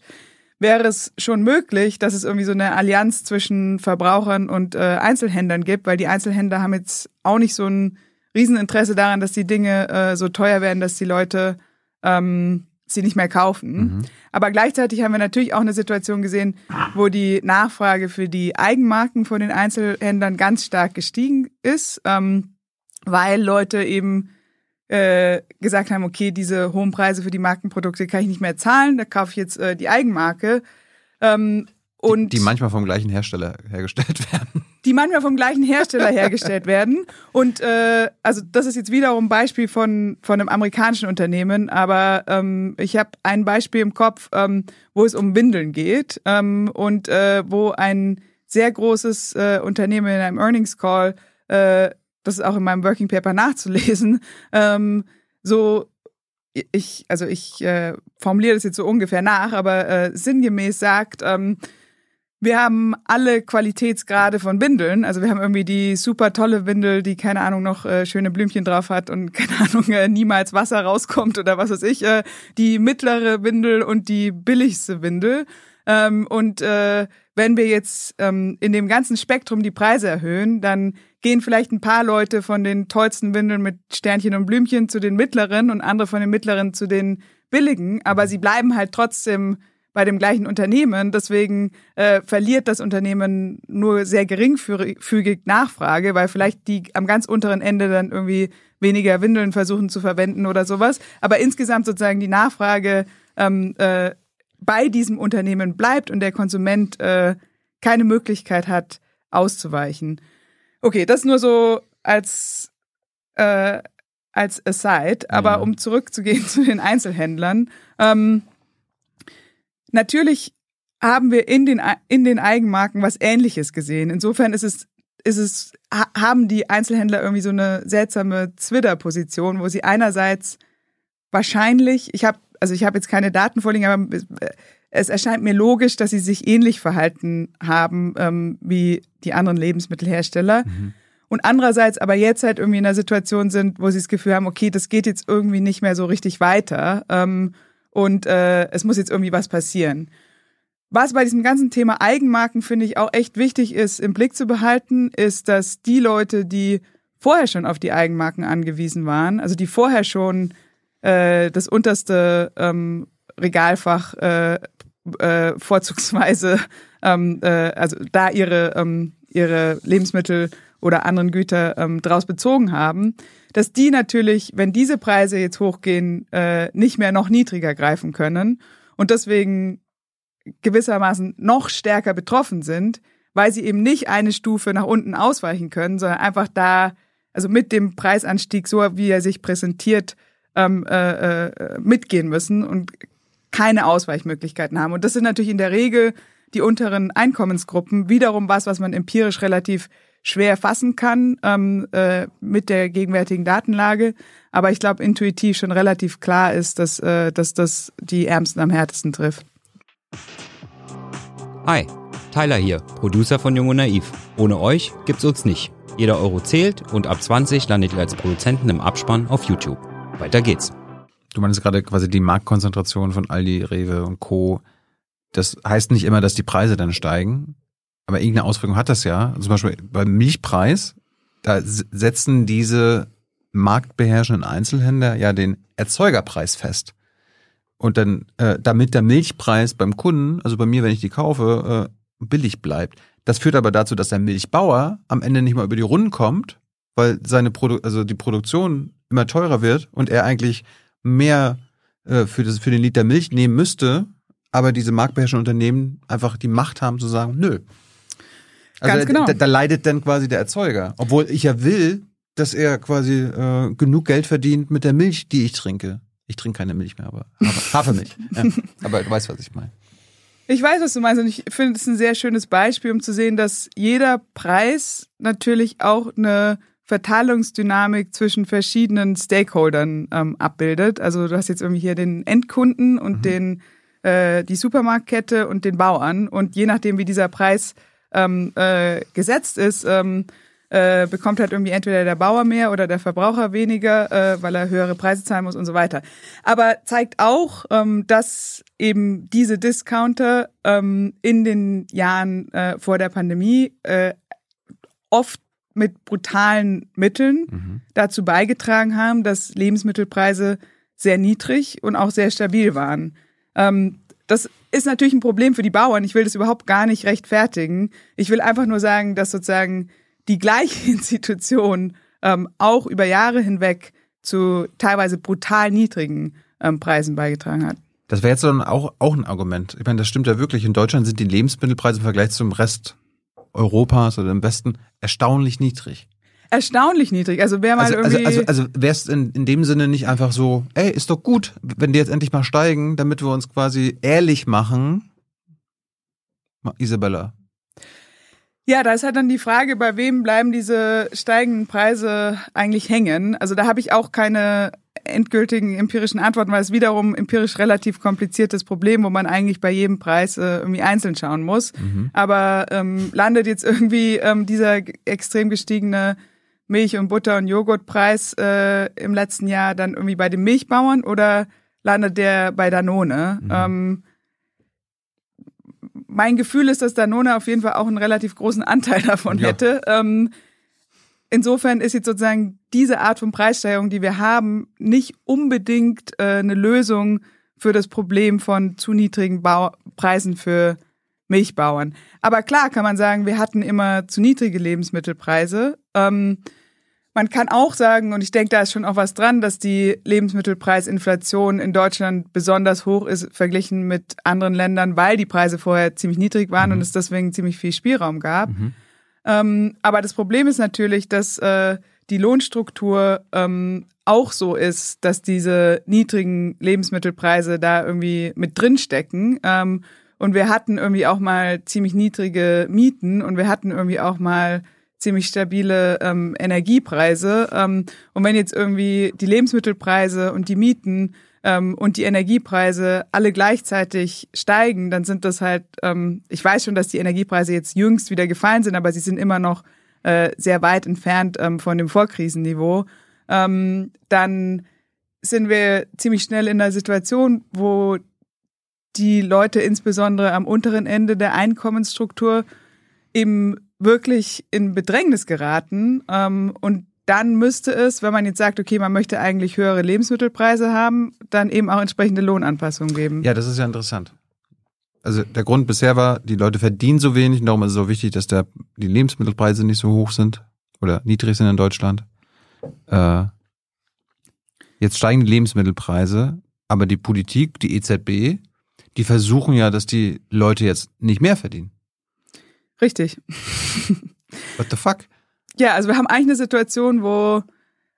wäre es schon möglich, dass es irgendwie so eine Allianz zwischen Verbrauchern und äh, Einzelhändlern gibt, weil die Einzelhändler haben jetzt auch nicht so ein Rieseninteresse daran, dass die Dinge äh, so teuer werden, dass die Leute ähm, sie nicht mehr kaufen. Mhm. Aber gleichzeitig haben wir natürlich auch eine Situation gesehen, wo die Nachfrage für die Eigenmarken von den Einzelhändlern ganz stark gestiegen ist, ähm, weil Leute eben äh, gesagt haben, okay, diese hohen Preise für die Markenprodukte kann ich nicht mehr zahlen, da kaufe ich jetzt äh, die Eigenmarke. Ähm, und Die, die manchmal vom gleichen Hersteller hergestellt werden. die manchmal vom gleichen Hersteller hergestellt werden. Und äh, also das ist jetzt wiederum ein Beispiel von, von einem amerikanischen Unternehmen, aber ähm, ich habe ein Beispiel im Kopf, ähm, wo es um Windeln geht ähm, und äh, wo ein sehr großes äh, Unternehmen in einem Earnings Call, äh, das ist auch in meinem Working Paper nachzulesen, ähm, so ich, also ich äh, formuliere das jetzt so ungefähr nach, aber äh, sinngemäß sagt, ähm, wir haben alle Qualitätsgrade von Windeln. Also wir haben irgendwie die super tolle Windel, die keine Ahnung noch äh, schöne Blümchen drauf hat und keine Ahnung äh, niemals Wasser rauskommt oder was weiß ich. Äh, die mittlere Windel und die billigste Windel. Ähm, und äh, wenn wir jetzt ähm, in dem ganzen Spektrum die Preise erhöhen, dann gehen vielleicht ein paar Leute von den tollsten Windeln mit Sternchen und Blümchen zu den mittleren und andere von den mittleren zu den billigen. Aber sie bleiben halt trotzdem bei dem gleichen Unternehmen. Deswegen äh, verliert das Unternehmen nur sehr geringfügig Nachfrage, weil vielleicht die am ganz unteren Ende dann irgendwie weniger Windeln versuchen zu verwenden oder sowas. Aber insgesamt sozusagen die Nachfrage ähm, äh, bei diesem Unternehmen bleibt und der Konsument äh, keine Möglichkeit hat, auszuweichen. Okay, das nur so als, äh, als Aside. Aber Ja. um zurückzugehen zu den Einzelhändlern. Ähm, natürlich haben wir in den, in den Eigenmarken was Ähnliches gesehen. Insofern ist es, ist es, haben die Einzelhändler irgendwie so eine seltsame Twitter-Position, wo sie einerseits wahrscheinlich, ich habe, also ich habe jetzt keine Daten vorliegen, aber es erscheint mir logisch, dass sie sich ähnlich verhalten haben ähm, wie die anderen Lebensmittelhersteller. Mhm. Und andererseits aber jetzt halt irgendwie in einer Situation sind, wo sie das Gefühl haben, okay, das geht jetzt irgendwie nicht mehr so richtig weiter ähm, und äh, es muss jetzt irgendwie was passieren. Was bei diesem ganzen Thema Eigenmarken, finde ich, auch echt wichtig ist, im Blick zu behalten, ist, dass die Leute, die vorher schon auf die Eigenmarken angewiesen waren, also die vorher schon äh, das unterste ähm, Regalfach äh, äh, vorzugsweise, ähm, äh, also da ihre, ähm, ihre Lebensmittel oder anderen Güter ähm, draus bezogen haben, dass die natürlich, wenn diese Preise jetzt hochgehen, äh, nicht mehr noch niedriger greifen können und deswegen gewissermaßen noch stärker betroffen sind, weil sie eben nicht eine Stufe nach unten ausweichen können, sondern einfach da, also mit dem Preisanstieg, so wie er sich präsentiert, ähm, äh, äh, mitgehen müssen und keine Ausweichmöglichkeiten haben. Und das sind natürlich in der Regel die unteren Einkommensgruppen wiederum was, was man empirisch relativ schwer fassen kann ähm, äh, mit der gegenwärtigen Datenlage. Aber ich glaube, intuitiv schon relativ klar ist, dass, äh, dass das die Ärmsten am härtesten trifft. Hi, Tyler hier, Producer von Jung und Naiv. Ohne euch gibt's uns nicht. Jeder Euro zählt und ab 20 landet ihr als Produzenten im Abspann auf YouTube. Weiter geht's. Du meinst gerade quasi die Marktkonzentration von Aldi, Rewe und Co. Das heißt nicht immer, dass die Preise dann steigen, aber irgendeine Auswirkung hat das ja. Zum Beispiel beim Milchpreis, da setzen diese marktbeherrschenden Einzelhändler ja den Erzeugerpreis fest. Und dann, äh, damit der Milchpreis beim Kunden, also bei mir, wenn ich die kaufe, äh, billig bleibt. Das führt aber dazu, dass der Milchbauer am Ende nicht mal über die Runden kommt, weil seine Produ also die Produktion immer teurer wird und er eigentlich mehr äh, für, das, für den Liter Milch nehmen müsste, aber diese marktbeherrschenden Unternehmen einfach die Macht haben zu sagen, nö. Also Ganz genau. da, da leidet dann quasi der Erzeuger. Obwohl ich ja will, dass er quasi äh, genug Geld verdient mit der Milch, die ich trinke. Ich trinke keine Milch mehr, aber Hafermilch. ja. Aber du weißt, was ich meine. Ich weiß, was du meinst und ich finde es ein sehr schönes Beispiel, um zu sehen, dass jeder Preis natürlich auch eine Verteilungsdynamik zwischen verschiedenen Stakeholdern ähm, abbildet. Also du hast jetzt irgendwie hier den Endkunden und mhm. den äh, die Supermarktkette und den Bauern und je nachdem wie dieser Preis ähm, äh, gesetzt ist, ähm, äh, bekommt halt irgendwie entweder der Bauer mehr oder der Verbraucher weniger, äh, weil er höhere Preise zahlen muss und so weiter. Aber zeigt auch, ähm, dass eben diese Discounter ähm, in den Jahren äh, vor der Pandemie äh, oft mit brutalen Mitteln mhm. dazu beigetragen haben, dass Lebensmittelpreise sehr niedrig und auch sehr stabil waren. Ähm, das ist natürlich ein Problem für die Bauern. Ich will das überhaupt gar nicht rechtfertigen. Ich will einfach nur sagen, dass sozusagen die gleiche Institution ähm, auch über Jahre hinweg zu teilweise brutal niedrigen ähm, Preisen beigetragen hat. Das wäre jetzt dann auch, auch ein Argument. Ich meine, das stimmt ja wirklich. In Deutschland sind die Lebensmittelpreise im Vergleich zum Rest Europas oder im Westen erstaunlich niedrig. Erstaunlich niedrig. Also wäre mal also, irgendwie. Also, also, also wäre es in, in dem Sinne nicht einfach so, ey, ist doch gut, wenn die jetzt endlich mal steigen, damit wir uns quasi ehrlich machen. Isabella. Ja, da ist halt dann die Frage, bei wem bleiben diese steigenden Preise eigentlich hängen? Also da habe ich auch keine endgültigen empirischen Antworten, weil es wiederum empirisch relativ kompliziertes Problem, wo man eigentlich bei jedem Preis äh, irgendwie einzeln schauen muss. Mhm. Aber ähm, landet jetzt irgendwie ähm, dieser extrem gestiegene Milch- und Butter- und Joghurtpreis äh, im letzten Jahr dann irgendwie bei den Milchbauern oder landet der bei Danone? Mhm. Ähm, mein Gefühl ist, dass Danone auf jeden Fall auch einen relativ großen Anteil davon ja. hätte. Ähm, insofern ist jetzt sozusagen diese Art von Preissteigerung, die wir haben, nicht unbedingt äh, eine Lösung für das Problem von zu niedrigen Bau Preisen für Milchbauern. Aber klar kann man sagen, wir hatten immer zu niedrige Lebensmittelpreise. Ähm, man kann auch sagen, und ich denke, da ist schon auch was dran, dass die Lebensmittelpreisinflation in Deutschland besonders hoch ist, verglichen mit anderen Ländern, weil die Preise vorher ziemlich niedrig waren mhm. und es deswegen ziemlich viel Spielraum gab. Mhm. Ähm, aber das Problem ist natürlich, dass äh, die Lohnstruktur ähm, auch so ist, dass diese niedrigen Lebensmittelpreise da irgendwie mit drinstecken. Ähm, und wir hatten irgendwie auch mal ziemlich niedrige Mieten und wir hatten irgendwie auch mal ziemlich stabile ähm, Energiepreise. Ähm, und wenn jetzt irgendwie die Lebensmittelpreise und die Mieten ähm, und die Energiepreise alle gleichzeitig steigen, dann sind das halt, ähm, ich weiß schon, dass die Energiepreise jetzt jüngst wieder gefallen sind, aber sie sind immer noch äh, sehr weit entfernt ähm, von dem Vorkrisenniveau. Ähm, dann sind wir ziemlich schnell in einer Situation, wo die Leute insbesondere am unteren Ende der Einkommensstruktur eben wirklich in Bedrängnis geraten. Ähm, und dann müsste es, wenn man jetzt sagt, okay, man möchte eigentlich höhere Lebensmittelpreise haben, dann eben auch entsprechende Lohnanpassungen geben. Ja, das ist ja interessant. Also der Grund bisher war, die Leute verdienen so wenig, darum ist es so wichtig, dass der, die Lebensmittelpreise nicht so hoch sind oder niedrig sind in Deutschland. Äh, jetzt steigen die Lebensmittelpreise, aber die Politik, die EZB, die versuchen ja, dass die Leute jetzt nicht mehr verdienen. Richtig. What the fuck? Ja, also wir haben eigentlich eine Situation, wo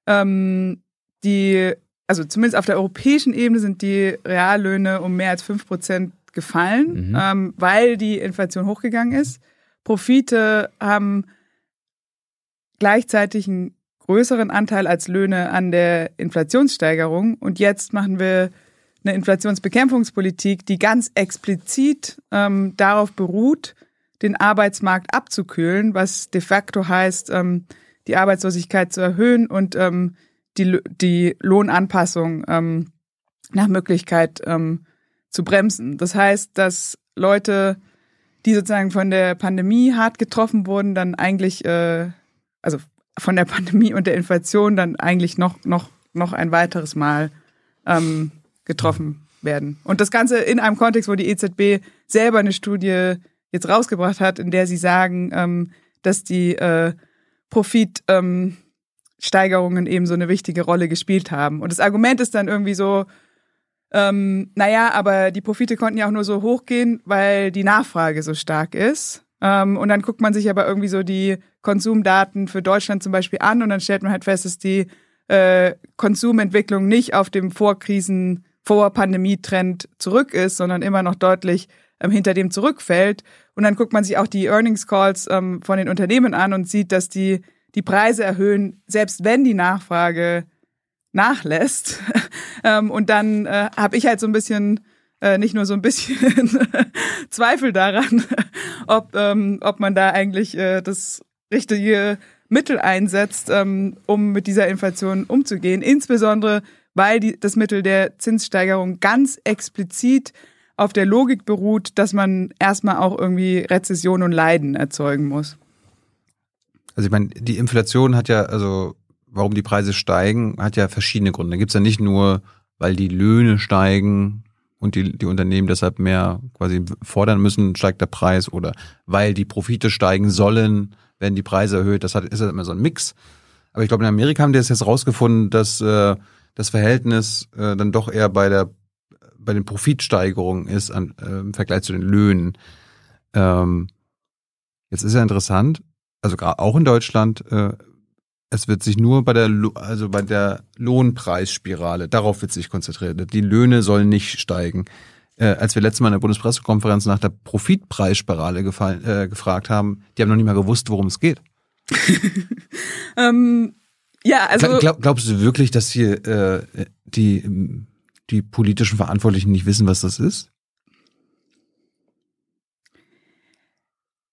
ähm, die, also zumindest auf der europäischen Ebene sind die Reallöhne um mehr als fünf Prozent gefallen, mhm. ähm, weil die Inflation hochgegangen ist. Profite haben gleichzeitig einen größeren Anteil als Löhne an der Inflationssteigerung. Und jetzt machen wir eine Inflationsbekämpfungspolitik, die ganz explizit ähm, darauf beruht, den Arbeitsmarkt abzukühlen, was de facto heißt, ähm, die Arbeitslosigkeit zu erhöhen und ähm, die, die Lohnanpassung ähm, nach Möglichkeit ähm, zu bremsen. Das heißt, dass Leute, die sozusagen von der Pandemie hart getroffen wurden, dann eigentlich, äh, also von der Pandemie und der Inflation dann eigentlich noch, noch, noch ein weiteres Mal ähm, getroffen werden. Und das Ganze in einem Kontext, wo die EZB selber eine Studie jetzt rausgebracht hat, in der sie sagen, ähm, dass die äh, Profitsteigerungen ähm, eben so eine wichtige Rolle gespielt haben. Und das Argument ist dann irgendwie so, ähm, naja, aber die Profite konnten ja auch nur so hochgehen, weil die Nachfrage so stark ist. Ähm, und dann guckt man sich aber irgendwie so die Konsumdaten für Deutschland zum Beispiel an und dann stellt man halt fest, dass die äh, Konsumentwicklung nicht auf dem Vorkrisen, Vor-Pandemie-Trend zurück ist, sondern immer noch deutlich ähm, hinter dem zurückfällt. Und dann guckt man sich auch die Earnings Calls ähm, von den Unternehmen an und sieht, dass die die Preise erhöhen, selbst wenn die Nachfrage nachlässt. ähm, und dann äh, habe ich halt so ein bisschen äh, nicht nur so ein bisschen Zweifel daran, ob, ähm, ob man da eigentlich äh, das richtige Mittel einsetzt, ähm, um mit dieser Inflation umzugehen. Insbesondere, weil die, das Mittel der Zinssteigerung ganz explizit auf der Logik beruht, dass man erstmal auch irgendwie Rezession und Leiden erzeugen muss. Also ich meine, die Inflation hat ja, also warum die Preise steigen, hat ja verschiedene Gründe. Da gibt es ja nicht nur, weil die Löhne steigen und die, die Unternehmen deshalb mehr quasi fordern müssen, steigt der Preis oder weil die Profite steigen sollen, werden die Preise erhöht. Das hat, ist ja immer so ein Mix. Aber ich glaube, in Amerika haben die das jetzt rausgefunden, dass äh, das Verhältnis äh, dann doch eher bei der bei den Profitsteigerungen ist an, äh, im Vergleich zu den Löhnen. Ähm, jetzt ist ja interessant, also auch in Deutschland, äh, es wird sich nur bei der, also bei der Lohnpreisspirale, darauf wird sich konzentriert. Die Löhne sollen nicht steigen. Äh, als wir letztes Mal in der Bundespressekonferenz nach der Profitpreisspirale gefallen, äh, gefragt haben, die haben noch nicht mal gewusst, worum es geht. ähm, ja, also. Glaub, glaubst du wirklich, dass hier äh, die die politischen Verantwortlichen nicht wissen, was das ist?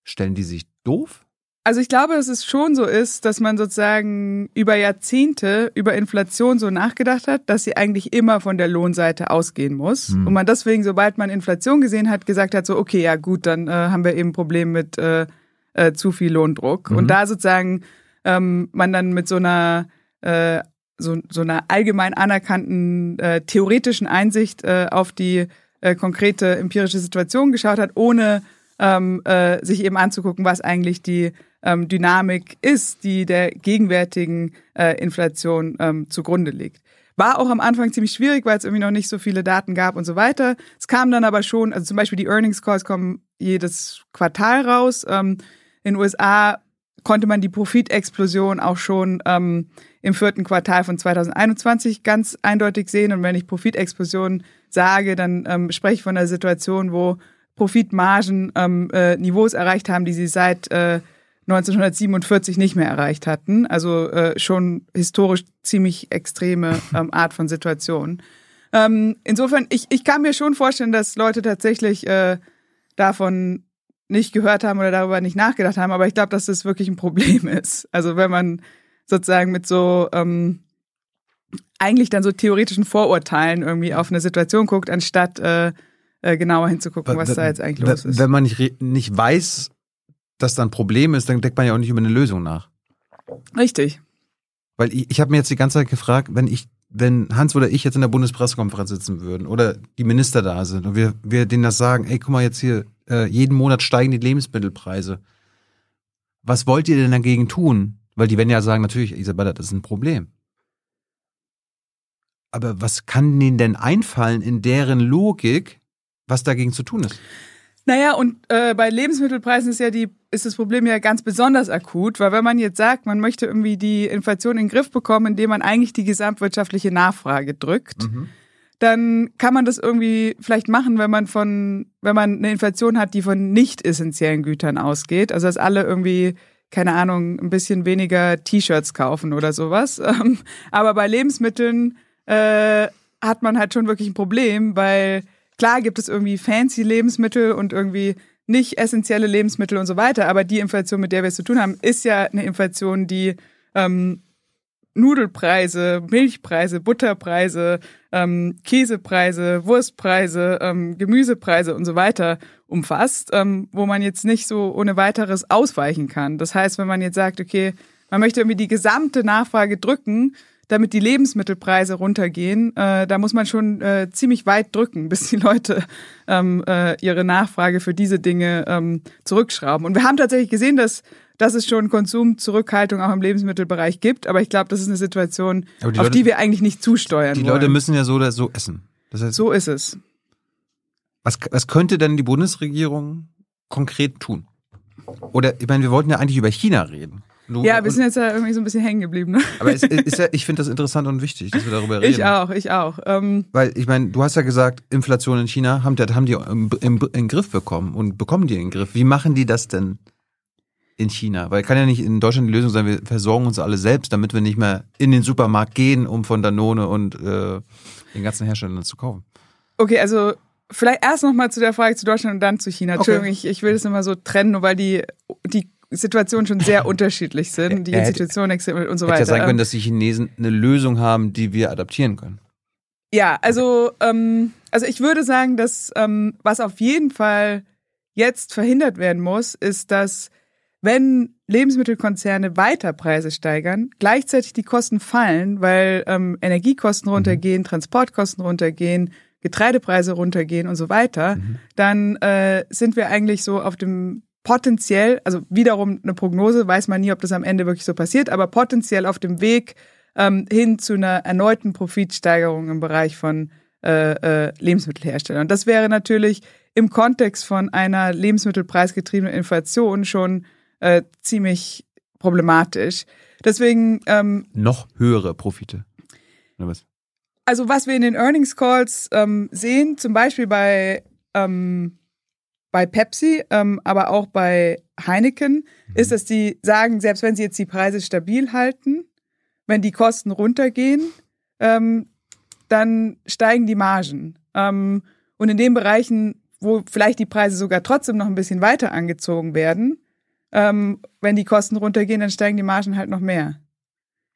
Stellen die sich doof? Also ich glaube, dass es schon so ist, dass man sozusagen über Jahrzehnte über Inflation so nachgedacht hat, dass sie eigentlich immer von der Lohnseite ausgehen muss. Hm. Und man deswegen, sobald man Inflation gesehen hat, gesagt hat, so, okay, ja gut, dann äh, haben wir eben ein Problem mit äh, äh, zu viel Lohndruck. Mhm. Und da sozusagen ähm, man dann mit so einer äh, so, so einer allgemein anerkannten äh, theoretischen Einsicht äh, auf die äh, konkrete empirische Situation geschaut hat, ohne ähm, äh, sich eben anzugucken, was eigentlich die ähm, Dynamik ist, die der gegenwärtigen äh, Inflation ähm, zugrunde liegt. War auch am Anfang ziemlich schwierig, weil es irgendwie noch nicht so viele Daten gab und so weiter. Es kam dann aber schon, also zum Beispiel die Earnings Calls kommen jedes Quartal raus. Ähm, in den USA konnte man die Profitexplosion auch schon ähm, im vierten Quartal von 2021 ganz eindeutig sehen. Und wenn ich Profitexplosion sage, dann ähm, spreche ich von einer Situation, wo Profitmargen ähm, äh, Niveaus erreicht haben, die sie seit äh, 1947 nicht mehr erreicht hatten. Also äh, schon historisch ziemlich extreme ähm, Art von Situation. Ähm, insofern, ich, ich kann mir schon vorstellen, dass Leute tatsächlich äh, davon nicht gehört haben oder darüber nicht nachgedacht haben, aber ich glaube, dass das wirklich ein Problem ist. Also wenn man sozusagen mit so ähm, eigentlich dann so theoretischen Vorurteilen irgendwie auf eine Situation guckt, anstatt äh, äh, genauer hinzugucken, was da jetzt eigentlich los ist. Wenn man nicht, nicht weiß, dass da ein Problem ist, dann denkt man ja auch nicht über eine Lösung nach. Richtig. Weil ich, ich habe mir jetzt die ganze Zeit gefragt, wenn ich, wenn Hans oder ich jetzt in der Bundespressekonferenz sitzen würden oder die Minister da sind und wir, wir denen das sagen, ey, guck mal jetzt hier, äh, jeden Monat steigen die Lebensmittelpreise. Was wollt ihr denn dagegen tun? Weil die werden ja sagen, natürlich, Isabella, das ist ein Problem. Aber was kann denen denn einfallen in deren Logik, was dagegen zu tun ist? Naja, und äh, bei Lebensmittelpreisen ist ja die, ist das Problem ja ganz besonders akut, weil wenn man jetzt sagt, man möchte irgendwie die Inflation in den Griff bekommen, indem man eigentlich die gesamtwirtschaftliche Nachfrage drückt, mhm. dann kann man das irgendwie vielleicht machen, wenn man von, wenn man eine Inflation hat, die von nicht essentiellen Gütern ausgeht. Also dass alle irgendwie keine Ahnung, ein bisschen weniger T-Shirts kaufen oder sowas. Aber bei Lebensmitteln äh, hat man halt schon wirklich ein Problem, weil Klar gibt es irgendwie fancy Lebensmittel und irgendwie nicht essentielle Lebensmittel und so weiter, aber die Inflation, mit der wir es zu tun haben, ist ja eine Inflation, die ähm, Nudelpreise, Milchpreise, Butterpreise, ähm, Käsepreise, Wurstpreise, ähm, Gemüsepreise und so weiter umfasst, ähm, wo man jetzt nicht so ohne weiteres ausweichen kann. Das heißt, wenn man jetzt sagt, okay, man möchte irgendwie die gesamte Nachfrage drücken, damit die Lebensmittelpreise runtergehen, äh, da muss man schon äh, ziemlich weit drücken, bis die Leute ähm, äh, ihre Nachfrage für diese Dinge ähm, zurückschrauben. Und wir haben tatsächlich gesehen, dass dass es schon Konsumzurückhaltung auch im Lebensmittelbereich gibt, aber ich glaube, das ist eine Situation, die auf Leute, die wir eigentlich nicht zusteuern Die wollen. Leute müssen ja so oder so essen. Das heißt, so ist es. Was, was könnte denn die Bundesregierung konkret tun? Oder ich meine, wir wollten ja eigentlich über China reden. Du, ja, wir sind jetzt ja irgendwie so ein bisschen hängen geblieben. Ne? Aber es ist ja, ich finde das interessant und wichtig, dass wir darüber reden. Ich auch, ich auch. Ähm Weil ich meine, du hast ja gesagt, Inflation in China haben, haben die im, in den Griff bekommen und bekommen die in den Griff. Wie machen die das denn in China? Weil kann ja nicht in Deutschland die Lösung sein, wir versorgen uns alle selbst, damit wir nicht mehr in den Supermarkt gehen, um von Danone und äh, den ganzen Herstellern zu kaufen. Okay, also vielleicht erst nochmal zu der Frage zu Deutschland und dann zu China. Entschuldigung, okay. ich, ich will das immer so trennen, nur weil die, die Situationen schon sehr unterschiedlich sind, die Institutionen und so weiter. Hätte ja sein können, dass die Chinesen eine Lösung haben, die wir adaptieren können. Ja, also, ähm, also ich würde sagen, dass ähm, was auf jeden Fall jetzt verhindert werden muss, ist, dass wenn Lebensmittelkonzerne weiter Preise steigern, gleichzeitig die Kosten fallen, weil ähm, Energiekosten mhm. runtergehen. Transportkosten runtergehen, Getreidepreise runtergehen und so weiter, mhm. dann äh, sind wir eigentlich so auf dem potenziell, also wiederum eine Prognose, weiß man nie, ob das am Ende wirklich so passiert, aber potenziell auf dem Weg ähm, hin zu einer erneuten Profitsteigerung im Bereich von äh, äh, Lebensmittelherstellern. Und das wäre natürlich im Kontext von einer lebensmittelpreisgetriebenen Inflation schon äh, ziemlich problematisch. Deswegen ähm, noch höhere Profite. Oder was? Also was wir in den Earnings Calls ähm, sehen, zum Beispiel bei ähm, bei Pepsi, ähm, aber auch bei Heineken, mhm. ist, dass die sagen, selbst wenn sie jetzt die Preise stabil halten, wenn die Kosten runtergehen, ähm, dann steigen die Margen. Ähm, und in den Bereichen, wo vielleicht die Preise sogar trotzdem noch ein bisschen weiter angezogen werden, ähm, wenn die Kosten runtergehen, dann steigen die Margen halt noch mehr.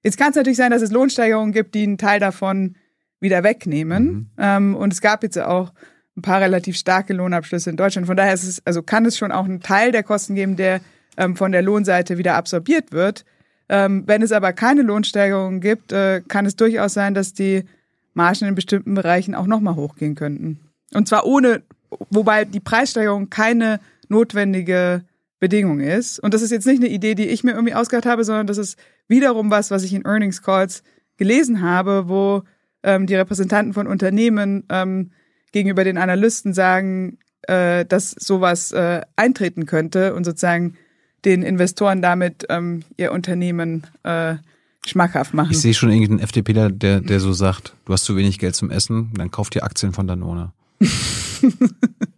Jetzt kann es natürlich sein, dass es Lohnsteigerungen gibt, die einen Teil davon wieder wegnehmen. Mhm. Ähm, und es gab jetzt auch ein paar relativ starke Lohnabschlüsse in Deutschland. Von daher ist es, also kann es schon auch einen Teil der Kosten geben, der ähm, von der Lohnseite wieder absorbiert wird. Ähm, wenn es aber keine Lohnsteigerungen gibt, äh, kann es durchaus sein, dass die Margen in bestimmten Bereichen auch nochmal hochgehen könnten. Und zwar ohne, wobei die Preissteigerung keine notwendige Bedingung ist. Und das ist jetzt nicht eine Idee, die ich mir irgendwie ausgedacht habe, sondern das ist wiederum was, was ich in Earnings Calls gelesen habe, wo ähm, die Repräsentanten von Unternehmen ähm, gegenüber den Analysten sagen, äh, dass sowas äh, eintreten könnte und sozusagen den Investoren damit ähm, ihr Unternehmen äh, schmackhaft machen. Ich sehe schon irgendeinen FDPler, der, der so sagt, du hast zu wenig Geld zum Essen, dann kauft ihr Aktien von Danone.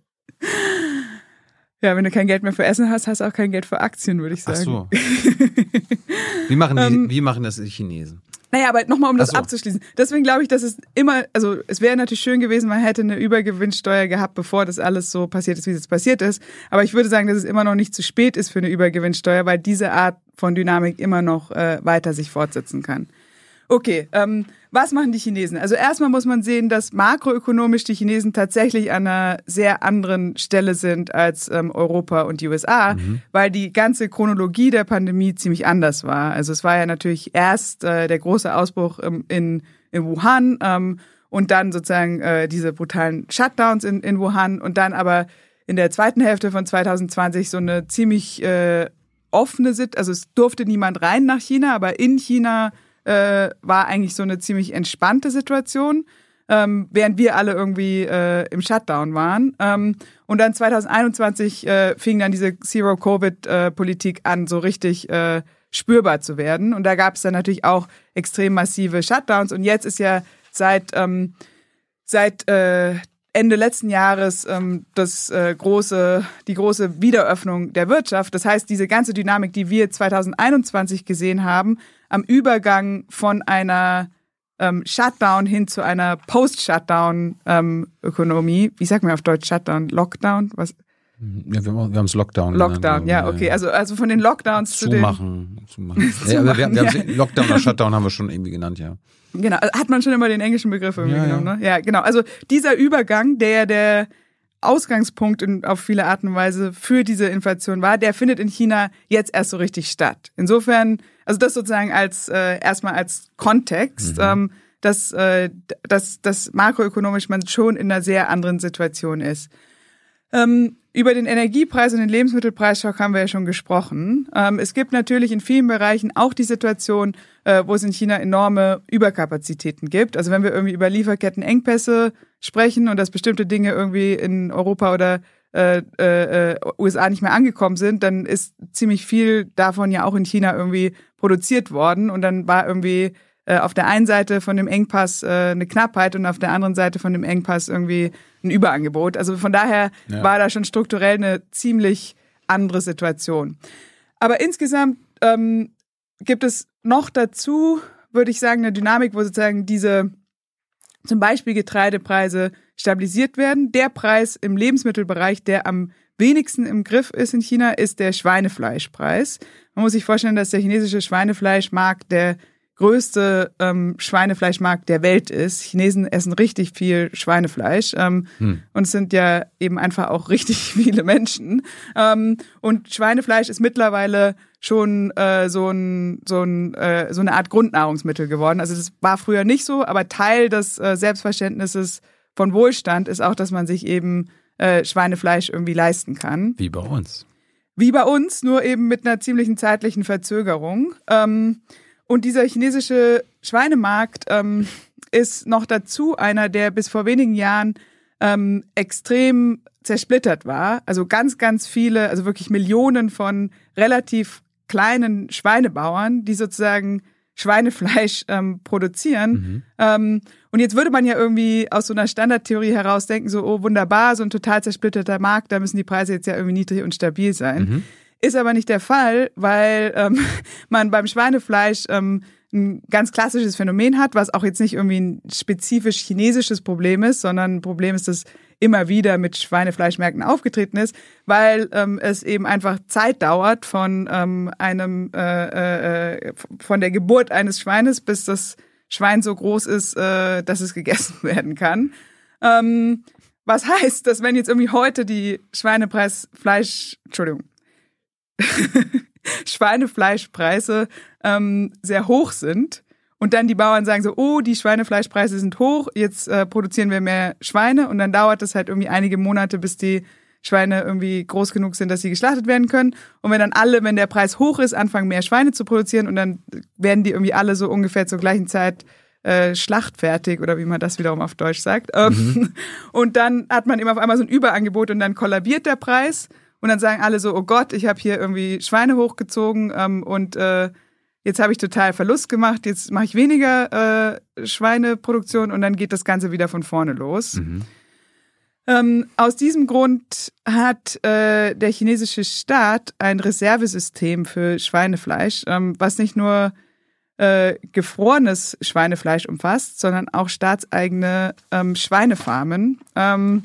Ja, wenn du kein Geld mehr für Essen hast, hast du auch kein Geld für Aktien, würde ich sagen. Ach so. wie, machen die, ähm, wie machen das die Chinesen? Naja, aber nochmal, um das so. abzuschließen. Deswegen glaube ich, dass es immer, also es wäre natürlich schön gewesen, man hätte eine Übergewinnsteuer gehabt, bevor das alles so passiert ist, wie es jetzt passiert ist. Aber ich würde sagen, dass es immer noch nicht zu spät ist für eine Übergewinnsteuer, weil diese Art von Dynamik immer noch äh, weiter sich fortsetzen kann. Okay, ähm, was machen die Chinesen? Also erstmal muss man sehen, dass makroökonomisch die Chinesen tatsächlich an einer sehr anderen Stelle sind als ähm, Europa und die USA, mhm. weil die ganze Chronologie der Pandemie ziemlich anders war. Also es war ja natürlich erst äh, der große Ausbruch ähm, in, in Wuhan ähm, und dann sozusagen äh, diese brutalen Shutdowns in, in Wuhan und dann aber in der zweiten Hälfte von 2020 so eine ziemlich äh, offene Situation, also es durfte niemand rein nach China, aber in China äh, war eigentlich so eine ziemlich entspannte Situation, ähm, während wir alle irgendwie äh, im Shutdown waren. Ähm, und dann 2021 äh, fing dann diese Zero-Covid-Politik an, so richtig äh, spürbar zu werden. Und da gab es dann natürlich auch extrem massive Shutdowns. Und jetzt ist ja seit ähm, seit äh, Ende letzten Jahres ähm, das äh, große, die große Wiederöffnung der Wirtschaft. Das heißt, diese ganze Dynamik, die wir 2021 gesehen haben, am Übergang von einer ähm, Shutdown hin zu einer Post-Shutdown-Ökonomie. Ähm, Wie sagt man auf Deutsch Shutdown? Lockdown? Was? Ja, wir, haben es Lockdown. Lockdown, genannt, ja, okay. Also, also von den Lockdowns zumachen, zu den... Zumachen. ja, aber wir, wir haben Lockdown oder Shutdown haben wir schon irgendwie genannt, ja. Genau, also hat man schon immer den englischen Begriff irgendwie ja, genommen, ja. ne? Ja, genau. Also dieser Übergang, der der Ausgangspunkt in, auf viele Art und Weise für diese Inflation war, der findet in China jetzt erst so richtig statt. Insofern, also das sozusagen als äh, erstmal als Kontext, mhm. ähm, dass, äh, dass, dass makroökonomisch man schon in einer sehr anderen Situation ist. Ähm, über den Energiepreis und den Lebensmittelpreisschock haben wir ja schon gesprochen. Ähm, es gibt natürlich in vielen Bereichen auch die Situation, äh, wo es in China enorme Überkapazitäten gibt. Also wenn wir irgendwie über Lieferkettenengpässe sprechen und dass bestimmte Dinge irgendwie in Europa oder äh, äh, USA nicht mehr angekommen sind, dann ist ziemlich viel davon ja auch in China irgendwie produziert worden und dann war irgendwie äh, auf der einen Seite von dem Engpass äh, eine Knappheit und auf der anderen Seite von dem Engpass irgendwie ein Überangebot. Also von daher ja. war da schon strukturell eine ziemlich andere Situation. Aber insgesamt ähm, gibt es noch dazu, würde ich sagen, eine Dynamik, wo sozusagen diese zum Beispiel Getreidepreise stabilisiert werden. Der Preis im Lebensmittelbereich, der am wenigsten im Griff ist in China, ist der Schweinefleischpreis. Man muss sich vorstellen, dass der chinesische Schweinefleischmarkt der größte ähm, Schweinefleischmarkt der Welt ist. Chinesen essen richtig viel Schweinefleisch ähm, hm. und es sind ja eben einfach auch richtig viele Menschen. Ähm, und Schweinefleisch ist mittlerweile schon äh, so, ein, so, ein, äh, so eine Art Grundnahrungsmittel geworden. Also das war früher nicht so, aber Teil des äh, Selbstverständnisses von Wohlstand ist auch, dass man sich eben äh, Schweinefleisch irgendwie leisten kann. Wie bei uns. Wie bei uns, nur eben mit einer ziemlichen zeitlichen Verzögerung. Ähm, und dieser chinesische Schweinemarkt ähm, ist noch dazu einer, der bis vor wenigen Jahren ähm, extrem zersplittert war. Also ganz, ganz viele, also wirklich Millionen von relativ kleinen Schweinebauern, die sozusagen Schweinefleisch ähm, produzieren. Mhm. Ähm, und jetzt würde man ja irgendwie aus so einer Standardtheorie heraus denken, so, oh wunderbar, so ein total zersplitterter Markt, da müssen die Preise jetzt ja irgendwie niedrig und stabil sein. Mhm. Ist aber nicht der Fall, weil ähm, man beim Schweinefleisch ähm, ein ganz klassisches Phänomen hat, was auch jetzt nicht irgendwie ein spezifisch chinesisches Problem ist, sondern ein Problem ist, das immer wieder mit Schweinefleischmärkten aufgetreten ist, weil ähm, es eben einfach Zeit dauert von ähm, einem äh, äh, von der Geburt eines Schweines, bis das Schwein so groß ist, äh, dass es gegessen werden kann. Ähm, was heißt, dass wenn jetzt irgendwie heute die Schweinepreis Fleisch, Entschuldigung, Schweinefleischpreise ähm, sehr hoch sind und dann die Bauern sagen so, oh, die Schweinefleischpreise sind hoch, jetzt äh, produzieren wir mehr Schweine und dann dauert es halt irgendwie einige Monate, bis die Schweine irgendwie groß genug sind, dass sie geschlachtet werden können. Und wenn dann alle, wenn der Preis hoch ist, anfangen mehr Schweine zu produzieren und dann werden die irgendwie alle so ungefähr zur gleichen Zeit äh, schlachtfertig oder wie man das wiederum auf Deutsch sagt. Ähm, mhm. Und dann hat man eben auf einmal so ein Überangebot und dann kollabiert der Preis und dann sagen alle so, oh Gott, ich habe hier irgendwie Schweine hochgezogen ähm, und äh, jetzt habe ich total Verlust gemacht, jetzt mache ich weniger äh, Schweineproduktion und dann geht das Ganze wieder von vorne los. Mhm. Ähm, aus diesem Grund hat äh, der chinesische Staat ein Reservesystem für Schweinefleisch, ähm, was nicht nur äh, gefrorenes Schweinefleisch umfasst, sondern auch staatseigene ähm, Schweinefarmen. Ähm,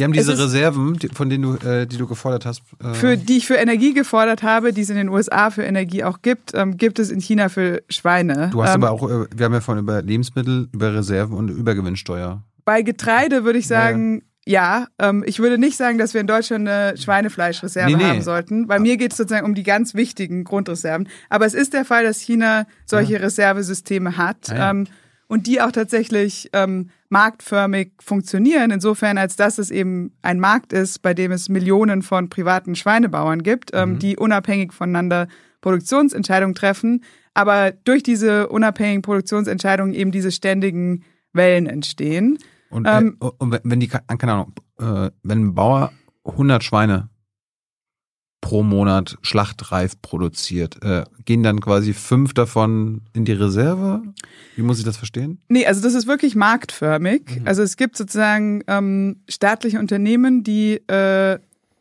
Die haben diese Reserven, die, von denen du, äh, die du gefordert hast. Äh, für die ich für Energie gefordert habe, die es in den USA für Energie auch gibt, ähm, gibt es in China für Schweine. du hast ähm, aber auch, äh, wir haben ja vorhin über Lebensmittel, über Reserven und Übergewinnsteuer. Bei Getreide würde ich sagen, ja. ähm, ich würde nicht sagen, dass wir in Deutschland eine Schweinefleischreserve Nee, nee. haben sollten. Bei mir geht es sozusagen um die ganz wichtigen Grundreserven. Aber es ist der Fall, dass China solche Reservesysteme hat. Ah, ja. ähm, und die auch tatsächlich ähm, marktförmig funktionieren, insofern als dass es eben ein Markt ist, bei dem es Millionen von privaten Schweinebauern gibt, ähm, die unabhängig voneinander Produktionsentscheidungen treffen, aber durch diese unabhängigen Produktionsentscheidungen eben diese ständigen Wellen entstehen. Und, Ähm, äh, und wenn- wenn die, keine Ahnung, äh, wenn ein Bauer 100 Schweine pro Monat schlachtreif produziert, äh, gehen dann quasi fünf davon in die Reserve? Wie muss ich das verstehen? Nee, also das ist wirklich marktförmig. Also es gibt sozusagen ähm, staatliche Unternehmen, die äh,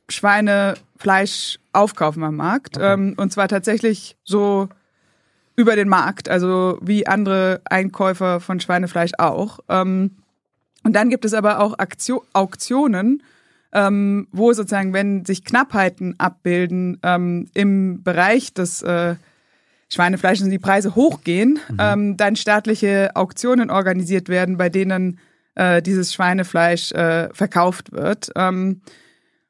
Schweinefleisch aufkaufen am Markt. Ähm, und zwar tatsächlich so über den Markt, also wie andere Einkäufer von Schweinefleisch auch. Ähm, und dann gibt es aber auch Aktio Auktionen, ähm, wo sozusagen, wenn sich Knappheiten abbilden ähm, im Bereich des äh, Schweinefleisches und die Preise hochgehen, ähm, dann staatliche Auktionen organisiert werden, bei denen äh, dieses Schweinefleisch äh, verkauft wird. Ähm,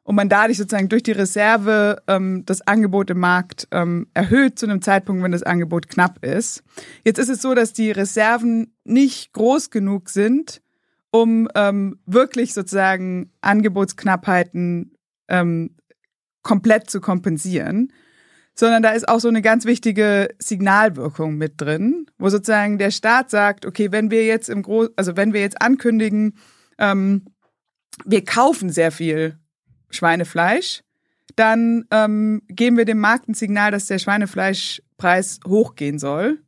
und man dadurch sozusagen durch die Reserve ähm, das Angebot im Markt ähm, erhöht zu einem Zeitpunkt, wenn das Angebot knapp ist. Jetzt ist es so, dass die Reserven nicht groß genug sind, um ähm, wirklich sozusagen Angebotsknappheiten ähm, komplett zu kompensieren, sondern da ist auch so eine ganz wichtige Signalwirkung mit drin, wo sozusagen der Staat sagt, okay, wenn wir jetzt im Gro also wenn wir jetzt ankündigen, ähm, wir kaufen sehr viel Schweinefleisch, dann ähm, geben wir dem Markt ein Signal, dass der Schweinefleischpreis hochgehen soll,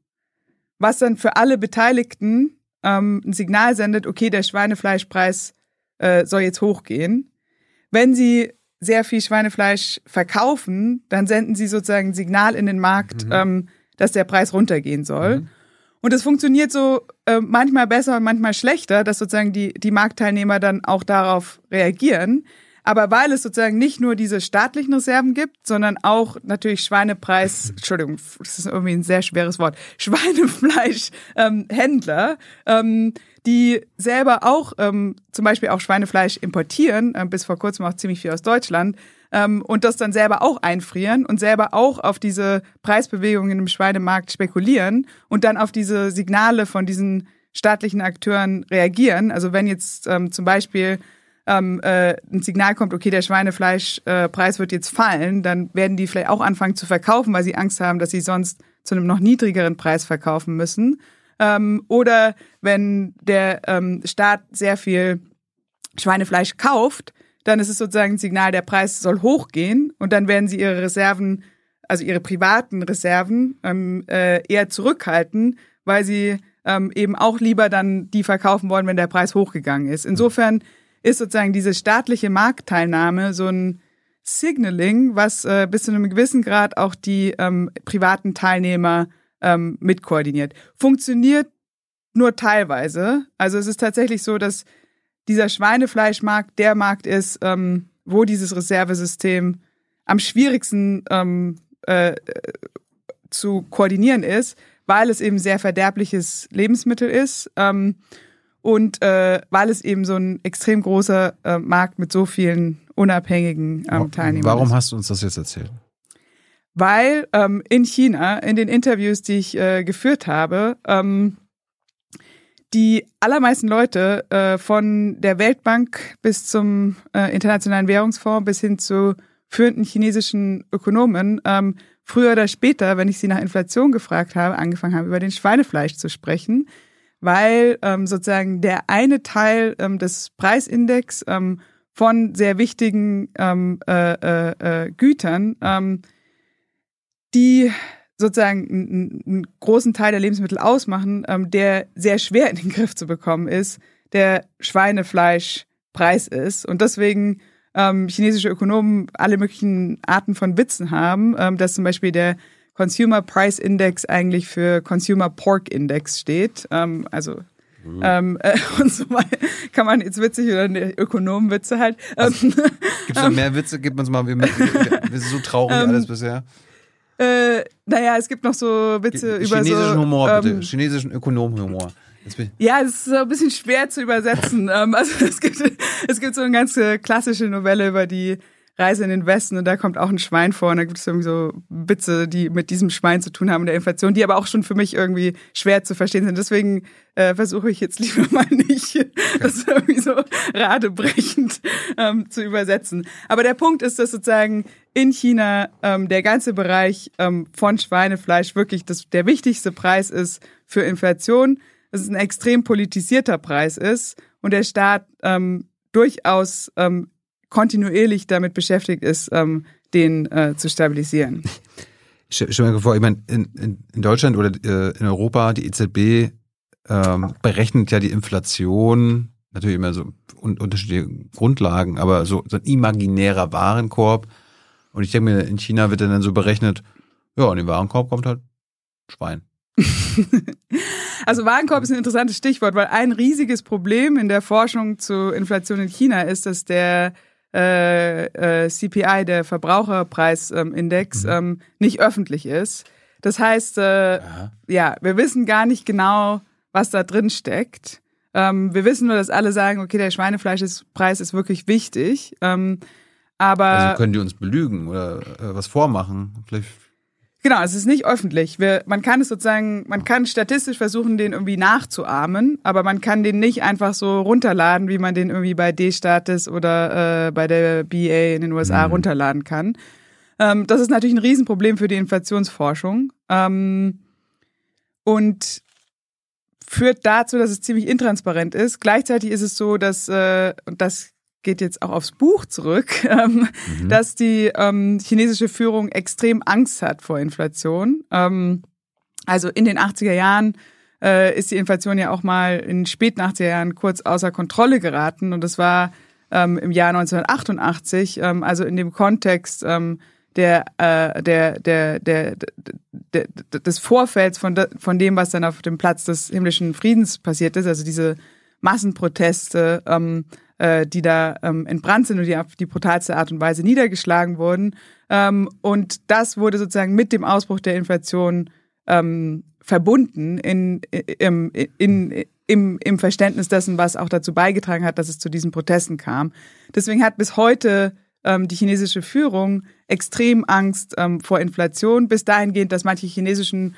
was dann für alle Beteiligten ähm, ein Signal sendet, okay, der Schweinefleischpreis äh, soll jetzt hochgehen. Wenn sie sehr viel Schweinefleisch verkaufen, dann senden sie sozusagen ein Signal in den Markt, ähm, dass der Preis runtergehen soll. Und es funktioniert so äh, manchmal besser und manchmal schlechter, dass sozusagen die, die Marktteilnehmer dann auch darauf reagieren. Aber weil es sozusagen nicht nur diese staatlichen Reserven gibt, sondern auch natürlich Schweinepreis, Entschuldigung, das ist irgendwie ein sehr schweres Wort, Schweinefleischhändler, ähm, die selber auch ähm, zum Beispiel auch Schweinefleisch importieren, äh, bis vor kurzem auch ziemlich viel aus Deutschland, ähm, und das dann selber auch einfrieren und selber auch auf diese Preisbewegungen im Schweinemarkt spekulieren und dann auf diese Signale von diesen staatlichen Akteuren reagieren. Also wenn jetzt ähm, zum Beispiel ähm, äh, ein Signal kommt, okay, der Schweinefleischpreis äh, wird jetzt fallen, dann werden die vielleicht auch anfangen zu verkaufen, weil sie Angst haben, dass sie sonst zu einem noch niedrigeren Preis verkaufen müssen. Ähm, oder wenn der ähm, Staat sehr viel Schweinefleisch kauft, dann ist es sozusagen ein Signal, der Preis soll hochgehen und dann werden sie ihre Reserven, also ihre privaten Reserven, ähm, äh, eher zurückhalten, weil sie ähm, eben auch lieber dann die verkaufen wollen, wenn der Preis hochgegangen ist. Insofern ist sozusagen diese staatliche Marktteilnahme so ein Signaling, was äh, bis zu einem gewissen Grad auch die ähm, privaten Teilnehmer ähm, mitkoordiniert. Funktioniert nur teilweise. Also es ist tatsächlich so, dass dieser Schweinefleischmarkt der Markt ist, ähm, wo dieses Reservesystem am schwierigsten ähm, äh, zu koordinieren ist, weil es eben sehr verderbliches Lebensmittel ist ähm, und äh, weil es eben so ein extrem großer äh, Markt mit so vielen unabhängigen ähm, Teilnehmern Warum ist. hast du uns das jetzt erzählt? Weil ähm, in China, in den Interviews, die ich äh, geführt habe, ähm, die allermeisten Leute äh, von der Weltbank bis zum äh, Internationalen Währungsfonds bis hin zu führenden chinesischen Ökonomen ähm, früher oder später, wenn ich sie nach Inflation gefragt habe, angefangen haben, über den Schweinefleisch zu sprechen, weil ähm, sozusagen der eine Teil ähm, des Preisindex ähm, von sehr wichtigen ähm, äh, äh, äh, Gütern, ähm, die sozusagen einen, einen großen Teil der Lebensmittel ausmachen, ähm, der sehr schwer in den Griff zu bekommen ist, der Schweinefleischpreis Preis ist. Und deswegen ähm, chinesische Ökonomen alle möglichen Arten von Witzen haben, ähm, dass zum Beispiel der Consumer Price Index eigentlich für Consumer Pork Index steht. Ähm, also mhm. ähm, äh, und so weiter. Kann man jetzt witzig oder eine Ökonomenwitze halt. Also, Gibt es noch mehr Witze? Gibt uns mal, wir, wir, wir sind so traurig ähm, alles bisher. Äh, naja, es gibt noch so Witze Chinesischen über so... Chinesischen Humor, bitte. Chinesischen Ökonomhumor. Ja, es ist so ein bisschen schwer zu übersetzen. Ähm, also es gibt, es gibt so eine ganz klassische Novelle über die Reise in den Westen und da kommt auch ein Schwein vor und da gibt es irgendwie so Witze, die mit diesem Schwein zu tun haben in der Inflation, die aber auch schon für mich irgendwie schwer zu verstehen sind. Deswegen äh, versuche ich jetzt lieber mal nicht, das irgendwie so radebrechend ähm, zu übersetzen. Aber der Punkt ist, dass sozusagen in China ähm, der ganze Bereich ähm, von Schweinefleisch wirklich das, der wichtigste Preis ist für Inflation dass es ein extrem politisierter Preis ist und der Staat ähm, durchaus ähm, kontinuierlich damit beschäftigt ist, ähm, den äh, zu stabilisieren. Ich stelle mir vor, ich meine, in, in, in Deutschland oder äh, in Europa, die EZB ähm, berechnet ja die Inflation, natürlich immer so un unterschiedliche Grundlagen, aber so, so ein imaginärer Warenkorb. Und ich denke mir, in China wird dann so berechnet, ja, in den Warenkorb kommt halt Schwein. also Warenkorb ist ein interessantes Stichwort, weil ein riesiges Problem in der Forschung zu Inflation in China ist, dass der äh, äh, CPI, der Verbraucherpreisindex, mhm. ähm, nicht öffentlich ist. Das heißt, äh, ja, wir wissen gar nicht genau, was da drin steckt. Ähm, wir wissen nur, dass alle sagen, okay, der Schweinefleischpreis ist wirklich wichtig. Ähm, aber also können die uns belügen oder äh, was vormachen? Vielleicht Genau, es ist nicht öffentlich. Wir, man kann es sozusagen, man kann statistisch versuchen, den irgendwie nachzuahmen, aber man kann den nicht einfach so runterladen, wie man den irgendwie bei D-Status oder äh, bei der BA in den USA mhm. runterladen kann. Ähm, das ist natürlich ein Riesenproblem für die Inflationsforschung ähm, und führt dazu, dass es ziemlich intransparent ist. Gleichzeitig ist es so, dass, äh, und das geht jetzt auch aufs Buch zurück, ähm, mhm. dass die ähm, chinesische Führung extrem Angst hat vor Inflation. Ähm, also in den 80er Jahren äh, ist die Inflation ja auch mal in späten 80er Jahren kurz außer Kontrolle geraten und das war ähm, im Jahr 1988, ähm, also in dem Kontext ähm, der, äh, der, der, der, der, des Vorfelds von, de, von dem, was dann auf dem Platz des himmlischen Friedens passiert ist, also diese Massenproteste, ähm, äh, die da ähm, entbrannt sind und die auf die brutalste Art und Weise niedergeschlagen wurden. Ähm, und das wurde sozusagen mit dem Ausbruch der Inflation ähm, verbunden in, in, in, im, im Verständnis dessen, was auch dazu beigetragen hat, dass es zu diesen Protesten kam. Deswegen hat bis heute ähm, die chinesische Führung extrem Angst ähm, vor Inflation, bis dahingehend, dass manche chinesischen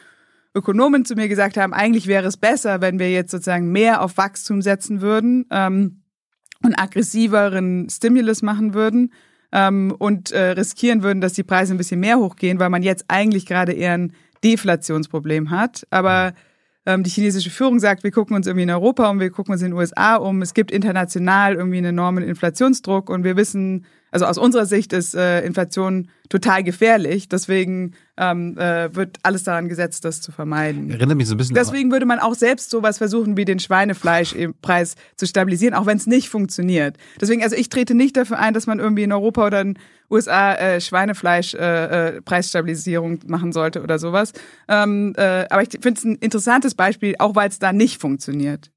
Ökonomen zu mir gesagt haben, eigentlich wäre es besser, wenn wir jetzt sozusagen mehr auf Wachstum setzen würden. Ähm, und aggressiveren Stimulus machen würden ähm, und äh, riskieren würden, dass die Preise ein bisschen mehr hochgehen, weil man jetzt eigentlich gerade eher ein Deflationsproblem hat. Aber ähm, die chinesische Führung sagt, wir gucken uns irgendwie in Europa um, wir gucken uns in den USA um. Es gibt international irgendwie einen enormen Inflationsdruck und wir wissen, also aus unserer Sicht ist äh, Inflation total gefährlich. Deswegen ähm, äh, wird alles daran gesetzt, das zu vermeiden. Erinnert mich so ein bisschen. Deswegen würde man auch selbst sowas versuchen, wie den Schweinefleischpreis zu stabilisieren, auch wenn es nicht funktioniert. Deswegen, also ich trete nicht dafür ein, dass man irgendwie in Europa oder in USA äh, Schweinefleisch-Preisstabilisierung äh, äh, machen sollte oder sowas. Ähm, äh, aber ich finde es ein interessantes Beispiel, auch weil es da nicht funktioniert.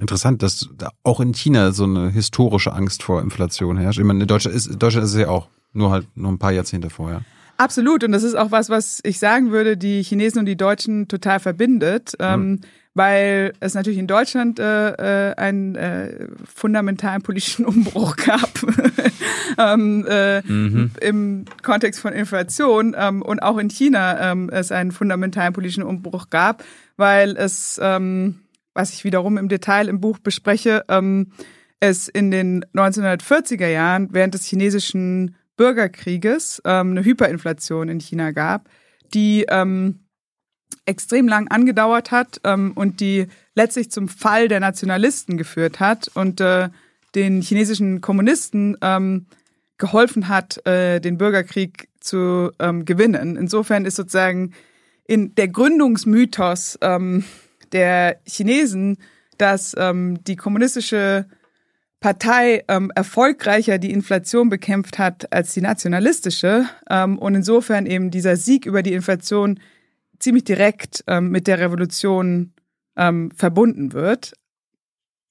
Interessant, dass auch in China so eine historische Angst vor Inflation herrscht. Ich meine, in Deutschland ist, Deutschland ist es ja auch, nur halt nur ein paar Jahrzehnte vorher. Absolut, und das ist auch was, was ich sagen würde, die Chinesen und die Deutschen total verbindet, ähm, mhm. weil es natürlich in Deutschland äh, äh, einen äh, fundamentalen politischen Umbruch gab ähm, äh, mhm. im Kontext von Inflation ähm, und auch in China ähm, es einen fundamentalen politischen Umbruch gab, weil es ähm, was ich wiederum im Detail im Buch bespreche, ähm, es in den 1940er Jahren während des chinesischen Bürgerkrieges ähm, eine Hyperinflation in China gab, die ähm, extrem lang angedauert hat ähm, und die letztlich zum Fall der Nationalisten geführt hat und äh, den chinesischen Kommunisten ähm, geholfen hat, äh, den Bürgerkrieg zu ähm, gewinnen. Insofern ist sozusagen in der Gründungsmythos ähm, der Chinesen, dass ähm, die kommunistische Partei ähm, erfolgreicher die Inflation bekämpft hat als die nationalistische ähm, und insofern eben dieser Sieg über die Inflation ziemlich direkt ähm, mit der Revolution ähm, verbunden wird.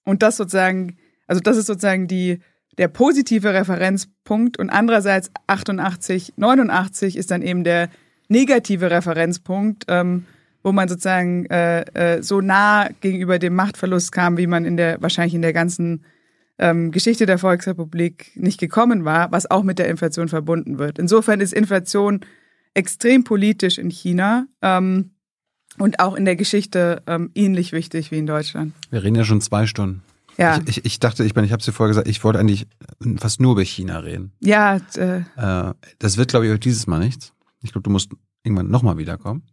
Und das sozusagen, also das ist sozusagen die, der positive Referenzpunkt und andererseits 88, 89 ist dann eben der negative Referenzpunkt, ähm, wo man sozusagen äh, äh, so nah gegenüber dem Machtverlust kam, wie man in der wahrscheinlich in der ganzen ähm, Geschichte der Volksrepublik nicht gekommen war, was auch mit der Inflation verbunden wird. Insofern ist Inflation extrem politisch in China ähm, und auch in der Geschichte ähm, ähnlich wichtig wie in Deutschland. Wir reden ja schon zwei Stunden. Ja. Ich, ich, ich dachte, ich ich habe es dir vorher gesagt, ich wollte eigentlich fast nur über China reden. Ja, äh, Äh, das wird, glaube ich, dieses Mal nichts. Ich glaube, du musst irgendwann nochmal wiederkommen.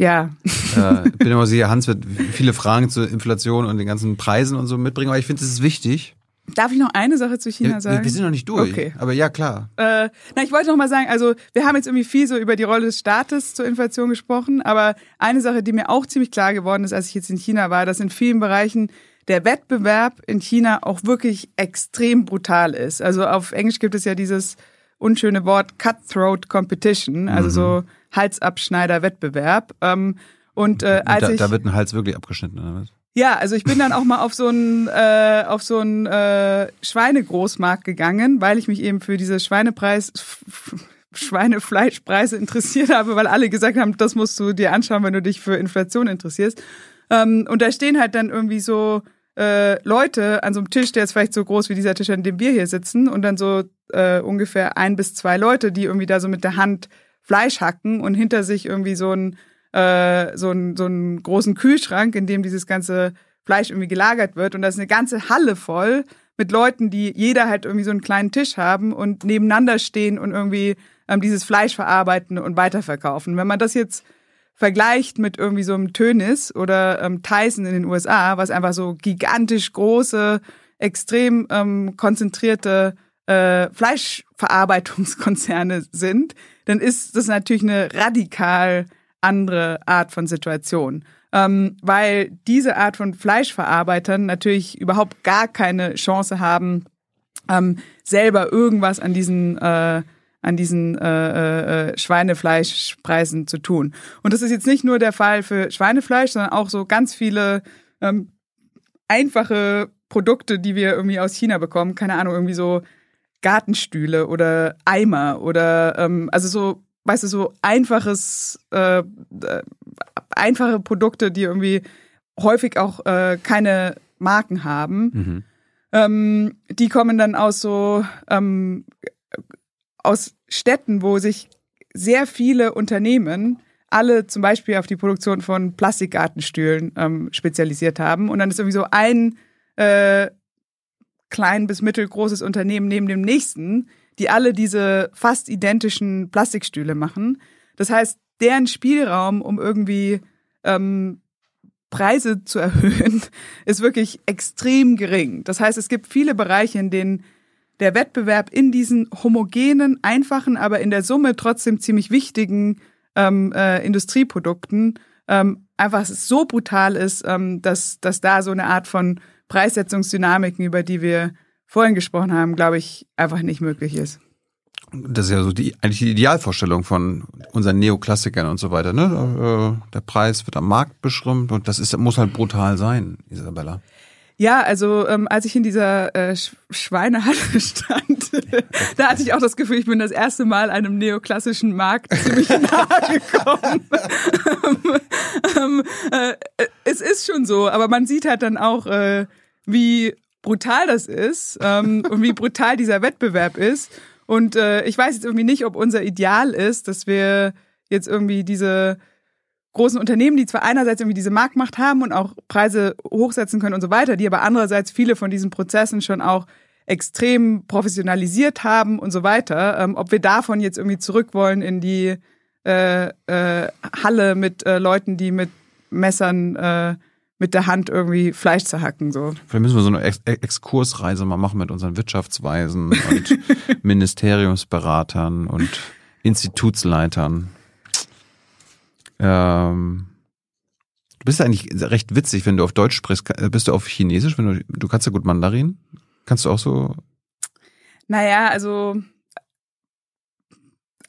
Ja. äh, ich bin immer sicher, Hans wird viele Fragen zur Inflation und den ganzen Preisen und so mitbringen, aber ich finde, es ist wichtig. Darf ich noch eine Sache zu China Ja, sagen? wir sind noch nicht durch. Okay. Aber ja, klar. Äh, na, ich wollte noch mal sagen, also wir haben jetzt irgendwie viel so über die Rolle des Staates zur Inflation gesprochen, aber eine Sache, die mir auch ziemlich klar geworden ist, als ich jetzt in China war, dass in vielen Bereichen der Wettbewerb in China auch wirklich extrem brutal ist. Also auf Englisch gibt es ja dieses unschöne Wort Cutthroat Competition, also so Halsabschneider-Wettbewerb. Ähm, und äh, als da, ich da wird ein Hals wirklich abgeschnitten, oder was? ja, also ich bin dann auch mal auf so einen äh, auf so einen äh, Schweinegroßmarkt gegangen, weil ich mich eben für diese Schweinepreis Schweinefleischpreise interessiert habe, weil alle gesagt haben, das musst du dir anschauen, wenn du dich für Inflation interessierst. Ähm, und da stehen halt dann irgendwie so äh, Leute an so einem Tisch, der ist vielleicht so groß wie dieser Tisch, an dem wir hier sitzen, und dann so äh, ungefähr ein bis zwei Leute, die irgendwie da so mit der Hand Fleisch hacken und hinter sich irgendwie so ein äh, so einen so einen großen Kühlschrank, in dem dieses ganze Fleisch irgendwie gelagert wird. Und da ist eine ganze Halle voll mit Leuten, die jeder halt irgendwie so einen kleinen Tisch haben und nebeneinander stehen und irgendwie ähm, dieses Fleisch verarbeiten und weiterverkaufen. Wenn man das jetzt vergleicht mit irgendwie so einem Tönis oder ähm, Tyson in den USA, was einfach so gigantisch große, extrem ähm, konzentrierte äh, Fleischverarbeitungskonzerne sind, dann ist das natürlich eine radikal andere Art von Situation. Ähm, weil diese Art von Fleischverarbeitern natürlich überhaupt gar keine Chance haben, ähm, selber irgendwas an diesen äh, an diesen äh, äh, Schweinefleischpreisen zu tun. Und das ist jetzt nicht nur der Fall für Schweinefleisch, sondern auch so ganz viele ähm, einfache Produkte, die wir irgendwie aus China bekommen. Keine Ahnung, irgendwie so Gartenstühle oder Eimer oder ähm, also so, weißt du, so einfaches, äh, äh, einfache Produkte, die irgendwie häufig auch äh, keine Marken haben. Mhm. Ähm, die kommen dann aus so ähm, aus Städten, wo sich sehr viele Unternehmen alle zum Beispiel auf die Produktion von Plastikgartenstühlen ähm, spezialisiert haben. Und dann ist irgendwie so ein äh, klein bis mittelgroßes Unternehmen neben dem nächsten, die alle diese fast identischen Plastikstühle machen. Das heißt, deren Spielraum, um irgendwie ähm, Preise zu erhöhen, ist wirklich extrem gering. Das heißt, es gibt viele Bereiche, in denen der Wettbewerb in diesen homogenen, einfachen, aber in der Summe trotzdem ziemlich wichtigen ähm, äh, Industrieprodukten ähm, einfach so brutal ist, ähm, dass, dass da so eine Art von Preissetzungsdynamiken, über die wir vorhin gesprochen haben, glaube ich, einfach nicht möglich ist. Das ist ja so die, eigentlich die Idealvorstellung von unseren Neoklassikern und so weiter. Ne? Äh, Der Preis wird am Markt beschränkt und das ist, muss halt brutal sein, Isabella. Ja, also ähm, als ich in dieser äh, Sch Schweinehalle stand, da hatte ich auch das Gefühl, ich bin das erste Mal einem neoklassischen Markt ziemlich nahe gekommen. ähm, äh, es ist schon so, aber man sieht halt dann auch, äh, wie brutal das ist ähm, und wie brutal dieser Wettbewerb ist. Und äh, ich weiß jetzt irgendwie nicht, ob unser Ideal ist, dass wir jetzt irgendwie diese großen Unternehmen, die zwar einerseits irgendwie diese Marktmacht haben und auch Preise hochsetzen können und so weiter, die aber andererseits viele von diesen Prozessen schon auch extrem professionalisiert haben und so weiter, ähm, ob wir davon jetzt irgendwie zurück wollen in die äh, äh, Halle mit äh, Leuten, die mit Messern äh, mit der Hand irgendwie Fleisch zerhacken. So. Vielleicht müssen wir so eine Ex Exkursreise mal machen mit unseren Wirtschaftsweisen und Ministeriumsberatern und Institutsleitern. Ähm, du bist eigentlich recht witzig, wenn du auf Deutsch sprichst. Bist du auf Chinesisch? Wenn du, du kannst ja gut Mandarin. Kannst du auch so? Naja, also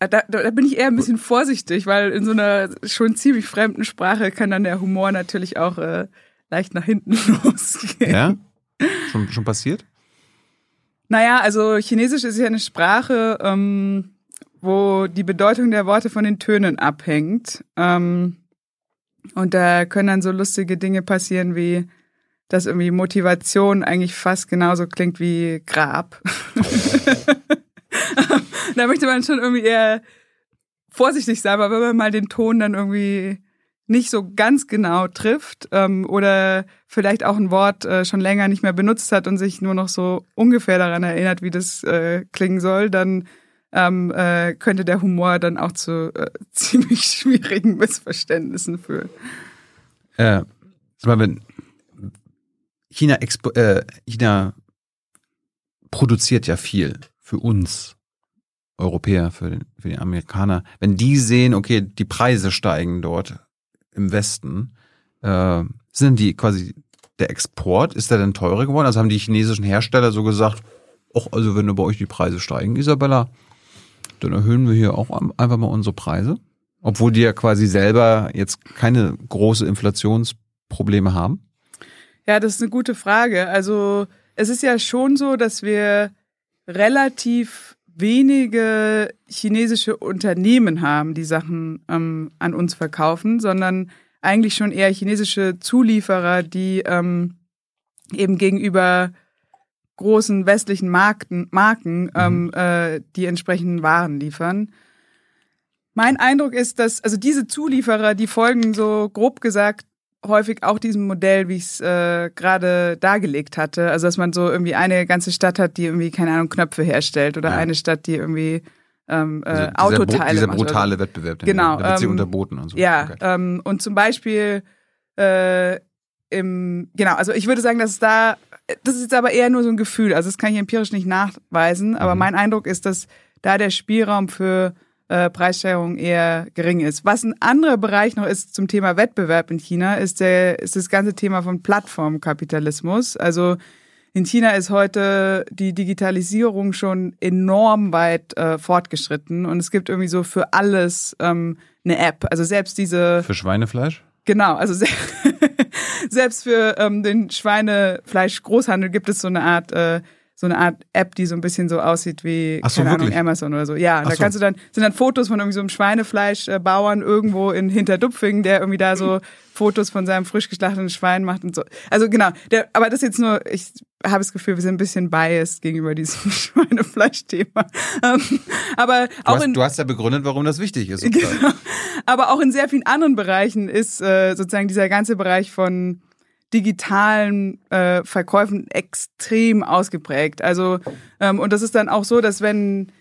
da, da bin ich eher ein bisschen vorsichtig, weil in so einer schon ziemlich fremden Sprache kann dann der Humor natürlich auch äh, leicht nach hinten losgehen. Ja? Schon, schon passiert? Naja, also Chinesisch ist ja eine Sprache, ähm, wo die Bedeutung der Worte von den Tönen abhängt. Ähm, und da können dann so lustige Dinge passieren wie, dass irgendwie Motivation eigentlich fast genauso klingt wie Grab. da möchte man schon irgendwie eher vorsichtig sein, aber wenn man mal den Ton dann irgendwie nicht so ganz genau trifft ähm, oder vielleicht auch ein Wort äh, schon länger nicht mehr benutzt hat und sich nur noch so ungefähr daran erinnert, wie das äh, klingen soll, dann ähm, äh, könnte der Humor dann auch zu äh, ziemlich schwierigen Missverständnissen führen. Äh, wenn China, äh, China produziert ja viel für uns Europäer, für, den, für die Amerikaner. Wenn die sehen, okay, die Preise steigen dort im Westen, äh, sind die quasi der Export, ist der denn teurer geworden? Also haben die chinesischen Hersteller so gesagt, ach, also wenn bei euch die Preise steigen, Isabella, dann erhöhen wir hier auch einfach mal unsere Preise. Obwohl die ja quasi selber jetzt keine große Inflationsprobleme haben. Ja, das ist eine gute Frage. Also es ist ja schon so, dass wir relativ wenige chinesische Unternehmen haben, die Sachen ähm, an uns verkaufen, sondern eigentlich schon eher chinesische Zulieferer, die ähm, eben gegenüber großen westlichen Marken, Marken mhm. ähm, äh, die entsprechenden Waren liefern. Mein Eindruck ist, dass also diese Zulieferer, die folgen so grob gesagt häufig auch diesem Modell, wie ich es äh, gerade dargelegt hatte. Also dass man so irgendwie eine ganze Stadt hat, die irgendwie keine Ahnung Knöpfe herstellt oder ja. eine Stadt, die irgendwie ähm, äh, also dieser Autoteile Dieser brutale macht. Wettbewerb, genau, da wird sie ähm, unterboten und so. Ja, okay. ähm, und zum Beispiel äh, im genau, also ich würde sagen, dass es da das ist jetzt aber eher nur so ein Gefühl, also das kann ich empirisch nicht nachweisen, aber mhm. mein Eindruck ist, dass da der Spielraum für äh, Preissteigerung eher gering ist. Was ein anderer Bereich noch ist zum Thema Wettbewerb in China, ist, der, ist das ganze Thema von Plattformkapitalismus. Also in China ist heute die Digitalisierung schon enorm weit äh, fortgeschritten und es gibt irgendwie so für alles ähm, eine App. Also selbst diese. Für Schweinefleisch? Genau, also se selbst für ähm, den Schweinefleisch-Großhandel gibt es so eine Art äh, so eine Art App, die so ein bisschen so aussieht wie, so, keine? Ahnung, Amazon oder so. Ja, Ach da kannst du dann, sind dann Fotos von irgendwie so einem Schweinefleischbauern irgendwo in Hinterdupfingen, der irgendwie da so Fotos von seinem frisch geschlachteten Schwein macht und so. Also genau, der, aber das ist jetzt nur, ich habe das Gefühl, wir sind ein bisschen biased gegenüber diesem Schweinefleischthema. Ähm, aber du auch hast, in, du hast ja begründet, warum das wichtig ist. genau, aber auch in sehr vielen anderen Bereichen ist äh, sozusagen dieser ganze Bereich von digitalen äh, Verkäufen extrem ausgeprägt. Also, ähm, und das ist dann auch so, dass wenn,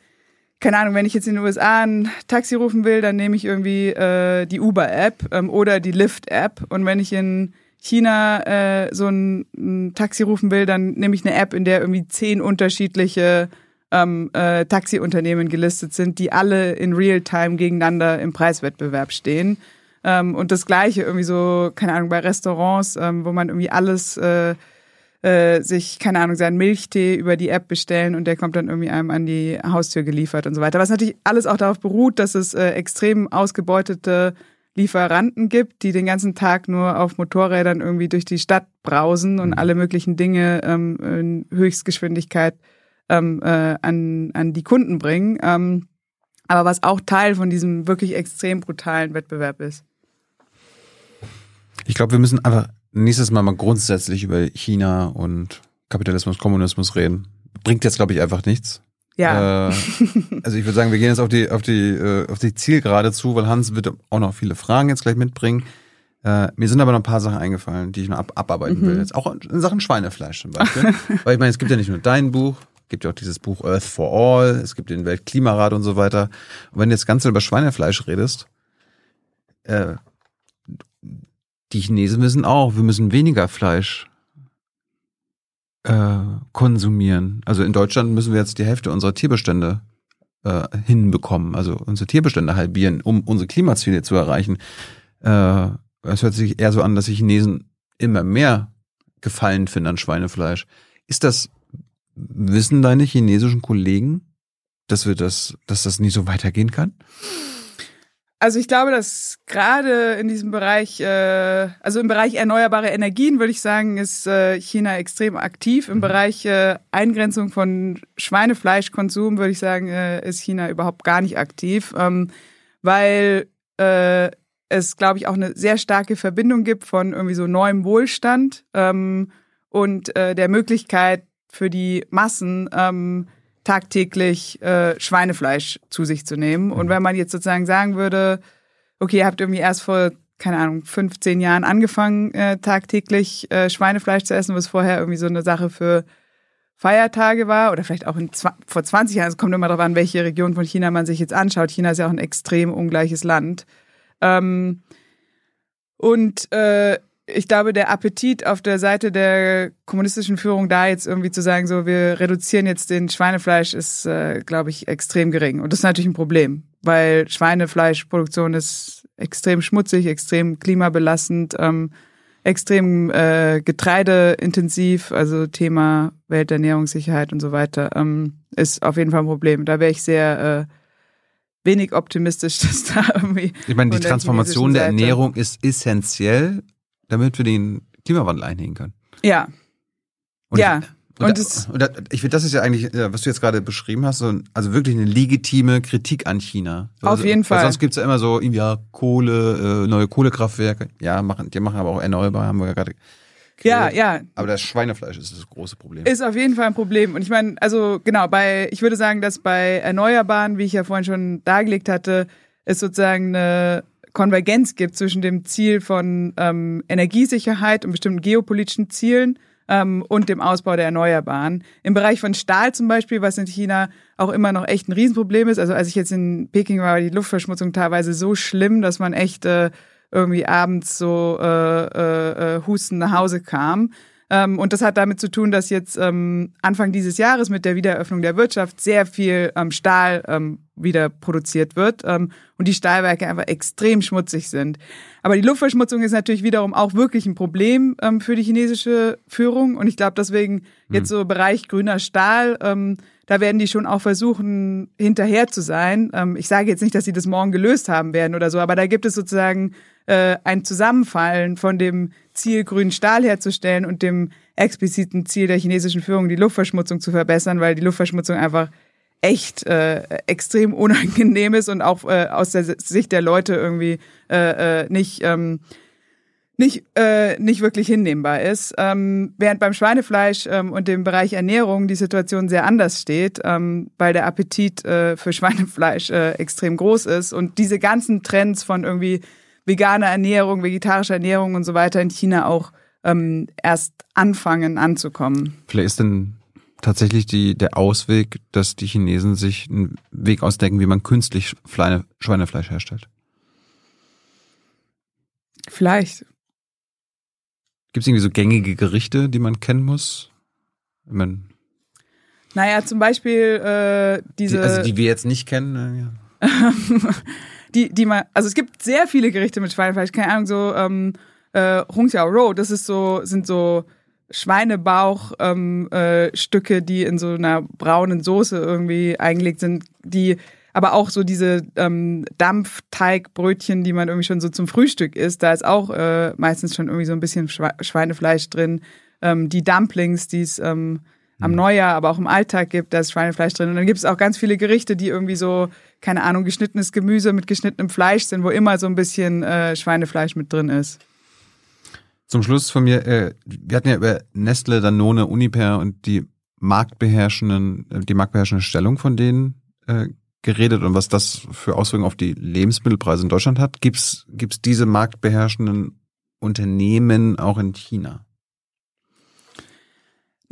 keine Ahnung, wenn ich jetzt in den USA ein Taxi rufen will, dann nehme ich irgendwie äh, die Uber-App ähm, oder die Lyft-App. Und wenn ich in China äh, so ein, ein Taxi rufen will, dann nehme ich eine App, in der irgendwie zehn unterschiedliche ähm, äh, Taxiunternehmen gelistet sind, die alle in Real-Time gegeneinander im Preiswettbewerb stehen. Ähm, und das Gleiche irgendwie so, keine Ahnung, bei Restaurants, ähm, wo man irgendwie alles äh, äh, sich, keine Ahnung, seinen Milchtee über die App bestellen und der kommt dann irgendwie einem an die Haustür geliefert und so weiter. Was natürlich alles auch darauf beruht, dass es äh, extrem ausgebeutete Lieferanten gibt, die den ganzen Tag nur auf Motorrädern irgendwie durch die Stadt brausen und mhm. alle möglichen Dinge ähm, in Höchstgeschwindigkeit ähm, äh, an, an die Kunden bringen. Ähm, aber was auch Teil von diesem wirklich extrem brutalen Wettbewerb ist. Ich glaube, wir müssen einfach nächstes Mal mal grundsätzlich über China und Kapitalismus, Kommunismus reden. Bringt jetzt, glaube ich, einfach nichts. Ja. Äh, also ich würde sagen, wir gehen jetzt auf die, auf die, äh, auf die Zielgerade zu, weil Hans wird auch noch viele Fragen jetzt gleich mitbringen. Äh, mir sind aber noch ein paar Sachen eingefallen, die ich noch ab, abarbeiten mhm. will. Jetzt auch in Sachen Schweinefleisch zum Beispiel. weil ich meine, es gibt ja nicht nur dein Buch, es gibt ja auch dieses Buch Earth for All, es gibt den Weltklimarat und so weiter. Und wenn du jetzt ganz über Schweinefleisch redest, äh, die Chinesen wissen auch, wir müssen weniger Fleisch äh, konsumieren. Also in Deutschland müssen wir jetzt die Hälfte unserer Tierbestände äh, hinbekommen, also unsere Tierbestände halbieren, um unsere Klimaziele zu erreichen. Äh, es hört sich eher so an, dass die Chinesen immer mehr Gefallen finden an Schweinefleisch. Ist das Wissen deine chinesischen Kollegen, dass wir das, dass das nie so weitergehen kann? Also ich glaube, dass gerade in diesem Bereich, äh, also im Bereich erneuerbare Energien, würde ich sagen, ist äh, China extrem aktiv. Im mhm. Bereich äh, Eingrenzung von Schweinefleischkonsum, würde ich sagen, äh, ist China überhaupt gar nicht aktiv, ähm, weil äh, es, glaube ich, auch eine sehr starke Verbindung gibt von irgendwie so neuem Wohlstand ähm, und äh, der Möglichkeit für die Massen, ähm, tagtäglich äh, Schweinefleisch zu sich zu nehmen. Und mhm. wenn man jetzt sozusagen sagen würde, okay, ihr habt irgendwie erst vor, keine Ahnung, 15 Jahren angefangen, äh, tagtäglich äh, Schweinefleisch zu essen, was vorher irgendwie so eine Sache für Feiertage war oder vielleicht auch in, vor 20 Jahren, es kommt immer darauf an, welche Region von China man sich jetzt anschaut. China ist ja auch ein extrem ungleiches Land. Ähm, und äh, ich glaube, der Appetit auf der Seite der kommunistischen Führung da jetzt irgendwie zu sagen, so wir reduzieren jetzt den Schweinefleisch, ist, äh, glaube ich, extrem gering. Und das ist natürlich ein Problem, weil Schweinefleischproduktion ist extrem schmutzig, extrem klimabelastend, ähm, extrem äh, getreideintensiv, also Thema Welternährungssicherheit und so weiter, ähm, ist auf jeden Fall ein Problem. Da wäre ich sehr äh, wenig optimistisch, dass da irgendwie. Ich meine, die Transformation der Ernährung ist essentiell, damit wir den Klimawandel einhegen können. Ja. Und ja. Ich, und, und, das, und ich finde, das ist ja eigentlich, was du jetzt gerade beschrieben hast, so, also wirklich eine legitime Kritik an China. Auf also, jeden Fall. Sonst gibt's ja immer so, ja, Kohle, äh, neue Kohlekraftwerke. Ja, machen, die machen aber auch erneuerbar, haben wir ja gerade ja, ja. Aber das Schweinefleisch ist das große Problem. Ist auf jeden Fall ein Problem. Und ich meine, also genau, bei, ich würde sagen, dass bei Erneuerbaren, wie ich ja vorhin schon dargelegt hatte, es sozusagen eine Konvergenz gibt zwischen dem Ziel von ähm, Energiesicherheit und bestimmten geopolitischen Zielen ähm, und dem Ausbau der Erneuerbaren. Im Bereich von Stahl zum Beispiel, was in China auch immer noch echt ein Riesenproblem ist. Also als ich jetzt in Peking war, war die Luftverschmutzung teilweise so schlimm, dass man echt äh, irgendwie abends so äh, äh, äh husten nach Hause kam. Ähm, und das hat damit zu tun, dass jetzt ähm, Anfang dieses Jahres mit der Wiedereröffnung der Wirtschaft sehr viel ähm, Stahl ähm, wieder produziert wird ähm, und die Stahlwerke einfach extrem schmutzig sind. Aber die Luftverschmutzung ist natürlich wiederum auch wirklich ein Problem ähm, für die chinesische Führung und ich glaube deswegen jetzt so Bereich grüner Stahl, ähm, da werden die schon auch versuchen, hinterher zu sein. Ähm, ich sage jetzt nicht, dass sie das morgen gelöst haben werden oder so, aber da gibt es sozusagen äh, ein Zusammenfallen von dem Ziel, grünen Stahl herzustellen und dem expliziten Ziel der chinesischen Führung, die Luftverschmutzung zu verbessern, weil die Luftverschmutzung einfach echt äh, extrem unangenehm ist und auch äh, aus der Sicht der Leute irgendwie äh, äh, nicht ähm, nicht, äh, nicht wirklich hinnehmbar ist. Ähm, während beim Schweinefleisch ähm, und dem Bereich Ernährung die Situation sehr anders steht, ähm, weil der Appetit äh, für Schweinefleisch äh, extrem groß ist und diese ganzen Trends von irgendwie vegane Ernährung, vegetarische Ernährung und so weiter in China auch ähm, erst anfangen anzukommen. Vielleicht ist denn tatsächlich die, der Ausweg, dass die Chinesen sich einen Weg ausdenken, wie man künstlich Schweinefleisch herstellt. Vielleicht. Gibt es irgendwie so gängige Gerichte, die man kennen muss? Ich mein, naja, zum Beispiel äh, diese. Die, also die wir jetzt nicht kennen. Äh, ja. die, die man, also es gibt sehr viele Gerichte mit Schweinefleisch, keine Ahnung, so ähm, äh, Hung Xiao Rou, das ist so, sind so Schweinebauchstücke, ähm, äh, Stücke, die in so einer braunen Soße irgendwie eingelegt sind, die aber auch so diese ähm, Dampfteigbrötchen, die man irgendwie schon so zum Frühstück isst, da ist auch äh, meistens schon irgendwie so ein bisschen Schweinefleisch drin. Ähm, die Dumplings, die es ähm, am mhm. Neujahr, aber auch im Alltag gibt, da ist Schweinefleisch drin. Und dann gibt es auch ganz viele Gerichte, die irgendwie so, keine Ahnung, geschnittenes Gemüse mit geschnittenem Fleisch sind, wo immer so ein bisschen äh, Schweinefleisch mit drin ist. Zum Schluss von mir, äh, wir hatten ja über Nestle, Danone, Uniper und die marktbeherrschenden, äh, die marktbeherrschende Stellung von denen äh, geredet und was das für Auswirkungen auf die Lebensmittelpreise in Deutschland hat. Gibt's gibt's diese marktbeherrschenden Unternehmen auch in China?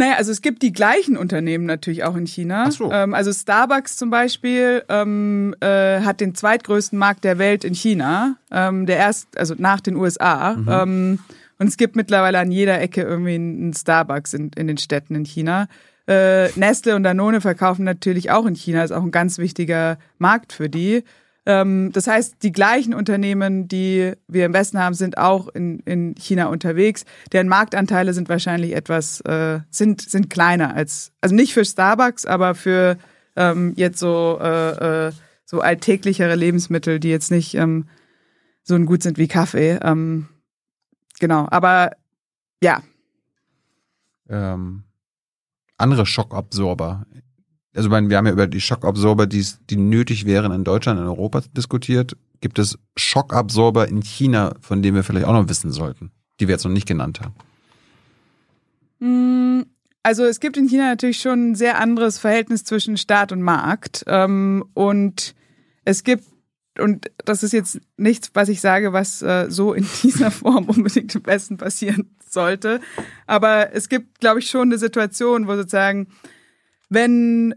Naja, also es gibt die gleichen Unternehmen natürlich auch in China. Ach so. Ähm, also Starbucks zum Beispiel ähm, äh, hat den zweitgrößten Markt der Welt in China, ähm, der erst, also nach den USA. Mhm. Ähm, und es gibt mittlerweile an jeder Ecke irgendwie einen Starbucks in, in den Städten in China. Äh, Nestle und Danone verkaufen natürlich auch in China, ist auch ein ganz wichtiger Markt für die. Ähm, das heißt, die gleichen Unternehmen, die wir im Westen haben, sind auch in, in China unterwegs. Deren Marktanteile sind wahrscheinlich etwas, äh, sind, sind kleiner als, also nicht für Starbucks, aber für ähm, jetzt so, äh, äh, so alltäglichere Lebensmittel, die jetzt nicht ähm, so gut sind wie Kaffee. Ähm, genau, aber ja. Ähm, andere Schockabsorber also wir haben ja über die Schockabsorber, die, die nötig wären in Deutschland, in Europa diskutiert. Gibt es Schockabsorber in China, von denen wir vielleicht auch noch wissen sollten, die wir jetzt noch nicht genannt haben? Mm, also es gibt in China natürlich schon ein sehr anderes Verhältnis zwischen Staat und Markt. Ähm, und es gibt, und das ist jetzt nichts, was ich sage, was äh, so in dieser Form unbedingt im Westen passieren sollte. Aber es gibt, glaube ich, schon eine Situation, wo sozusagen wenn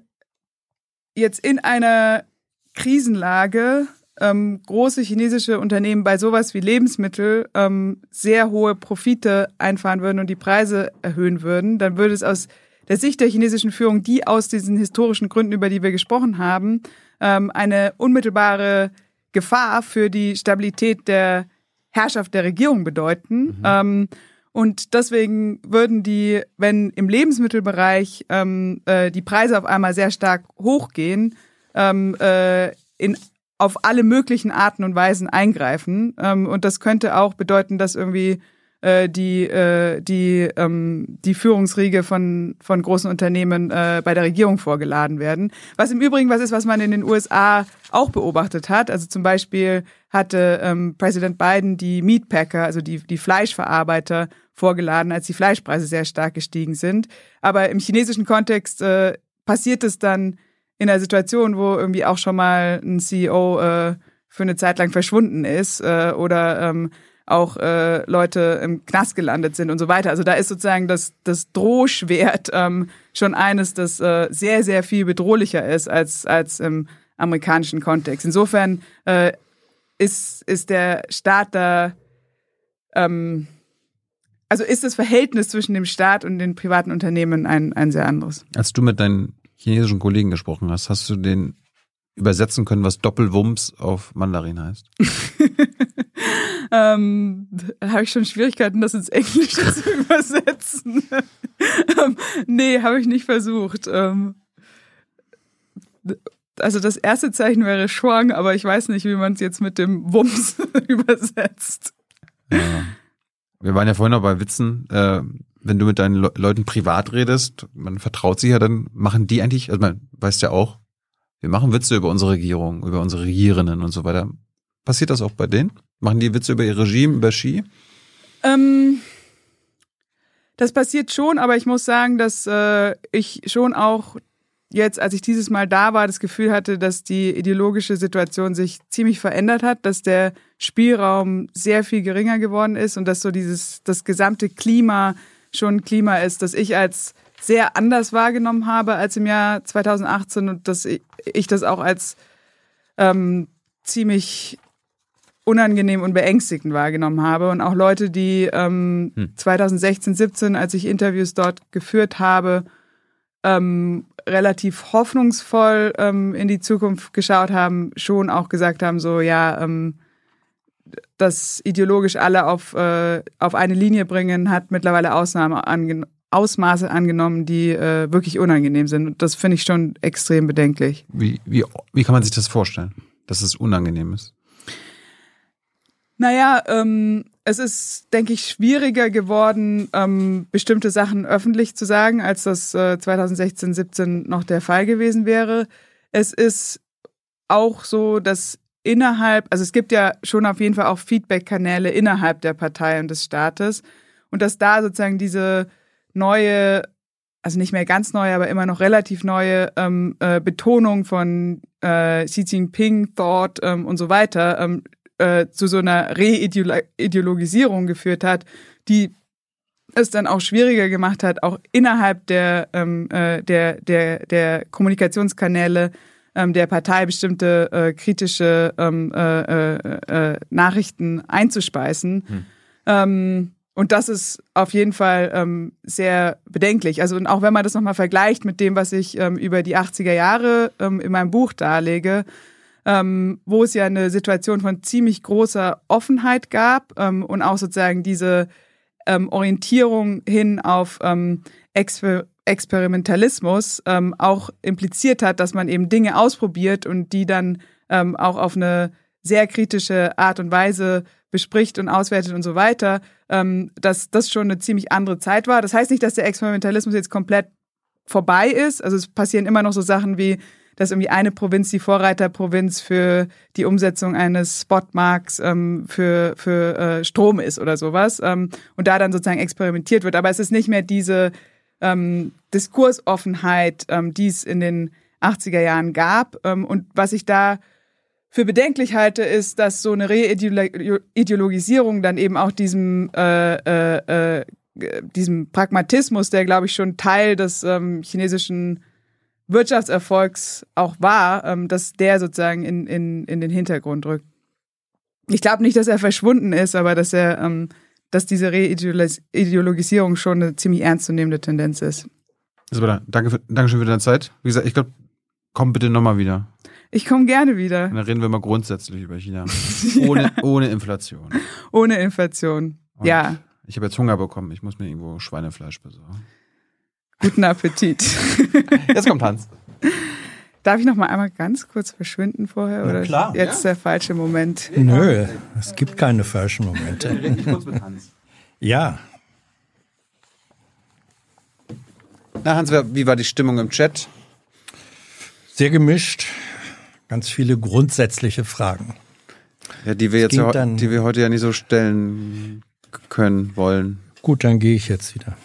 jetzt in einer Krisenlage ähm, große chinesische Unternehmen bei sowas wie Lebensmittel ähm, sehr hohe Profite einfahren würden und die Preise erhöhen würden, dann würde es aus der Sicht der chinesischen Führung, die aus diesen historischen Gründen, über die wir gesprochen haben, ähm, eine unmittelbare Gefahr für die Stabilität der Herrschaft der Regierung bedeuten. Mhm. Ähm, und deswegen würden die, wenn im Lebensmittelbereich ähm, äh, die Preise auf einmal sehr stark hochgehen, ähm, äh, in, auf alle möglichen Arten und Weisen eingreifen. Ähm, und das könnte auch bedeuten, dass irgendwie äh, die, äh, die, ähm, die Führungsriege von, von großen Unternehmen äh, bei der Regierung vorgeladen werden. Was im Übrigen was ist, was man in den USA auch beobachtet hat. Also zum Beispiel hatte ähm, Präsident Biden die Meatpacker, also die, die Fleischverarbeiter, vorgeladen, als die Fleischpreise sehr stark gestiegen sind. Aber im chinesischen Kontext äh, passiert es dann in einer Situation, wo irgendwie auch schon mal ein CEO äh, für eine Zeit lang verschwunden ist äh, oder ähm, auch äh, Leute im Knast gelandet sind und so weiter. Also da ist sozusagen das, das Drohschwert ähm, schon eines, das äh, sehr, sehr viel bedrohlicher ist als, als im amerikanischen Kontext. Insofern äh, ist, ist der Staat da ähm, also ist das Verhältnis zwischen dem Staat und den privaten Unternehmen ein, ein sehr anderes. Als du mit deinen chinesischen Kollegen gesprochen hast, hast du den übersetzen können, was Doppelwumms auf Mandarin heißt? ähm, habe ich schon Schwierigkeiten, das ins Englische zu übersetzen. ähm, nee, habe ich nicht versucht. Ähm, also das erste Zeichen wäre Schwang, aber ich weiß nicht, wie man es jetzt mit dem Wumms übersetzt. Ja. Wir waren ja vorhin noch bei Witzen. Äh, wenn du mit deinen Le Leuten privat redest, man vertraut sich ja, dann machen die eigentlich, also man weiß ja auch, wir machen Witze über unsere Regierung, über unsere Regierenden und so weiter. Passiert das auch bei denen? Machen die Witze über ihr Regime, über Ski? Ähm, das passiert schon, aber ich muss sagen, dass äh, ich schon auch jetzt, als ich dieses Mal da war, das Gefühl hatte, dass die ideologische Situation sich ziemlich verändert hat, dass der Spielraum sehr viel geringer geworden ist und dass so dieses, das gesamte Klima schon ein Klima ist, das ich als sehr anders wahrgenommen habe als im Jahr 2018 und dass ich, ich das auch als ähm, ziemlich unangenehm und beängstigend wahrgenommen habe. Und auch Leute, die ähm, hm. 2016, 17, als ich Interviews dort geführt habe, ähm, relativ hoffnungsvoll ähm, in die Zukunft geschaut haben, schon auch gesagt haben, so ja, ähm, das ideologisch alle auf, äh, auf eine Linie bringen, hat mittlerweile Ausnahme angen Ausmaße angenommen, die äh, wirklich unangenehm sind. Und das finde ich schon extrem bedenklich. Wie, wie, wie kann man sich das vorstellen, dass es unangenehm ist? Naja, ähm, es ist, denke ich, schwieriger geworden, ähm, bestimmte Sachen öffentlich zu sagen, als das äh, 2016, 17 noch der Fall gewesen wäre. Es ist auch so, dass innerhalb, also es gibt ja schon auf jeden Fall auch Feedback-Kanäle innerhalb der Partei und des Staates und dass da sozusagen diese neue, also nicht mehr ganz neue, aber immer noch relativ neue ähm, äh, Betonung von äh, Xi Jinping, Thought ähm, und so weiter ähm, äh, zu so einer Reideologisierung geführt hat, die es dann auch schwieriger gemacht hat, auch innerhalb der, ähm, äh, der, der, der Kommunikationskanäle ähm, der Partei bestimmte äh, kritische ähm, äh, äh, äh Nachrichten einzuspeisen. Hm. Ähm, und das ist auf jeden Fall ähm, sehr bedenklich. Also und auch wenn man das nochmal vergleicht mit dem, was ich ähm, über die 80er Jahre in meinem Buch darlege, ähm, wo es ja eine Situation von ziemlich großer Offenheit gab ähm, und auch sozusagen diese ähm, Orientierung hin auf ähm, Exper Experimentalismus ähm, auch impliziert hat, dass man eben Dinge ausprobiert und die dann ähm, auch auf eine sehr kritische Art und Weise bespricht und auswertet und so weiter, dass das schon eine ziemlich andere Zeit war. Das heißt nicht, dass der Experimentalismus jetzt komplett vorbei ist. Also es passieren immer noch so Sachen wie dass irgendwie eine Provinz die Vorreiterprovinz für die Umsetzung eines Spotmarks ähm, für, für äh, Strom ist oder sowas ähm, und da dann sozusagen experimentiert wird. Aber es ist nicht mehr diese ähm, Diskursoffenheit, ähm, die es in den 80er Jahren gab. Ähm, und was ich da für bedenklich halte, ist, dass so eine Reideologisierung dann eben auch diesem äh, äh, äh, diesem Pragmatismus, der glaube ich schon Teil des ähm, chinesischen Wirtschaftserfolgs auch war, ähm, dass der sozusagen in, in, in den Hintergrund rückt. Ich glaube nicht, dass er verschwunden ist, aber dass er, ähm, dass diese Reideologisierung schon eine ziemlich ernstzunehmende Tendenz ist. Isabella, danke, für, danke schön für deine Zeit. Wie gesagt, ich glaube, komm bitte nochmal wieder. Ich komme gerne wieder. Und dann reden wir mal grundsätzlich über China. Ohne, ja. ohne Inflation. Ohne Inflation. Und ja. Ich habe jetzt Hunger bekommen. Ich muss mir irgendwo Schweinefleisch besorgen. Guten Appetit. Jetzt kommt Hans. Darf ich noch mal einmal ganz kurz verschwinden vorher? Oder klar. Jetzt ja. der falsche Moment? Nö, es gibt keine falschen Momente. Richtig kurz mit Hans. Ja. Na Hans, wie war die Stimmung im Chat? Sehr gemischt. Ganz viele grundsätzliche Fragen. Ja, die wir jetzt, ja, die wir heute ja nicht so stellen können, wollen. Gut, dann gehe ich jetzt wieder.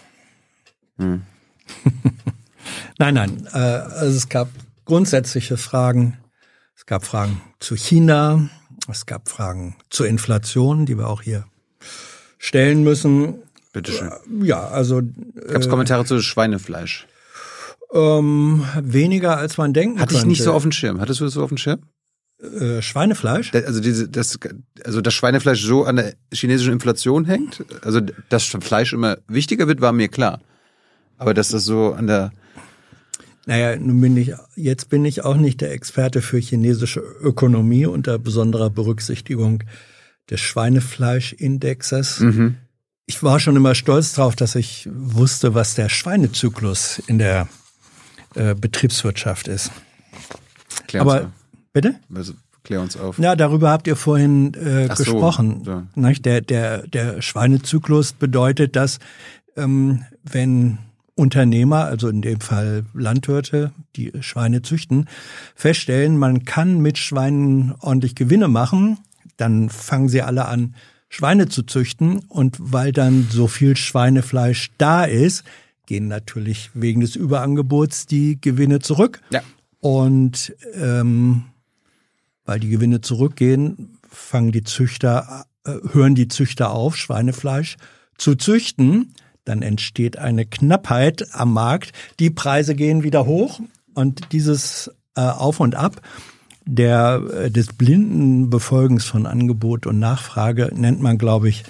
Hm. nein, nein. Äh, also es gab grundsätzliche Fragen. Es gab Fragen zu China. Es gab Fragen zur Inflation, die wir auch hier stellen müssen. Bitteschön. Äh, ja, also. Gab es äh, Kommentare zu Schweinefleisch? Ähm, weniger als man denken Hatte könnte. ich nicht so auf dem Schirm. Hattest du das so auf dem Schirm? Äh, Schweinefleisch? Also diese, das, also das Schweinefleisch so an der chinesischen Inflation hängt. Also dass Fleisch immer wichtiger wird, war mir klar. Aber dass das so an der naja, nun bin ich, jetzt bin ich auch nicht der Experte für chinesische Ökonomie unter besonderer Berücksichtigung des Schweinefleischindexes. Mhm. Ich war schon immer stolz darauf, dass ich wusste, was der Schweinezyklus in der äh, Betriebswirtschaft ist. Klär Aber auf. bitte? Also, klär uns auf. Ja, darüber habt ihr vorhin äh, gesprochen. So, ja. Der, der, der Schweinezyklus bedeutet, dass ähm, wenn Unternehmer, also in dem Fall Landwirte, die Schweine züchten, feststellen, man kann mit Schweinen ordentlich Gewinne machen, dann fangen sie alle an, Schweine zu züchten und weil dann so viel Schweinefleisch da ist, gehen natürlich wegen des Überangebots die Gewinne zurück. Ja. Und ähm, weil die Gewinne zurückgehen, fangen die Züchter, äh, hören die Züchter auf, Schweinefleisch zu züchten dann entsteht eine Knappheit am Markt, die Preise gehen wieder hoch und dieses äh, Auf und Ab der, äh, des blinden Befolgens von Angebot und Nachfrage nennt man, glaube ich,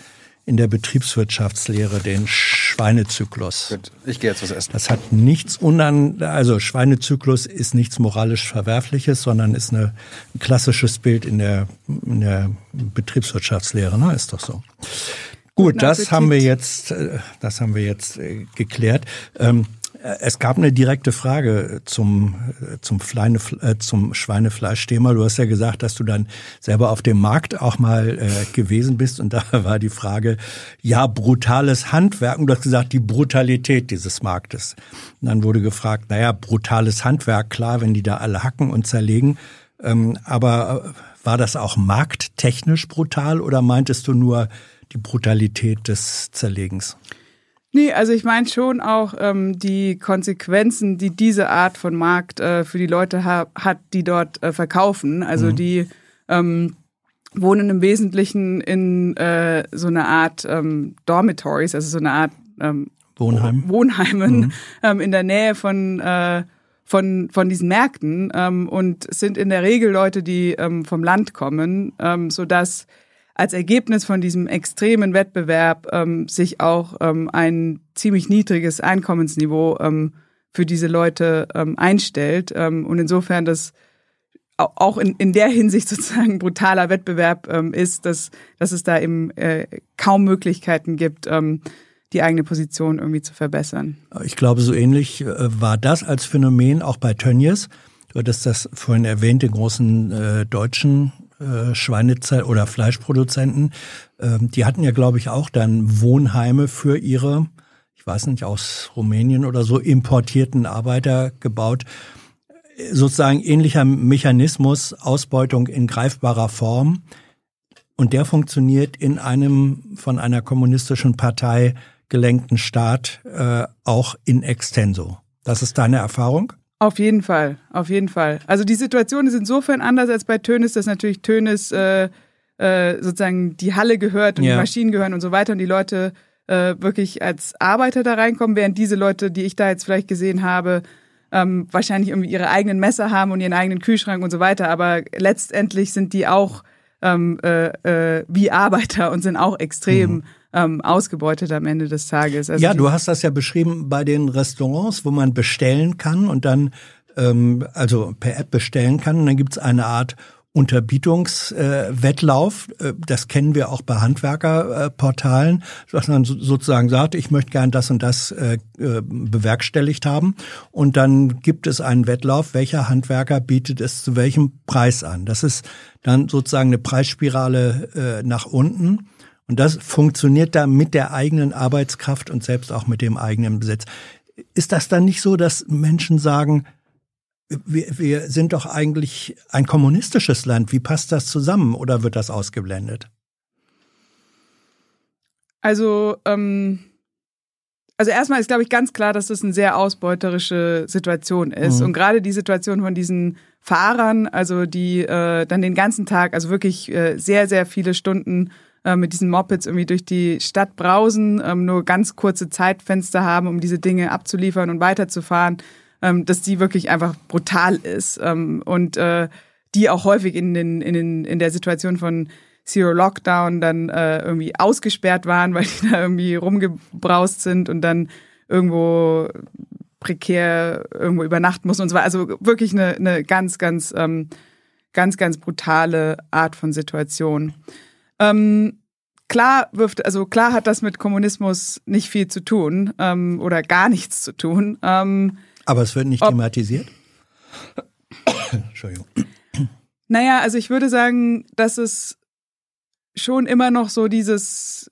in der Betriebswirtschaftslehre den Schweinezyklus. Gut, ich gehe jetzt was essen. Das hat nichts unan, also Schweinezyklus ist nichts moralisch Verwerfliches, sondern ist eine, ein klassisches Bild in der, in der Betriebswirtschaftslehre, ne? Ist doch so. Gut, das haben wir jetzt, äh, das haben wir jetzt äh, geklärt. Ähm, äh, es gab eine direkte Frage zum, zum, Fleine, zum Schweinefleischthema. Du hast ja gesagt, dass du dann selber auf dem Markt auch mal äh, gewesen bist. Und da war die Frage, ja, brutales Handwerk. Und du hast gesagt, die Brutalität dieses Marktes. Und dann wurde gefragt, naja, brutales Handwerk, klar, wenn die da alle hacken und zerlegen. Ähm, aber war das auch markttechnisch brutal oder meintest du nur, die Brutalität des Zerlegens. Nee, also ich meine schon auch ähm, die Konsequenzen, die diese Art von Markt äh, für die Leute ha hat, die dort äh, verkaufen. Also mhm. die ähm, wohnen im Wesentlichen in äh, so einer Art ähm, Dormitories, also so eine Art ähm, Wohnheim. Wohnheimen mhm. ähm, in der Nähe von äh, von von diesen Märkten ähm, und sind in der Regel Leute, die ähm, vom Land kommen, ähm, so dass als Ergebnis von diesem extremen Wettbewerb ähm, sich auch ähm, ein ziemlich niedriges Einkommensniveau ähm, für diese Leute ähm, einstellt. Ähm, und insofern das auch in, in der Hinsicht sozusagen brutaler Wettbewerb ähm, ist, dass, dass es da eben äh, kaum Möglichkeiten gibt, ähm, die eigene Position irgendwie zu verbessern. Ich glaube, so ähnlich äh, war das als Phänomen auch bei Tönnies. Du hattest das vorhin erwähnt, den großen äh, deutschen äh, Schweinezeit oder Fleischproduzenten. Ähm, die hatten ja, glaube ich, auch dann Wohnheime für ihre, ich weiß nicht, aus Rumänien oder so importierten Arbeiter gebaut sozusagen ähnlicher Mechanismus, Ausbeutung in greifbarer Form. Und der funktioniert in einem von einer kommunistischen Partei gelenkten Staat äh, auch in extenso. Das ist deine Erfahrung? Auf jeden Fall, auf jeden Fall. Also die Situation ist insofern anders als bei Tönis, dass natürlich Tönis äh, äh, sozusagen die Halle gehört und ja. die Maschinen gehören und so weiter und die Leute äh, wirklich als Arbeiter da reinkommen, während diese Leute, die ich da jetzt vielleicht gesehen habe, ähm, wahrscheinlich irgendwie ihre eigenen Messer haben und ihren eigenen Kühlschrank und so weiter, aber letztendlich sind die auch ähm, äh, äh, wie Arbeiter und sind auch extrem mhm. Ähm, ausgebeutet am Ende des Tages. Also ja, du hast das ja beschrieben bei den Restaurants, wo man bestellen kann und dann ähm, also per App bestellen kann. Und dann gibt's eine Art Unterbietungswettlauf. Äh, das kennen wir auch bei Handwerkerportalen, dass man sozusagen sagt, ich möchte gern das und das äh, äh, bewerkstelligt haben. Und dann gibt es einen Wettlauf, welcher Handwerker bietet es zu welchem Preis an. Das ist dann sozusagen eine Preisspirale nach unten. Und das funktioniert da mit der eigenen Arbeitskraft und selbst auch mit dem eigenen Besitz. Ist das dann nicht so, dass Menschen sagen, wir, wir sind doch eigentlich ein kommunistisches Land. Wie passt das zusammen oder wird das ausgeblendet? Also, ähm, also erstmal ist, glaube ich, ganz klar, dass das eine sehr ausbeuterische Situation ist. Mhm. Und gerade die Situation von diesen Fahrern, also die äh, dann den ganzen Tag, also wirklich äh, sehr, sehr viele Stunden äh, mit diesen Mopeds irgendwie durch die Stadt brausen, ähm, nur ganz kurze Zeitfenster haben, um diese Dinge abzuliefern und weiterzufahren ähm, dass die wirklich einfach brutal ist ähm, und äh, die auch häufig in, den, in, den, in der Situation von Zero Lockdown dann äh, irgendwie ausgesperrt waren, weil die da irgendwie rumgebraust sind und dann irgendwo prekär irgendwo übernachten mussten und so weiter. Also wirklich eine, eine ganz, ganz, ähm, ganz, ganz brutale Art von Situation. Ähm, klar wirft, also klar hat das mit Kommunismus nicht viel zu tun ähm, oder gar nichts zu tun. Ähm, aber es wird nicht Ob, thematisiert? Entschuldigung. Naja, also ich würde sagen, dass es schon immer noch so dieses,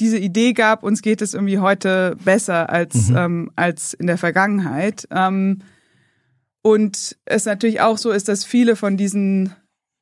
diese Idee gab, uns geht es irgendwie heute besser als, mhm. ähm, als in der Vergangenheit. Ähm, und es natürlich auch so ist, dass viele von diesen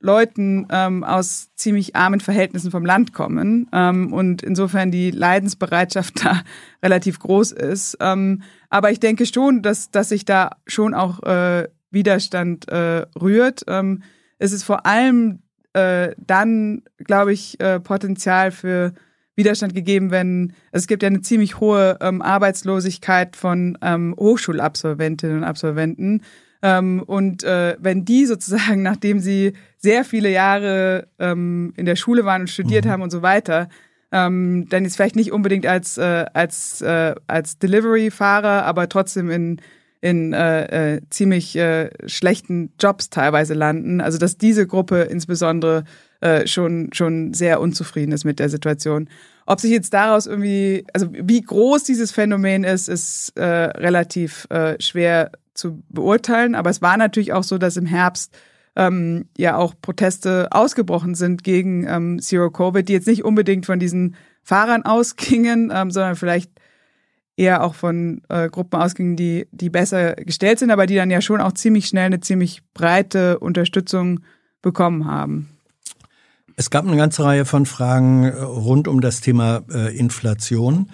Leuten ähm, aus ziemlich armen Verhältnissen vom Land kommen ähm, und insofern die Leidensbereitschaft da relativ groß ist. Ähm, aber ich denke schon, dass, dass sich da schon auch äh, Widerstand äh, rührt. Ähm, es ist vor allem äh, dann, glaube ich, äh, Potenzial für Widerstand gegeben, wenn also es gibt ja eine ziemlich hohe ähm, Arbeitslosigkeit von ähm, Hochschulabsolventinnen und Absolventen ähm, und äh, wenn die sozusagen, nachdem sie sehr viele Jahre ähm, in der Schule waren und studiert mhm. haben und so weiter, ähm, dann jetzt vielleicht nicht unbedingt als, äh, als, äh, als Delivery-Fahrer, aber trotzdem in, in äh, äh, ziemlich äh, schlechten Jobs teilweise landen. Also dass diese Gruppe insbesondere äh, schon, schon sehr unzufrieden ist mit der Situation. Ob sich jetzt daraus irgendwie, also wie groß dieses Phänomen ist, ist äh, relativ äh, schwer zu beurteilen. Aber es war natürlich auch so, dass im Herbst ähm, ja auch Proteste ausgebrochen sind gegen ähm, Zero Covid, die jetzt nicht unbedingt von diesen Fahrern ausgingen, ähm, sondern vielleicht eher auch von äh, Gruppen ausgingen, die, die besser gestellt sind, aber die dann ja schon auch ziemlich schnell eine ziemlich breite Unterstützung bekommen haben. Es gab eine ganze Reihe von Fragen äh, rund um das Thema äh, Inflation.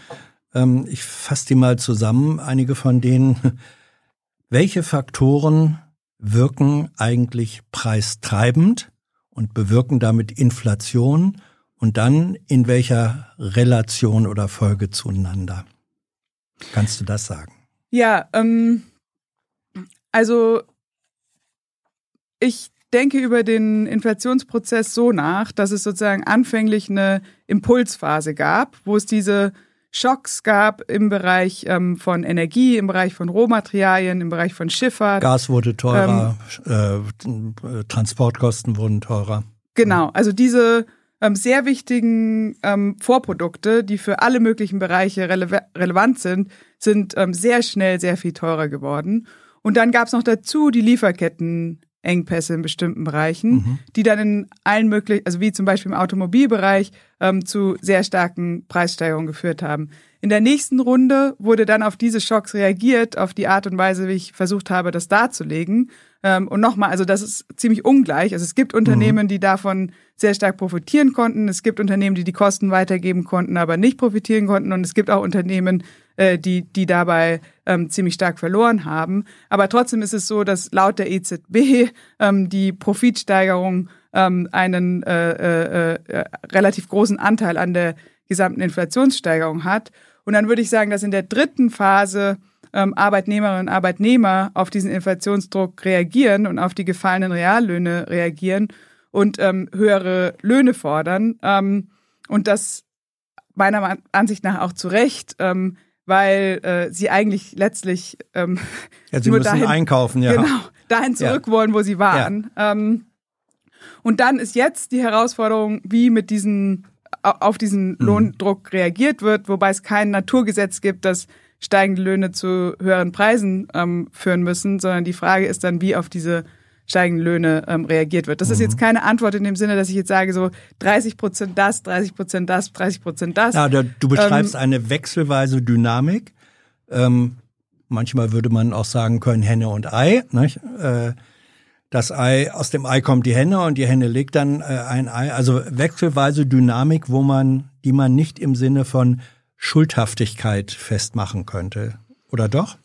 Ähm, ich fasse die mal zusammen. Einige von denen welche Faktoren wirken eigentlich preistreibend und bewirken damit Inflation und dann in welcher Relation oder Folge zueinander? Kannst du das sagen? Ja, ähm, also ich denke über den Inflationsprozess so nach, dass es sozusagen anfänglich eine Impulsphase gab, wo es diese Schocks gab im Bereich ähm, von Energie, im Bereich von Rohmaterialien, im Bereich von Schifffahrt. Gas wurde teurer, ähm, äh, Transportkosten wurden teurer. Genau, also diese ähm, sehr wichtigen ähm, Vorprodukte, die für alle möglichen Bereiche rele relevant sind, sind ähm, sehr schnell sehr viel teurer geworden. Und dann gab es noch dazu die Lieferkettenengpässe in bestimmten Bereichen, mhm. die dann in allen möglichen, also wie zum Beispiel im Automobilbereich, ähm, zu sehr starken Preissteigerungen geführt haben. In der nächsten Runde wurde dann auf diese Schocks reagiert, auf die Art und Weise, wie ich versucht habe, das darzulegen. Ähm, und nochmal, also das ist ziemlich ungleich. Also es gibt Unternehmen, mhm. die davon sehr stark profitieren konnten. Es gibt Unternehmen, die die Kosten weitergeben konnten, aber nicht profitieren konnten. Und es gibt auch Unternehmen, äh, die, die dabei ähm, ziemlich stark verloren haben. Aber trotzdem ist es so, dass laut der EZB ähm, die Profitsteigerung ähm, einen äh, äh, äh, relativ großen Anteil an der gesamten Inflationssteigerung hat. Und dann würde ich sagen, dass in der dritten Phase ähm, Arbeitnehmerinnen und Arbeitnehmer auf diesen Inflationsdruck reagieren und auf die gefallenen Reallöhne reagieren und ähm, höhere Löhne fordern. Ähm, und das meiner Ansicht nach auch zu Recht, ähm, weil äh, sie eigentlich letztlich ähm, ja, sie nur müssen dahin, einkaufen, ja. Genau, dahin zurück ja. wollen, wo sie waren. Ja. Ähm, und dann ist jetzt die Herausforderung, wie mit diesen auf diesen mhm. Lohndruck reagiert wird, wobei es kein Naturgesetz gibt, das steigende Löhne zu höheren Preisen ähm, führen müssen, sondern die Frage ist dann, wie auf diese steigenden Löhne ähm, reagiert wird. Das mhm. ist jetzt keine Antwort in dem Sinne, dass ich jetzt sage, so 30 Prozent das, 30 Prozent das, 30 Prozent das. Ja, du beschreibst ähm, eine wechselweise Dynamik. Ähm, manchmal würde man auch sagen können, Henne und Ei. Nicht? Äh, das Ei, aus dem Ei kommt die Henne und die Henne legt dann äh, ein Ei. Also wechselweise Dynamik, wo man, die man nicht im Sinne von Schuldhaftigkeit festmachen könnte. Oder doch?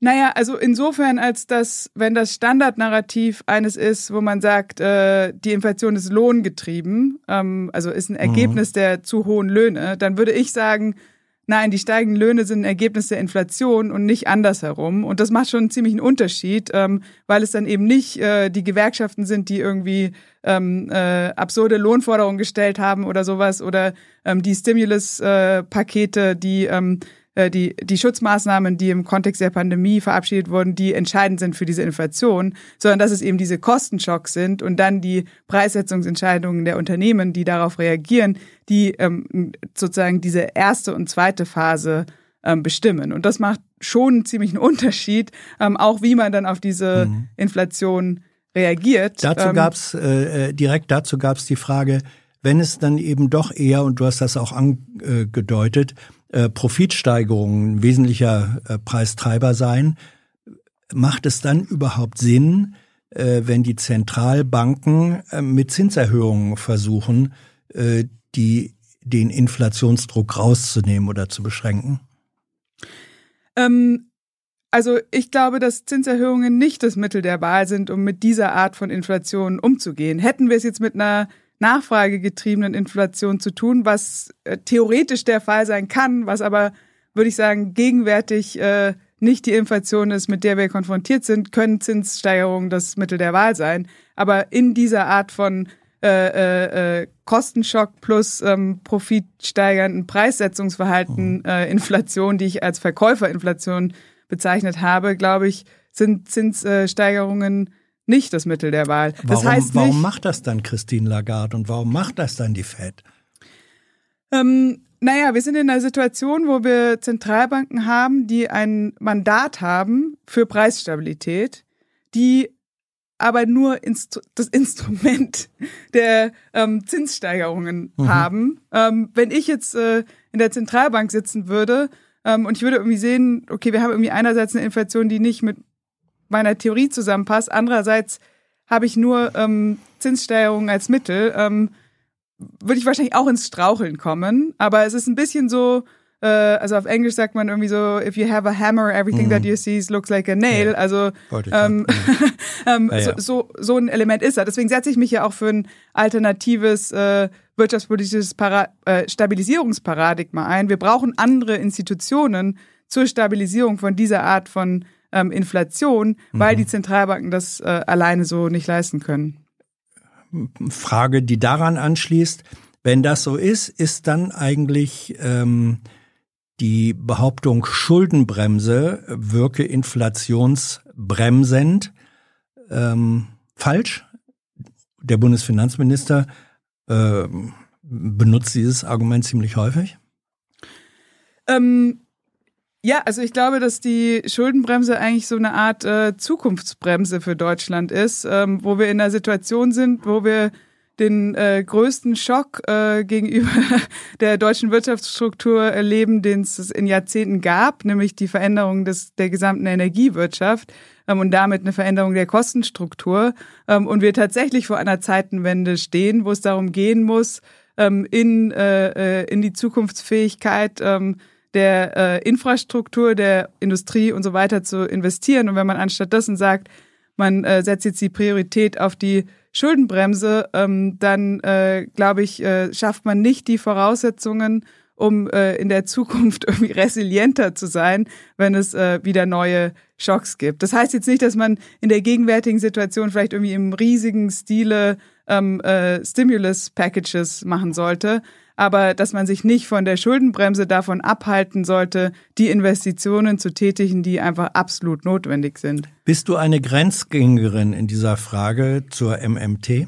Naja, also insofern, als dass, wenn das Standardnarrativ eines ist, wo man sagt, äh, die Inflation ist lohngetrieben, ähm, also ist ein mhm. Ergebnis mhm. der zu hohen Löhne, dann würde ich sagen, nein, die steigenden Löhne sind ein Ergebnis der Inflation und nicht andersherum. Und das macht schon einen ziemlichen Unterschied, ähm, weil es dann eben nicht äh, die Gewerkschaften sind, die irgendwie ähm, äh, absurde Lohnforderungen gestellt haben oder sowas oder ähm, die Stimulus-Pakete, äh, die ähm, äh, die, die Schutzmaßnahmen, die im Kontext der Pandemie verabschiedet wurden, die entscheidend sind für diese Inflation, sondern dass es eben diese Kostenschocks sind und dann die Preissetzungsentscheidungen der Unternehmen, die darauf reagieren, die ähm, sozusagen diese erste und zweite Phase ähm, bestimmen. Und das macht schon einen ziemlichen Unterschied, ähm, auch wie man dann auf diese mhm. Inflation reagiert. Dazu ähm, gab es äh, äh, direkt dazu gab es die Frage, wenn es dann eben doch eher, und du hast das auch angedeutet, äh, Profitsteigerungen ein wesentlicher äh, Preistreiber sein, macht es dann überhaupt Sinn, äh, wenn die Zentralbanken äh, mit Zinserhöhungen versuchen, äh, die, den Inflationsdruck rauszunehmen oder zu beschränken? Ähm, also ich glaube, dass Zinserhöhungen nicht das Mittel der Wahl sind, um mit dieser Art von Inflation umzugehen. Hätten wir es jetzt mit einer nachfragegetriebenen Inflation zu tun, was äh, theoretisch der Fall sein kann, was aber, würde ich sagen, gegenwärtig äh, nicht die Inflation ist, mit der wir konfrontiert sind, können Zinssteigerungen das Mittel der Wahl sein. Aber in dieser Art von äh, äh, äh Kostenschock plus ähm, profitsteigernden Preissetzungsverhalten, mhm. äh, Inflation, die ich als Verkäuferinflation bezeichnet habe, glaube ich, sind Zinssteigerungen nicht das Mittel der Wahl. Das warum, heißt nicht, warum macht das dann Christine Lagarde und warum macht das dann die Fed? Ähm, naja, wir sind in einer Situation, wo wir Zentralbanken haben, die ein Mandat haben für Preisstabilität, die aber nur Instru das Instrument der ähm, Zinssteigerungen mhm. haben. Ähm, wenn ich jetzt äh, in der Zentralbank sitzen würde ähm, und ich würde irgendwie sehen, okay, wir haben irgendwie einerseits eine Inflation, die nicht mit meiner Theorie zusammenpasst. Andererseits habe ich nur ähm, Zinssteigerungen als Mittel. Ähm, würde ich wahrscheinlich auch ins Straucheln kommen. Aber es ist ein bisschen so, äh, also auf Englisch sagt man irgendwie so, if you have a hammer, everything mm. that you see looks like a nail. Ja. Also ähm, ähm, ja, ja. So, so, so ein Element ist er. Deswegen setze ich mich ja auch für ein alternatives äh, wirtschaftspolitisches Para äh, Stabilisierungsparadigma ein. Wir brauchen andere Institutionen zur Stabilisierung von dieser Art von ähm, Inflation, weil mhm. die Zentralbanken das äh, alleine so nicht leisten können. Frage, die daran anschließt, Wenn das so ist, ist dann eigentlich ähm, die Behauptung Schuldenbremse wirke inflationsbremsend ähm, falsch. Der Bundesfinanzminister äh, benutzt dieses Argument ziemlich häufig. Ähm, ja, also ich glaube, dass die Schuldenbremse eigentlich so eine Art äh, Zukunftsbremse für Deutschland ist, ähm, wo wir in einer Situation sind, wo wir den äh, größten Schock äh, gegenüber der deutschen Wirtschaftsstruktur erleben, den es in Jahrzehnten gab, nämlich die Veränderung des, der gesamten Energiewirtschaft ähm, und damit eine Veränderung der Kostenstruktur. Ähm, und wir tatsächlich vor einer Zeitenwende stehen, wo es darum gehen muss, ähm, in, äh, äh in die Zukunftsfähigkeit ähm, der äh, Infrastruktur, der Industrie und so weiter zu investieren. Und wenn man anstatt dessen sagt, man äh, setzt jetzt die Priorität auf die Schuldenbremse, ähm, dann äh, glaube ich, äh, schafft man nicht die Voraussetzungen, um äh, in der Zukunft irgendwie resilienter zu sein, wenn es äh, wieder neue Schocks gibt. Das heißt jetzt nicht, dass man in der gegenwärtigen Situation vielleicht irgendwie im riesigen Stile ähm, äh, Stimulus-Packages machen sollte, aber dass man sich nicht von der Schuldenbremse davon abhalten sollte, die Investitionen zu tätigen, die einfach absolut notwendig sind. Bist du eine Grenzgängerin in dieser Frage zur MMT?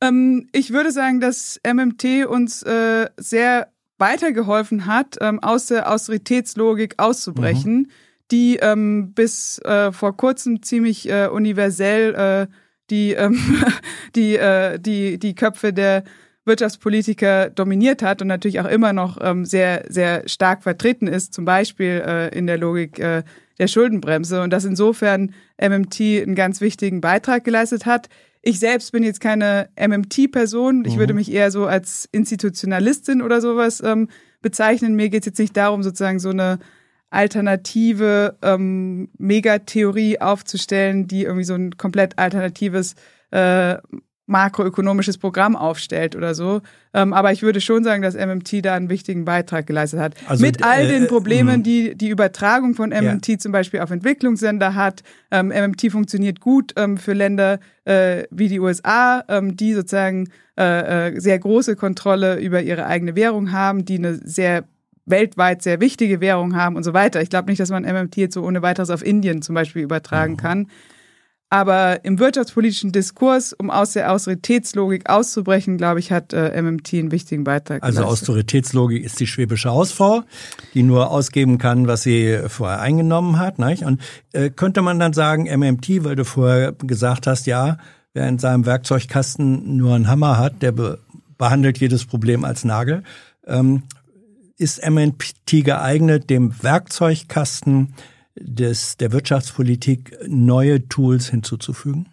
Ähm, ich würde sagen, dass MMT uns äh, sehr weitergeholfen hat, ähm, aus der Austeritätslogik auszubrechen, mhm. die ähm, bis äh, vor kurzem ziemlich äh, universell äh, die, ähm, die, äh, die, die Köpfe der Wirtschaftspolitiker dominiert hat und natürlich auch immer noch ähm, sehr, sehr stark vertreten ist, zum Beispiel äh, in der Logik äh, der Schuldenbremse und dass insofern MMT einen ganz wichtigen Beitrag geleistet hat. Ich selbst bin jetzt keine MMT-Person. Ich mhm. würde mich eher so als Institutionalistin oder sowas ähm, bezeichnen. Mir geht es jetzt nicht darum, sozusagen so eine alternative ähm, Megatheorie aufzustellen, die irgendwie so ein komplett alternatives äh, makroökonomisches Programm aufstellt oder so. Ähm, aber ich würde schon sagen, dass MMT da einen wichtigen Beitrag geleistet hat. Also, Mit all äh, den Problemen, äh, die die Übertragung von MMT ja. zum Beispiel auf Entwicklungsländer hat. Ähm, MMT funktioniert gut ähm, für Länder äh, wie die USA, ähm, die sozusagen äh, äh, sehr große Kontrolle über ihre eigene Währung haben, die eine sehr weltweit sehr wichtige Währung haben und so weiter. Ich glaube nicht, dass man MMT jetzt so ohne weiteres auf Indien zum Beispiel übertragen mhm. kann. Aber im wirtschaftspolitischen Diskurs, um aus der Austeritätslogik auszubrechen, glaube ich, hat äh, MMT einen wichtigen Beitrag Also geleistet. Austeritätslogik ist die schwäbische Hausfrau, die nur ausgeben kann, was sie vorher eingenommen hat. Nicht? Und äh, könnte man dann sagen, MMT, weil du vorher gesagt hast, ja, wer in seinem Werkzeugkasten nur einen Hammer hat, der be behandelt jedes Problem als Nagel. Ähm, ist MMT geeignet, dem Werkzeugkasten des, der Wirtschaftspolitik neue Tools hinzuzufügen?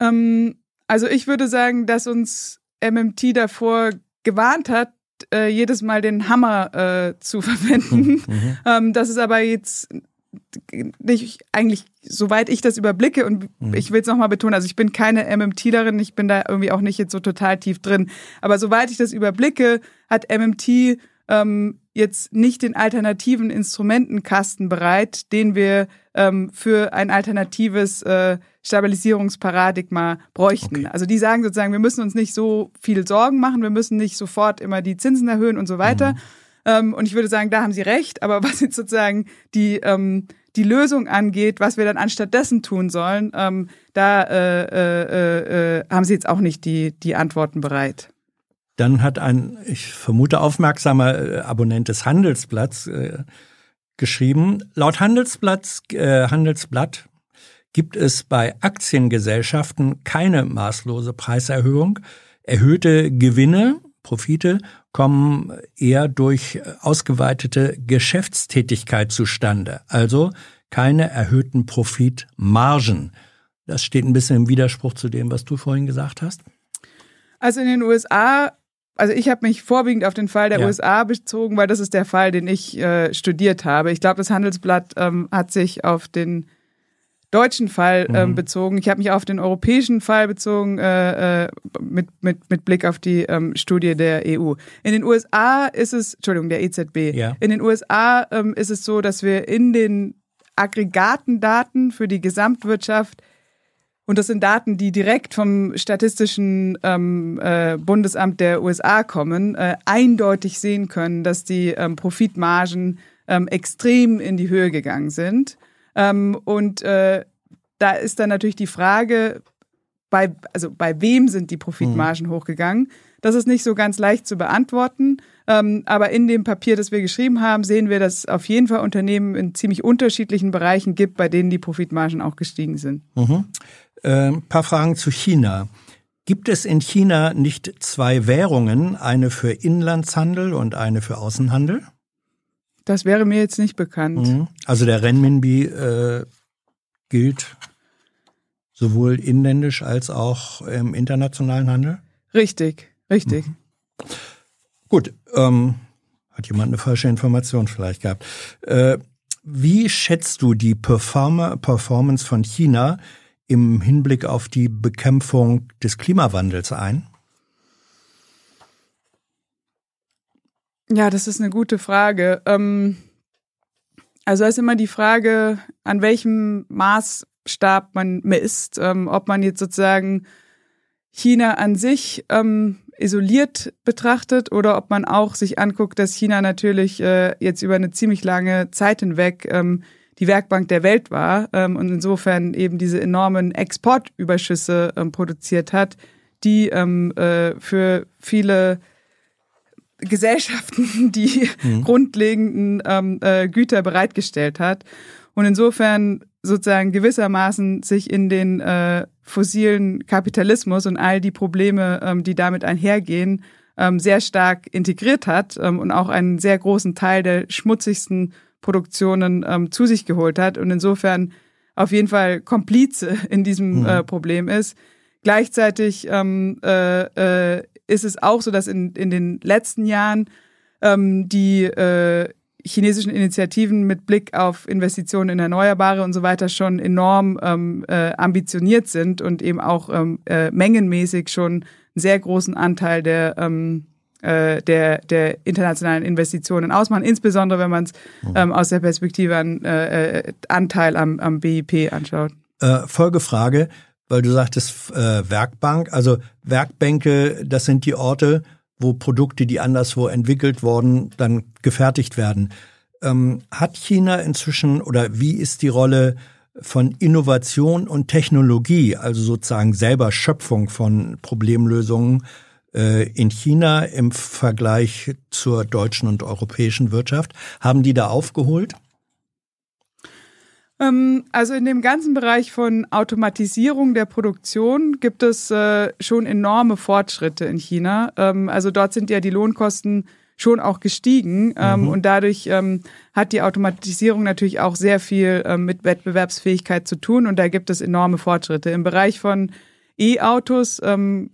Ähm, also ich würde sagen, dass uns MMT davor gewarnt hat, äh, jedes Mal den Hammer äh, zu verwenden. Mhm. ähm, das ist aber jetzt nicht eigentlich, soweit ich das überblicke, und mhm. ich will es nochmal betonen, also ich bin keine MMTlerin, ich bin da irgendwie auch nicht jetzt so total tief drin, aber soweit ich das überblicke, hat MMT ähm, jetzt nicht den alternativen Instrumentenkasten bereit, den wir ähm, für ein alternatives äh, Stabilisierungsparadigma bräuchten. Okay. Also die sagen sozusagen, wir müssen uns nicht so viel Sorgen machen, wir müssen nicht sofort immer die Zinsen erhöhen und so weiter. Mhm. Ähm, und ich würde sagen, da haben sie recht, aber was jetzt sozusagen die ähm, die Lösung angeht, was wir dann anstattdessen tun sollen, ähm, da äh, äh, äh, äh haben sie jetzt auch nicht die, die Antworten bereit. Dann hat ein, ich vermute, aufmerksamer äh, Abonnent des Handelsblatts äh, geschrieben, laut Handelsblatt, äh, Handelsblatt gibt es bei Aktiengesellschaften keine maßlose Preiserhöhung. Erhöhte Gewinne, Profite kommen eher durch ausgeweitete Geschäftstätigkeit zustande, also keine erhöhten Profitmargen. Das steht ein bisschen im Widerspruch zu dem, was du vorhin gesagt hast. Also in den USA also ich habe mich vorwiegend auf den Fall der ja. USA bezogen, weil das ist der Fall, den ich äh, studiert habe. Ich glaube, das Handelsblatt ähm, hat sich auf den deutschen Fall ähm, mhm. bezogen. Ich habe mich auf den europäischen Fall bezogen äh, äh, mit, mit, mit Blick auf die ähm, Studie der EU. In den USA ist es, Entschuldigung, der EZB. Ja. In den USA ähm, ist es so, dass wir in den Aggregatendaten für die Gesamtwirtschaft und das sind Daten, die direkt vom Statistischen ähm, äh, Bundesamt der USA kommen, äh, eindeutig sehen können, dass die ähm, Profitmargen ähm, extrem in die Höhe gegangen sind. Ähm, und äh, da ist dann natürlich die Frage, bei, also bei wem sind die Profitmargen mhm. hochgegangen? Das ist nicht so ganz leicht zu beantworten. Ähm, aber in dem Papier, das wir geschrieben haben, sehen wir, dass es auf jeden Fall Unternehmen in ziemlich unterschiedlichen Bereichen gibt, bei denen die Profitmargen auch gestiegen sind. Mhm. Äh, paar Fragen zu China. Gibt es in China nicht zwei Währungen, eine für Inlandshandel und eine für Außenhandel? Das wäre mir jetzt nicht bekannt. Mhm. Also der Renminbi äh, gilt sowohl inländisch als auch im internationalen Handel? Richtig, richtig. Mhm. Gut, ähm, hat jemand eine falsche Information vielleicht gehabt. Äh, wie schätzt du die Perform Performance von China im Hinblick auf die Bekämpfung des Klimawandels ein? Ja, das ist eine gute Frage. Ähm, also ist immer die Frage, an welchem Maßstab man misst, ähm, ob man jetzt sozusagen China an sich ähm, isoliert betrachtet oder ob man auch sich anguckt, dass China natürlich äh, jetzt über eine ziemlich lange Zeit hinweg ähm, die Werkbank der Welt war ähm, und insofern eben diese enormen Exportüberschüsse ähm, produziert hat, die ähm, äh, für viele Gesellschaften die mhm. grundlegenden ähm, äh, Güter bereitgestellt hat. Und insofern sozusagen gewissermaßen sich in den äh, fossilen Kapitalismus und all die Probleme, ähm, die damit einhergehen, ähm, sehr stark integriert hat ähm, und auch einen sehr großen Teil der schmutzigsten Produktionen ähm, zu sich geholt hat und insofern auf jeden Fall Komplize in diesem mhm. äh, Problem ist. Gleichzeitig ähm, äh, äh, ist es auch so, dass in, in den letzten Jahren ähm, die äh, chinesischen Initiativen mit Blick auf Investitionen in Erneuerbare und so weiter schon enorm ähm, äh, ambitioniert sind und eben auch ähm, äh, mengenmäßig schon einen sehr großen Anteil der ähm, äh, der, der internationalen Investitionen ausmachen, insbesondere wenn man es mhm. ähm, aus der Perspektive an äh, äh Anteil am, am BIP anschaut. Äh, Folgefrage, weil du sagtest äh, Werkbank, also Werkbänke, das sind die Orte, wo Produkte, die anderswo entwickelt wurden, dann gefertigt werden. Ähm, hat China inzwischen oder wie ist die Rolle von Innovation und Technologie, also sozusagen selber Schöpfung von Problemlösungen äh, in China im Vergleich zur deutschen und europäischen Wirtschaft? Haben die da aufgeholt? Ähm, also in dem ganzen Bereich von Automatisierung der Produktion gibt es äh, schon enorme Fortschritte in China. Ähm, also dort sind ja die Lohnkosten schon auch gestiegen ähm, mhm. und dadurch hat die Automatisierung natürlich auch sehr viel mit Wettbewerbsfähigkeit zu tun und da gibt es enorme Fortschritte. Im Bereich von E-Autos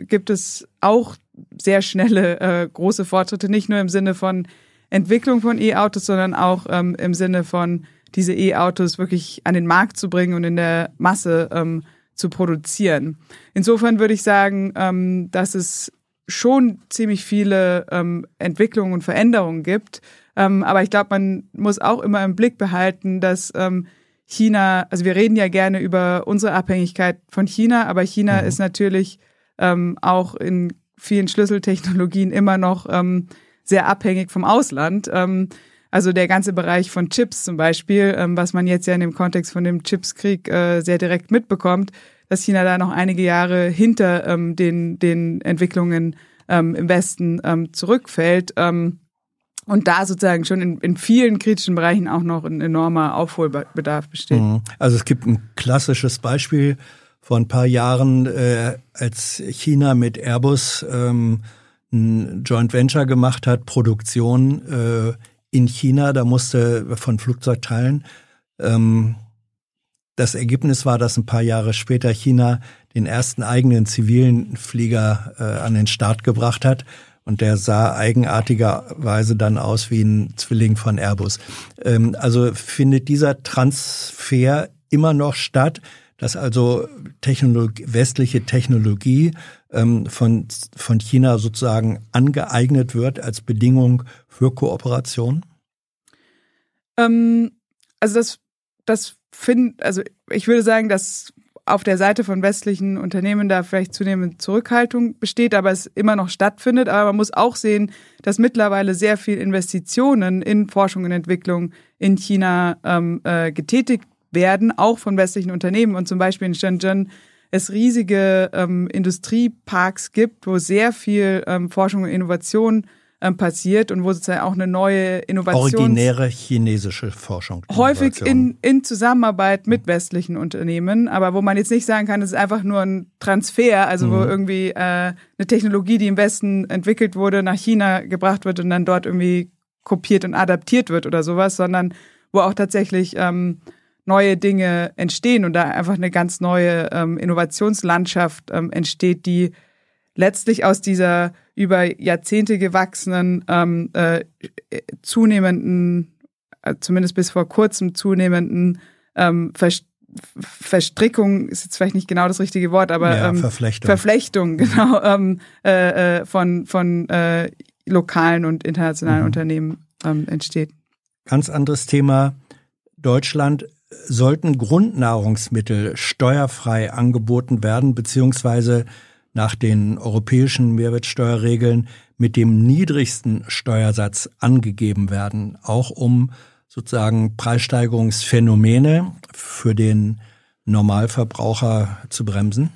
gibt es auch sehr schnelle äh, große Fortschritte, nicht nur im Sinne von Entwicklung von E-Autos, sondern auch im Sinne von diese E-Autos wirklich an den Markt zu bringen und in der Masse ähm, zu produzieren. Insofern würde ich sagen, ähm, dass es schon ziemlich viele ähm, Entwicklungen und Veränderungen gibt. Ähm, aber ich glaube, man muss auch immer im Blick behalten, dass ähm, China, also wir reden ja gerne über unsere Abhängigkeit von China, aber China mhm. ist natürlich ähm, auch in vielen Schlüsseltechnologien immer noch sehr abhängig vom Ausland. Also der ganze Bereich von Chips zum Beispiel, ähm, was man jetzt ja in dem Kontext von dem Chipskrieg äh, sehr direkt mitbekommt, dass China da noch einige Jahre hinter ähm, den, den Entwicklungen ähm, im Westen ähm, zurückfällt. Ähm, und da sozusagen schon in, in vielen kritischen Bereichen auch noch ein enormer Aufholbedarf besteht. Mhm. Also es gibt ein klassisches Beispiel vor ein paar Jahren, äh, als China mit Airbus ähm, ein Joint Venture gemacht hat, Produktion äh, in China, da musste von Flugzeugteilen. Ähm, das Ergebnis war, dass ein paar Jahre später China den ersten eigenen zivilen Flieger äh, an den Start gebracht hat. Und der sah eigenartigerweise dann aus wie ein Zwilling von Airbus. Ähm, also findet dieser Transfer immer noch statt, dass also Technologie, westliche Technologie ähm, von, von China sozusagen angeeignet wird als Bedingung für Kooperation? Ähm, also das, das finde, also ich würde sagen, dass auf der Seite von westlichen Unternehmen da vielleicht zunehmend Zurückhaltung besteht, aber es immer noch stattfindet. Aber man muss auch sehen, dass mittlerweile sehr viel Investitionen in Forschung und Entwicklung in China ähm, äh, getätigt werden, auch von westlichen Unternehmen. Und zum Beispiel in Shenzhen es riesige ähm, Industrieparks gibt, wo sehr viel ähm, Forschung und Innovation ähm, passiert und wo sozusagen auch eine neue Innovation. Originäre chinesische Forschung. Häufig in, in Zusammenarbeit mit westlichen Unternehmen, aber wo man jetzt nicht sagen kann, es ist einfach nur ein Transfer, also mhm. wo irgendwie äh, eine Technologie, die im Westen entwickelt wurde, nach China gebracht wird und dann dort irgendwie kopiert und adaptiert wird oder sowas, sondern wo auch tatsächlich ähm, neue Dinge entstehen und da einfach eine ganz neue ähm, Innovationslandschaft ähm, entsteht, die letztlich aus dieser über Jahrzehnte gewachsenen, ähm, äh, zunehmenden, äh, zumindest bis vor kurzem zunehmenden ähm, Verst Verstrickung ist jetzt vielleicht nicht genau das richtige Wort, aber ja, ähm, Verflechtung. Verflechtung, genau, ähm, äh, äh, von, von äh, lokalen und internationalen mhm. Unternehmen ähm, entsteht. Ganz anderes Thema. Deutschland sollten Grundnahrungsmittel steuerfrei angeboten werden, beziehungsweise nach den europäischen Mehrwertsteuerregeln mit dem niedrigsten Steuersatz angegeben werden, auch um sozusagen Preissteigerungsphänomene für den Normalverbraucher zu bremsen?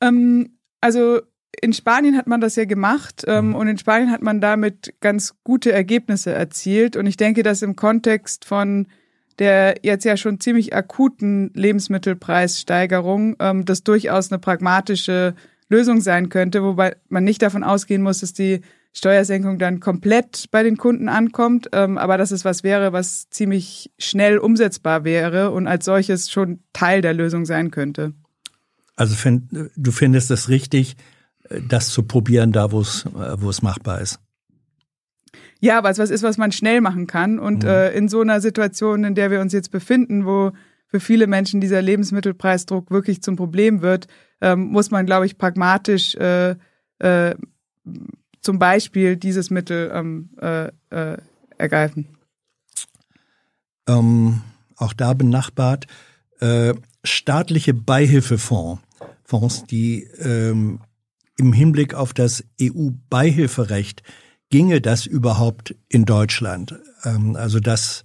Ähm, also in Spanien hat man das ja gemacht ähm, mhm. und in Spanien hat man damit ganz gute Ergebnisse erzielt. Und ich denke, dass im Kontext von der jetzt ja schon ziemlich akuten Lebensmittelpreissteigerung ähm, das durchaus eine pragmatische Lösung sein könnte, wobei man nicht davon ausgehen muss, dass die Steuersenkung dann komplett bei den Kunden ankommt, ähm, aber dass es was wäre, was ziemlich schnell umsetzbar wäre und als solches schon Teil der Lösung sein könnte. Also find, du findest es richtig, äh, das zu probieren, da wo es äh, wo es machbar ist. Ja, weil es was ist, was man schnell machen kann. Und mhm. äh, in so einer Situation, in der wir uns jetzt befinden, wo für viele Menschen dieser Lebensmittelpreisdruck wirklich zum Problem wird, ähm, muss man, glaube ich, pragmatisch äh, äh, zum Beispiel dieses Mittel ähm, äh, äh, ergreifen. Ähm, auch da benachbart äh, staatliche Beihilfefonds, Fonds, die ähm, im Hinblick auf das EU-Beihilferecht ginge das überhaupt in Deutschland? Ähm, also das,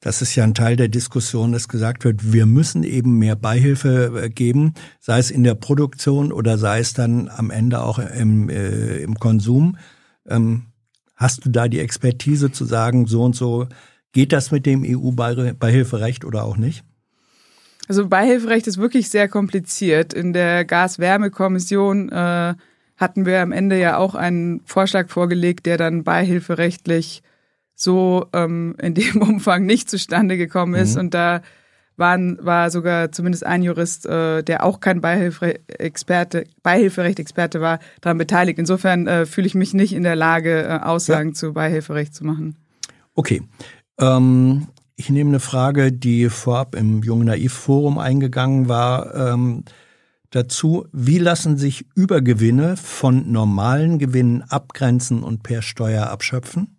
das ist ja ein Teil der Diskussion, dass gesagt wird, wir müssen eben mehr Beihilfe äh, geben, sei es in der Produktion oder sei es dann am Ende auch im, äh, im Konsum. Ähm, hast du da die Expertise zu sagen, so und so geht das mit dem EU-Beihilferecht oder auch nicht? Also Beihilferecht ist wirklich sehr kompliziert. In der Gas-Wärme-Kommission äh, hatten wir am Ende ja auch einen Vorschlag vorgelegt, der dann beihilferechtlich so ähm, in dem Umfang nicht zustande gekommen ist. Mhm. Und da waren, war sogar zumindest ein Jurist, äh, der auch kein Beihilfe-Experte, Beihilferecht-Experte war, daran beteiligt. Insofern äh, fühle ich mich nicht in der Lage, äh, Aussagen ja. zu Beihilferecht zu machen. Okay. Ähm, ich nehme eine Frage, die vorab im Jung Naiv Forum eingegangen war. Ähm, dazu, wie lassen sich Übergewinne von normalen Gewinnen abgrenzen und per Steuer abschöpfen?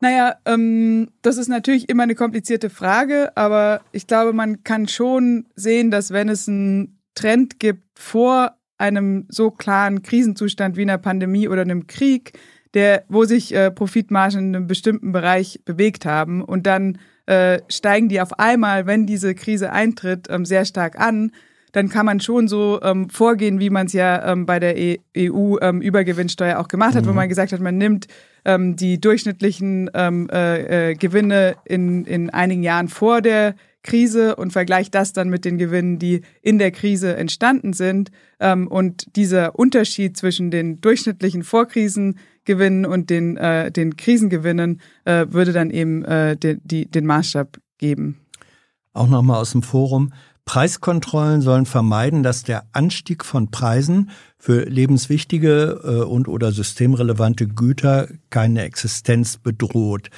Naja, ähm, das ist natürlich immer eine komplizierte Frage, aber ich glaube, man kann schon sehen, dass wenn es einen Trend gibt vor einem so klaren Krisenzustand wie einer Pandemie oder einem Krieg, der, wo sich äh, Profitmargen in einem bestimmten Bereich bewegt haben und dann äh, steigen die auf einmal, wenn diese Krise eintritt, ähm, sehr stark an, dann kann man schon so ähm, vorgehen, wie man es ja ähm, bei der e EU-Übergewinnsteuer ähm, auch gemacht hat, mhm. wo man gesagt hat, man nimmt ähm, die durchschnittlichen ähm, äh, äh, Gewinne in, in einigen Jahren vor der Krise und vergleicht das dann mit den Gewinnen, die in der Krise entstanden sind. Ähm, und dieser Unterschied zwischen den durchschnittlichen Vorkrisengewinnen und den, äh, den Krisengewinnen äh, würde dann eben äh, de, die, den Maßstab geben. Auch nochmal aus dem Forum. Preiskontrollen sollen vermeiden, dass der Anstieg von Preisen für lebenswichtige äh, und oder systemrelevante Güter keine Existenz bedroht.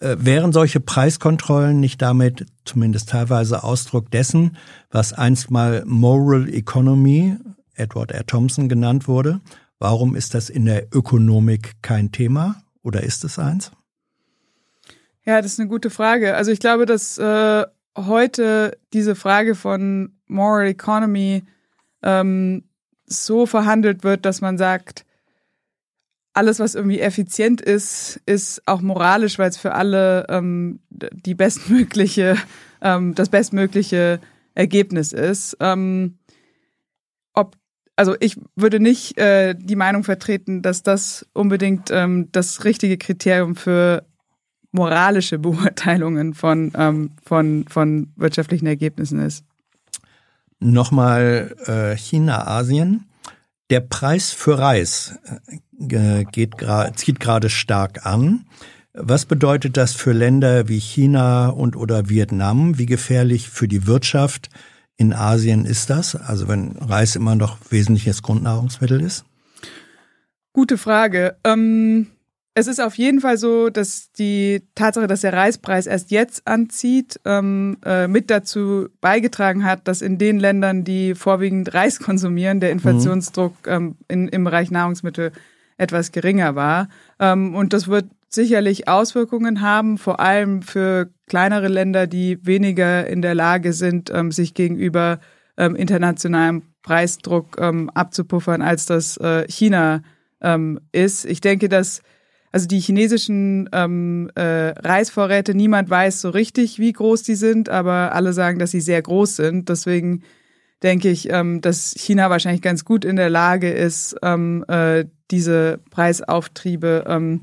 Äh, wären solche Preiskontrollen nicht damit zumindest teilweise Ausdruck dessen, was einst mal Moral Economy, Edward R. Thompson genannt wurde? Warum ist das in der Ökonomik kein Thema oder ist es eins? Ja, das ist eine gute Frage. Also ich glaube, dass äh, heute diese Frage von Moral Economy ähm, so verhandelt wird, dass man sagt, alles, was irgendwie effizient ist, ist auch moralisch, weil es für alle ähm, die bestmögliche, ähm, das bestmögliche Ergebnis ist. Ähm, ob, also ich würde nicht äh, die Meinung vertreten, dass das unbedingt ähm, das richtige Kriterium für moralische Beurteilungen von, ähm, von, von wirtschaftlichen Ergebnissen ist. Nochmal äh, China, Asien. Der Preis für Reis äh, geht, zieht gerade stark an. Was bedeutet das für Länder wie China und oder Vietnam? Wie gefährlich für die Wirtschaft in Asien ist das? Also wenn Reis immer noch wesentliches Grundnahrungsmittel ist? Gute Frage. Ähm, es ist auf jeden Fall so, dass die Tatsache, dass der Reispreis erst jetzt anzieht, ähm, äh, mit dazu beigetragen hat, dass in den Ländern, die vorwiegend Reis konsumieren, der Inflationsdruck ähm, in, im Bereich Nahrungsmittel etwas geringer war. Ähm, und das wird sicherlich Auswirkungen haben, vor allem für kleinere Länder, die weniger in der Lage sind, ähm, sich gegenüber ähm, internationalem Preisdruck ähm, abzupuffern, als das äh, China ist. Ich denke, dass also die chinesischen ähm, äh, Reisvorräte, niemand weiß so richtig, wie groß die sind, aber alle sagen, dass sie sehr groß sind. Deswegen denke ich, ähm, dass China wahrscheinlich ganz gut in der Lage ist, ähm, äh, diese Preisauftriebe ähm,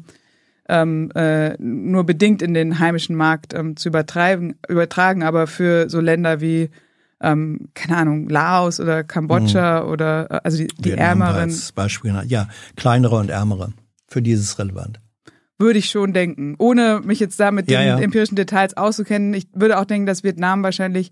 ähm, äh, nur bedingt in den heimischen Markt ähm, zu übertreiben, übertragen. Aber für so Länder wie ähm, keine Ahnung, Laos oder Kambodscha mhm. oder äh, also die, die ärmeren. Als Beispiel, ja, kleinere und ärmere. Für dieses relevant würde ich schon denken. Ohne mich jetzt da mit den ja, ja. empirischen Details auszukennen. Ich würde auch denken, dass Vietnam wahrscheinlich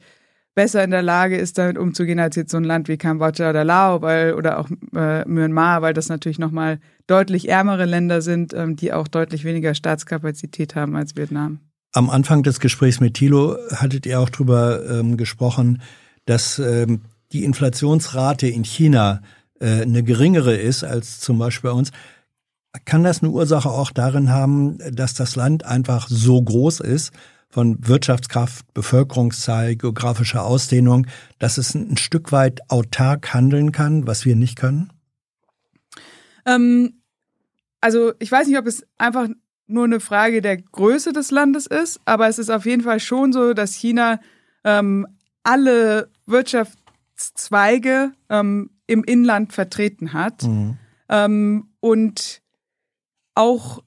besser in der Lage ist, damit umzugehen, als jetzt so ein Land wie Kambodscha oder Laos weil, oder auch äh, Myanmar, weil das natürlich nochmal deutlich ärmere Länder sind, ähm, die auch deutlich weniger Staatskapazität haben als Vietnam. Am Anfang des Gesprächs mit Thilo hattet ihr auch drüber ähm, gesprochen, dass ähm, die Inflationsrate in China äh, eine geringere ist als zum Beispiel bei uns. Kann das eine Ursache auch darin haben, dass das Land einfach so groß ist, von Wirtschaftskraft, Bevölkerungszahl, geografischer Ausdehnung, dass es ein Stück weit autark handeln kann, was wir nicht können? Ähm, also ich weiß nicht, ob es einfach nur eine Frage der Größe des Landes ist, aber es ist auf jeden Fall schon so, dass China ähm, alle Wirtschaftszweige ähm, im Inland vertreten hat. Mhm. Ähm, und auch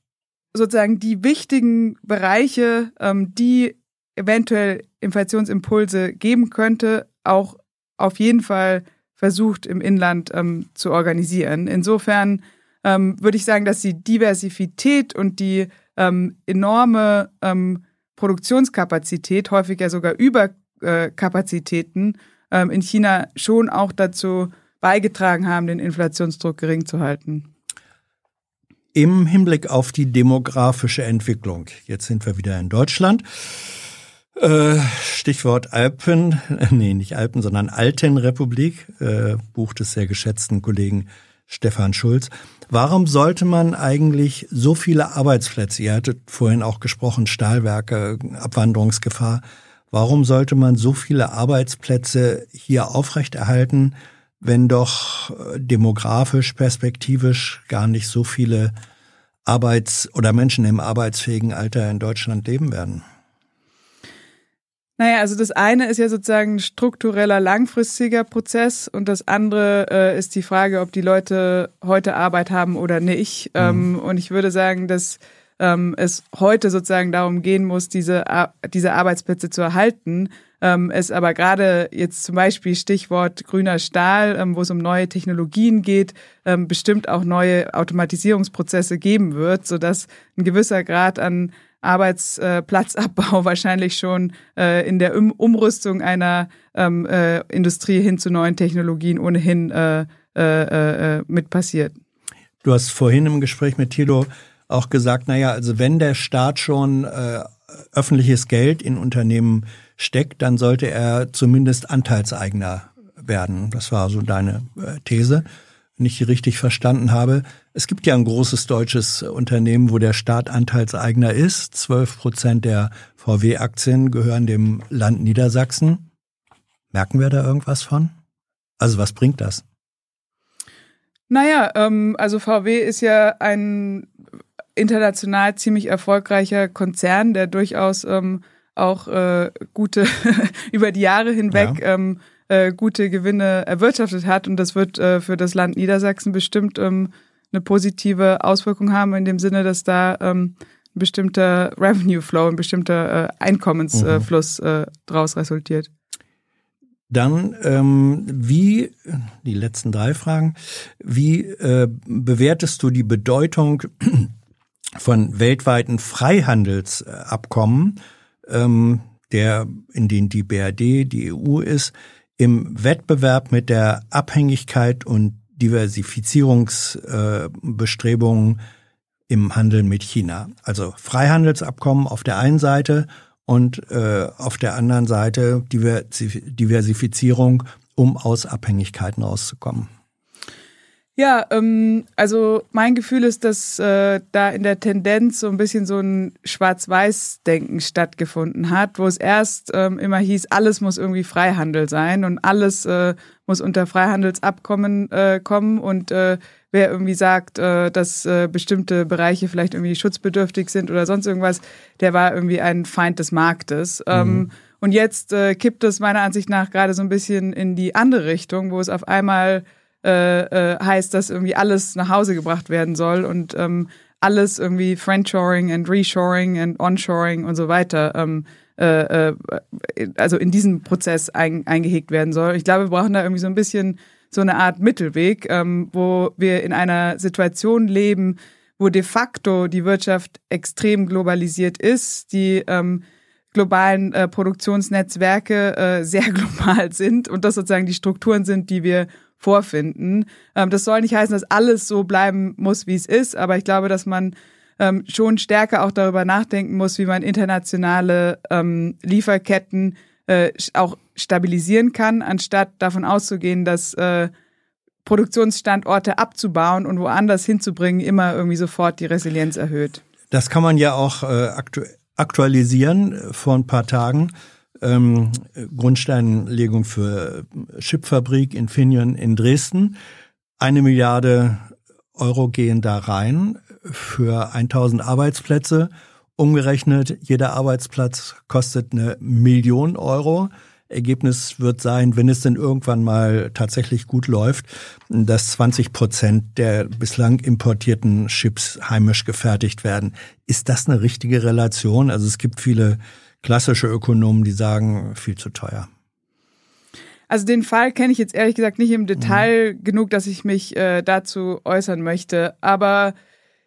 sozusagen die wichtigen Bereiche, ähm, die eventuell Inflationsimpulse geben könnte, auch auf jeden Fall versucht im Inland ähm, zu organisieren. Insofern ähm, würde ich sagen, dass die Diversität und die ähm, enorme ähm, Produktionskapazität, häufig ja sogar Überkapazitäten ähm, in China schon auch dazu beigetragen haben, den Inflationsdruck gering zu halten im Hinblick auf die demografische Entwicklung. Jetzt sind wir wieder in Deutschland. Äh, Stichwort Alpen, nee, nicht Alpen, sondern Altenrepublik, äh, Buch des sehr geschätzten Kollegen Stefan Schulz. Warum sollte man eigentlich so viele Arbeitsplätze, ihr hattet vorhin auch gesprochen, Stahlwerke, Abwanderungsgefahr, warum sollte man so viele Arbeitsplätze hier aufrechterhalten? Wenn doch äh, demografisch, perspektivisch gar nicht so viele Arbeits- oder Menschen im arbeitsfähigen Alter in Deutschland leben werden? Naja, also das eine ist ja sozusagen ein struktureller, langfristiger Prozess und das andere äh, ist die Frage, ob die Leute heute Arbeit haben oder nicht. Mhm. Ähm, und ich würde sagen, dass ähm, es heute sozusagen darum gehen muss, diese, diese Arbeitsplätze zu erhalten ähm, es aber gerade jetzt zum Beispiel Stichwort grüner Stahl, ähm, wo es um neue Technologien geht, ähm, bestimmt auch neue Automatisierungsprozesse geben wird, sodass ein gewisser Grad an Arbeitsplatzabbau wahrscheinlich schon äh, in der um Umrüstung einer ähm, äh, Industrie hin zu neuen Technologien ohnehin äh, äh, äh, mit passiert. Du hast vorhin im Gespräch mit Thilo auch gesagt, naja, also wenn der Staat schon öffentliches Geld in Unternehmen steckt, dann sollte er zumindest Anteilseigner werden. Das war so deine äh, These. nicht richtig verstanden habe. Es gibt ja ein großes deutsches Unternehmen, wo der Staat Anteilseigner ist. 12 Prozent der VW-Aktien gehören dem Land Niedersachsen. Merken wir da irgendwas von? Also was bringt das? Naja, ähm, also VW ist ja ein international ziemlich erfolgreicher Konzern, der durchaus ähm, auch äh, gute über die Jahre hinweg ja. ähm, äh, gute Gewinne erwirtschaftet hat und das wird äh, für das Land Niedersachsen bestimmt ähm, eine positive Auswirkung haben in dem Sinne, dass da ähm, ein bestimmter Revenue Flow, ein bestimmter äh, Einkommensfluss mhm. äh, draus resultiert. Dann, ähm, wie, die letzten drei Fragen, wie äh, bewertest du die Bedeutung von weltweiten Freihandelsabkommen, ähm, der, in denen die BRD, die EU ist, im Wettbewerb mit der Abhängigkeit und Diversifizierungsbestrebungen äh, im Handel mit China. Also Freihandelsabkommen auf der einen Seite und äh, auf der anderen Seite Diversifizierung, um aus Abhängigkeiten rauszukommen. Ja, ähm, also mein Gefühl ist, dass äh, da in der Tendenz so ein bisschen so ein Schwarz-Weiß-Denken stattgefunden hat, wo es erst ähm, immer hieß, alles muss irgendwie Freihandel sein und alles äh, muss unter Freihandelsabkommen äh, kommen und äh, wer irgendwie sagt, äh, dass äh, bestimmte Bereiche vielleicht irgendwie schutzbedürftig sind oder sonst irgendwas, der war irgendwie ein Feind des Marktes. Ähm, mhm. und jetzt äh, kippt es meiner Ansicht nach gerade so ein bisschen in die andere Richtung, wo es auf einmal äh, äh, heißt, dass irgendwie alles nach Hause gebracht werden soll und ähm, alles irgendwie Friendshoring and Reshoring and Onshoring und so weiter, ähm, äh, äh, also in diesen Prozess ein, eingehegt werden soll. Ich glaube, wir brauchen da irgendwie so ein bisschen so eine Art Mittelweg, ähm, wo wir in einer Situation leben, wo de facto die Wirtschaft extrem globalisiert ist, die ähm, globalen äh, Produktionsnetzwerke äh, sehr global sind und das sozusagen die Strukturen sind, die wir vorfinden. Ähm, das soll nicht heißen, dass alles so bleiben muss, wie es ist, aber ich glaube, dass man ähm, schon stärker auch darüber nachdenken muss, wie man internationale ähm, Lieferketten äh, auch stabilisieren kann, anstatt davon auszugehen, dass äh, Produktionsstandorte abzubauen und woanders hinzubringen immer irgendwie sofort die Resilienz erhöht. Das kann man ja auch äh, aktu aktualisieren vor ein paar Tagen ähm, Grundsteinlegung für Chipfabrik Infineon in Dresden. Eine Milliarde Euro gehen da rein für 1000 Arbeitsplätze. Umgerechnet, jeder Arbeitsplatz kostet eine Million Euro. Ergebnis wird sein, wenn es denn irgendwann mal tatsächlich gut läuft, dass 20 Prozent der bislang importierten Chips heimisch gefertigt werden. Ist das eine richtige Relation? Also es gibt viele klassische Ökonomen, die sagen, viel zu teuer. Also den Fall kenne ich jetzt ehrlich gesagt nicht im Detail mhm. genug, dass ich mich äh, dazu äußern möchte. Aber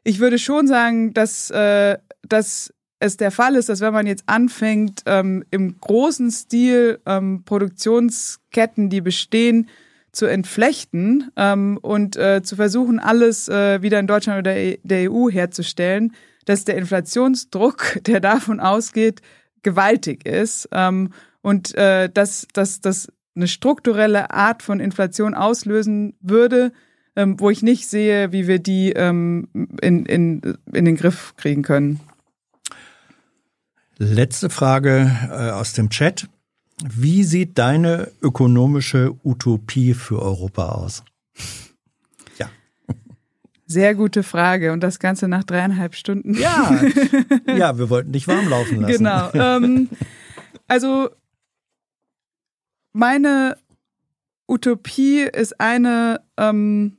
ich würde schon sagen, dass, äh, dass es der Fall ist, dass wenn man jetzt anfängt, ähm, im großen Stil ähm, Produktionsketten, die bestehen, zu entflechten ähm, und äh, zu versuchen, alles äh, wieder in Deutschland oder der EU herzustellen, dass der Inflationsdruck, der davon ausgeht, gewaltig ist ähm, und äh, dass das eine strukturelle Art von Inflation auslösen würde, ähm, wo ich nicht sehe, wie wir die ähm, in, in, in den Griff kriegen können. Letzte Frage äh, aus dem Chat. Wie sieht deine ökonomische Utopie für Europa aus? Sehr gute Frage und das Ganze nach dreieinhalb Stunden. Ja, ja, wir wollten dich warm laufen lassen. Genau. Ähm, also meine Utopie ist eine, ähm,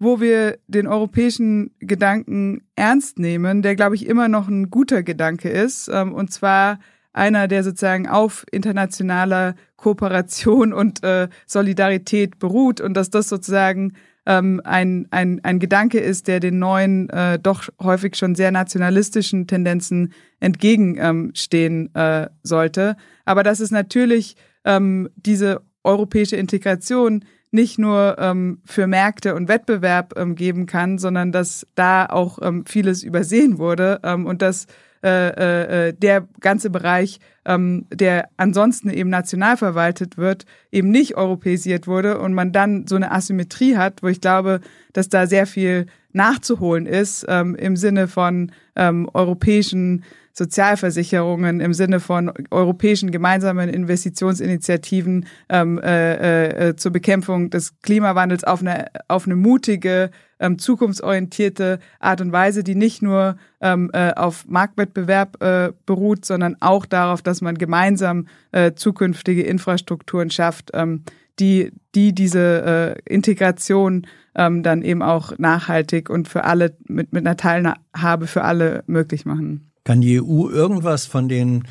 wo wir den europäischen Gedanken ernst nehmen, der, glaube ich, immer noch ein guter Gedanke ist. Ähm, und zwar einer, der sozusagen auf internationaler Kooperation und äh, Solidarität beruht und dass das sozusagen ähm, ein, ein, ein Gedanke ist, der den neuen, äh, doch häufig schon sehr nationalistischen Tendenzen entgegenstehen äh, sollte. Aber dass es natürlich ähm, diese europäische Integration nicht nur ähm, für Märkte und Wettbewerb ähm, geben kann, sondern dass da auch ähm, vieles übersehen wurde ähm, und dass äh, äh, der ganze Bereich, ähm, der ansonsten eben national verwaltet wird, eben nicht europäisiert wurde und man dann so eine Asymmetrie hat, wo ich glaube, dass da sehr viel nachzuholen ist ähm, im Sinne von ähm, europäischen Sozialversicherungen im Sinne von europäischen gemeinsamen Investitionsinitiativen ähm, äh, äh, äh, zur Bekämpfung des Klimawandels auf eine, auf eine mutige, ähm, zukunftsorientierte Art und Weise, die nicht nur ähm, äh, auf Marktwettbewerb äh, beruht, sondern auch darauf, dass man gemeinsam äh, zukünftige Infrastrukturen schafft, ähm, die, die diese äh, Integration ähm, dann eben auch nachhaltig und für alle mit, mit einer Teilhabe für alle möglich machen. Kann die EU irgendwas von den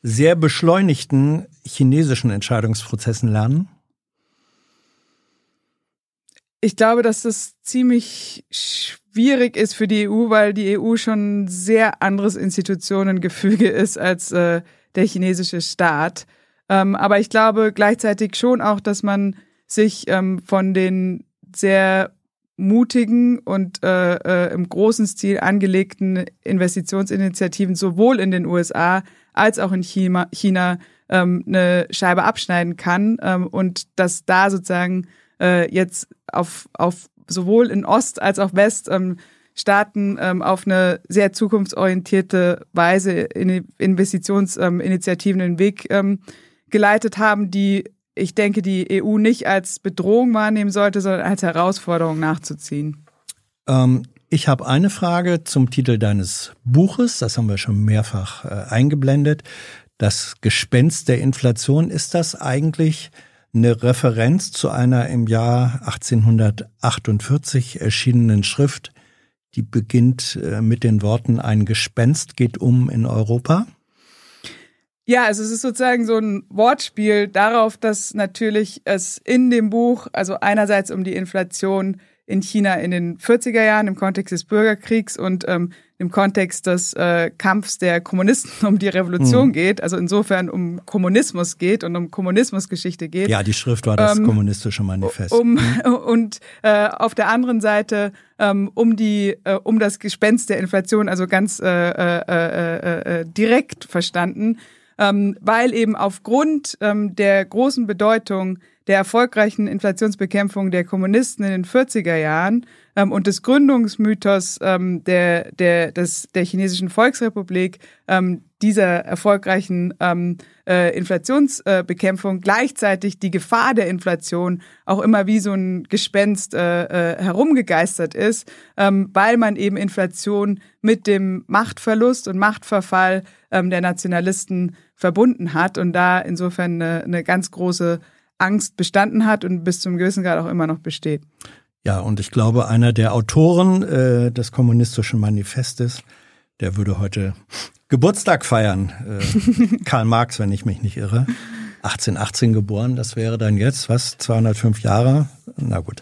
sehr beschleunigten chinesischen Entscheidungsprozessen lernen? Ich glaube, dass das ziemlich schwierig ist für die EU, weil die EU schon ein sehr anderes Institutionengefüge ist als äh, der chinesische Staat. Ähm, aber ich glaube gleichzeitig schon auch, dass man sich ähm, von den sehr mutigen und äh, äh, im großen Stil angelegten Investitionsinitiativen sowohl in den USA als auch in China, China ähm, eine Scheibe abschneiden kann ähm, und dass da sozusagen äh, jetzt auf, auf sowohl in Ost als auch West ähm, Staaten ähm, auf eine sehr zukunftsorientierte Weise in Investitionsinitiativen den Weg ähm, geleitet haben, die ich denke, die EU nicht als Bedrohung wahrnehmen sollte, sondern als Herausforderung nachzuziehen. Ähm, ich habe eine Frage zum Titel deines Buches, das haben wir schon mehrfach äh, eingeblendet. Das Gespenst der Inflation, ist das eigentlich eine Referenz zu einer im Jahr 1848 erschienenen Schrift, die beginnt äh, mit den Worten Ein Gespenst geht um in Europa? Ja, also es ist sozusagen so ein Wortspiel darauf, dass natürlich es in dem Buch, also einerseits um die Inflation in China in den 40er Jahren im Kontext des Bürgerkriegs und ähm, im Kontext des äh, Kampfs der Kommunisten um die Revolution mhm. geht, also insofern um Kommunismus geht und um Kommunismusgeschichte geht. Ja, die Schrift war das ähm, kommunistische Manifest. Um, mhm. Und äh, auf der anderen Seite ähm, um die äh, um das Gespenst der Inflation, also ganz äh, äh, äh, äh, direkt verstanden ähm, weil eben aufgrund ähm, der großen Bedeutung der erfolgreichen Inflationsbekämpfung der Kommunisten in den 40er Jahren ähm, und des Gründungsmythos ähm, der, der, des, der chinesischen Volksrepublik ähm, dieser erfolgreichen ähm, äh, Inflationsbekämpfung gleichzeitig die Gefahr der Inflation auch immer wie so ein Gespenst äh, äh, herumgegeistert ist, ähm, weil man eben Inflation mit dem Machtverlust und Machtverfall ähm, der Nationalisten verbunden hat und da insofern eine, eine ganz große Angst bestanden hat und bis zum gewissen Grad auch immer noch besteht. Ja, und ich glaube, einer der Autoren äh, des kommunistischen Manifestes, der würde heute Geburtstag feiern. Äh, Karl Marx, wenn ich mich nicht irre. 1818 geboren, das wäre dann jetzt, was, 205 Jahre? Na gut.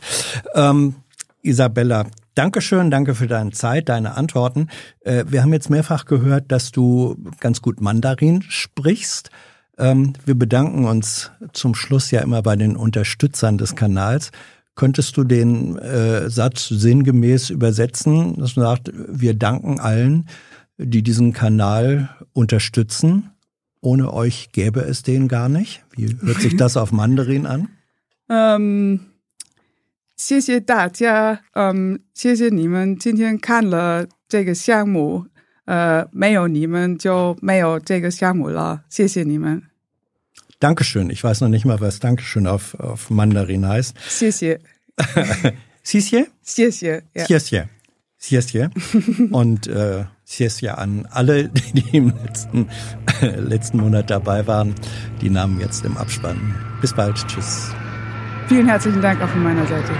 Ähm, Isabella, Dankeschön, danke für deine Zeit, deine Antworten. Äh, wir haben jetzt mehrfach gehört, dass du ganz gut Mandarin sprichst. Ähm, wir bedanken uns zum Schluss ja immer bei den Unterstützern des Kanals. Könntest du den äh, Satz sinngemäß übersetzen, dass man sagt, wir danken allen, die diesen Kanal unterstützen. Ohne euch gäbe es den gar nicht. Wie hört sich das auf Mandarin an? Ähm 谢谢大家，嗯，谢谢你们今天看了这个项目，呃，没有你们就没有这个项目了，谢谢你们。Dankeschön. Ich weiß noch nicht mal, was Dankeschön auf, auf Mandarin heißt. 谢谢。谢谢？谢谢。谢谢。谢谢. Und äh, Siesia an alle, die im letzten, äh, letzten Monat dabei waren. Die Namen jetzt im Abspann. Bis bald. Tschüss. Vielen herzlichen Dank auch von meiner Seite.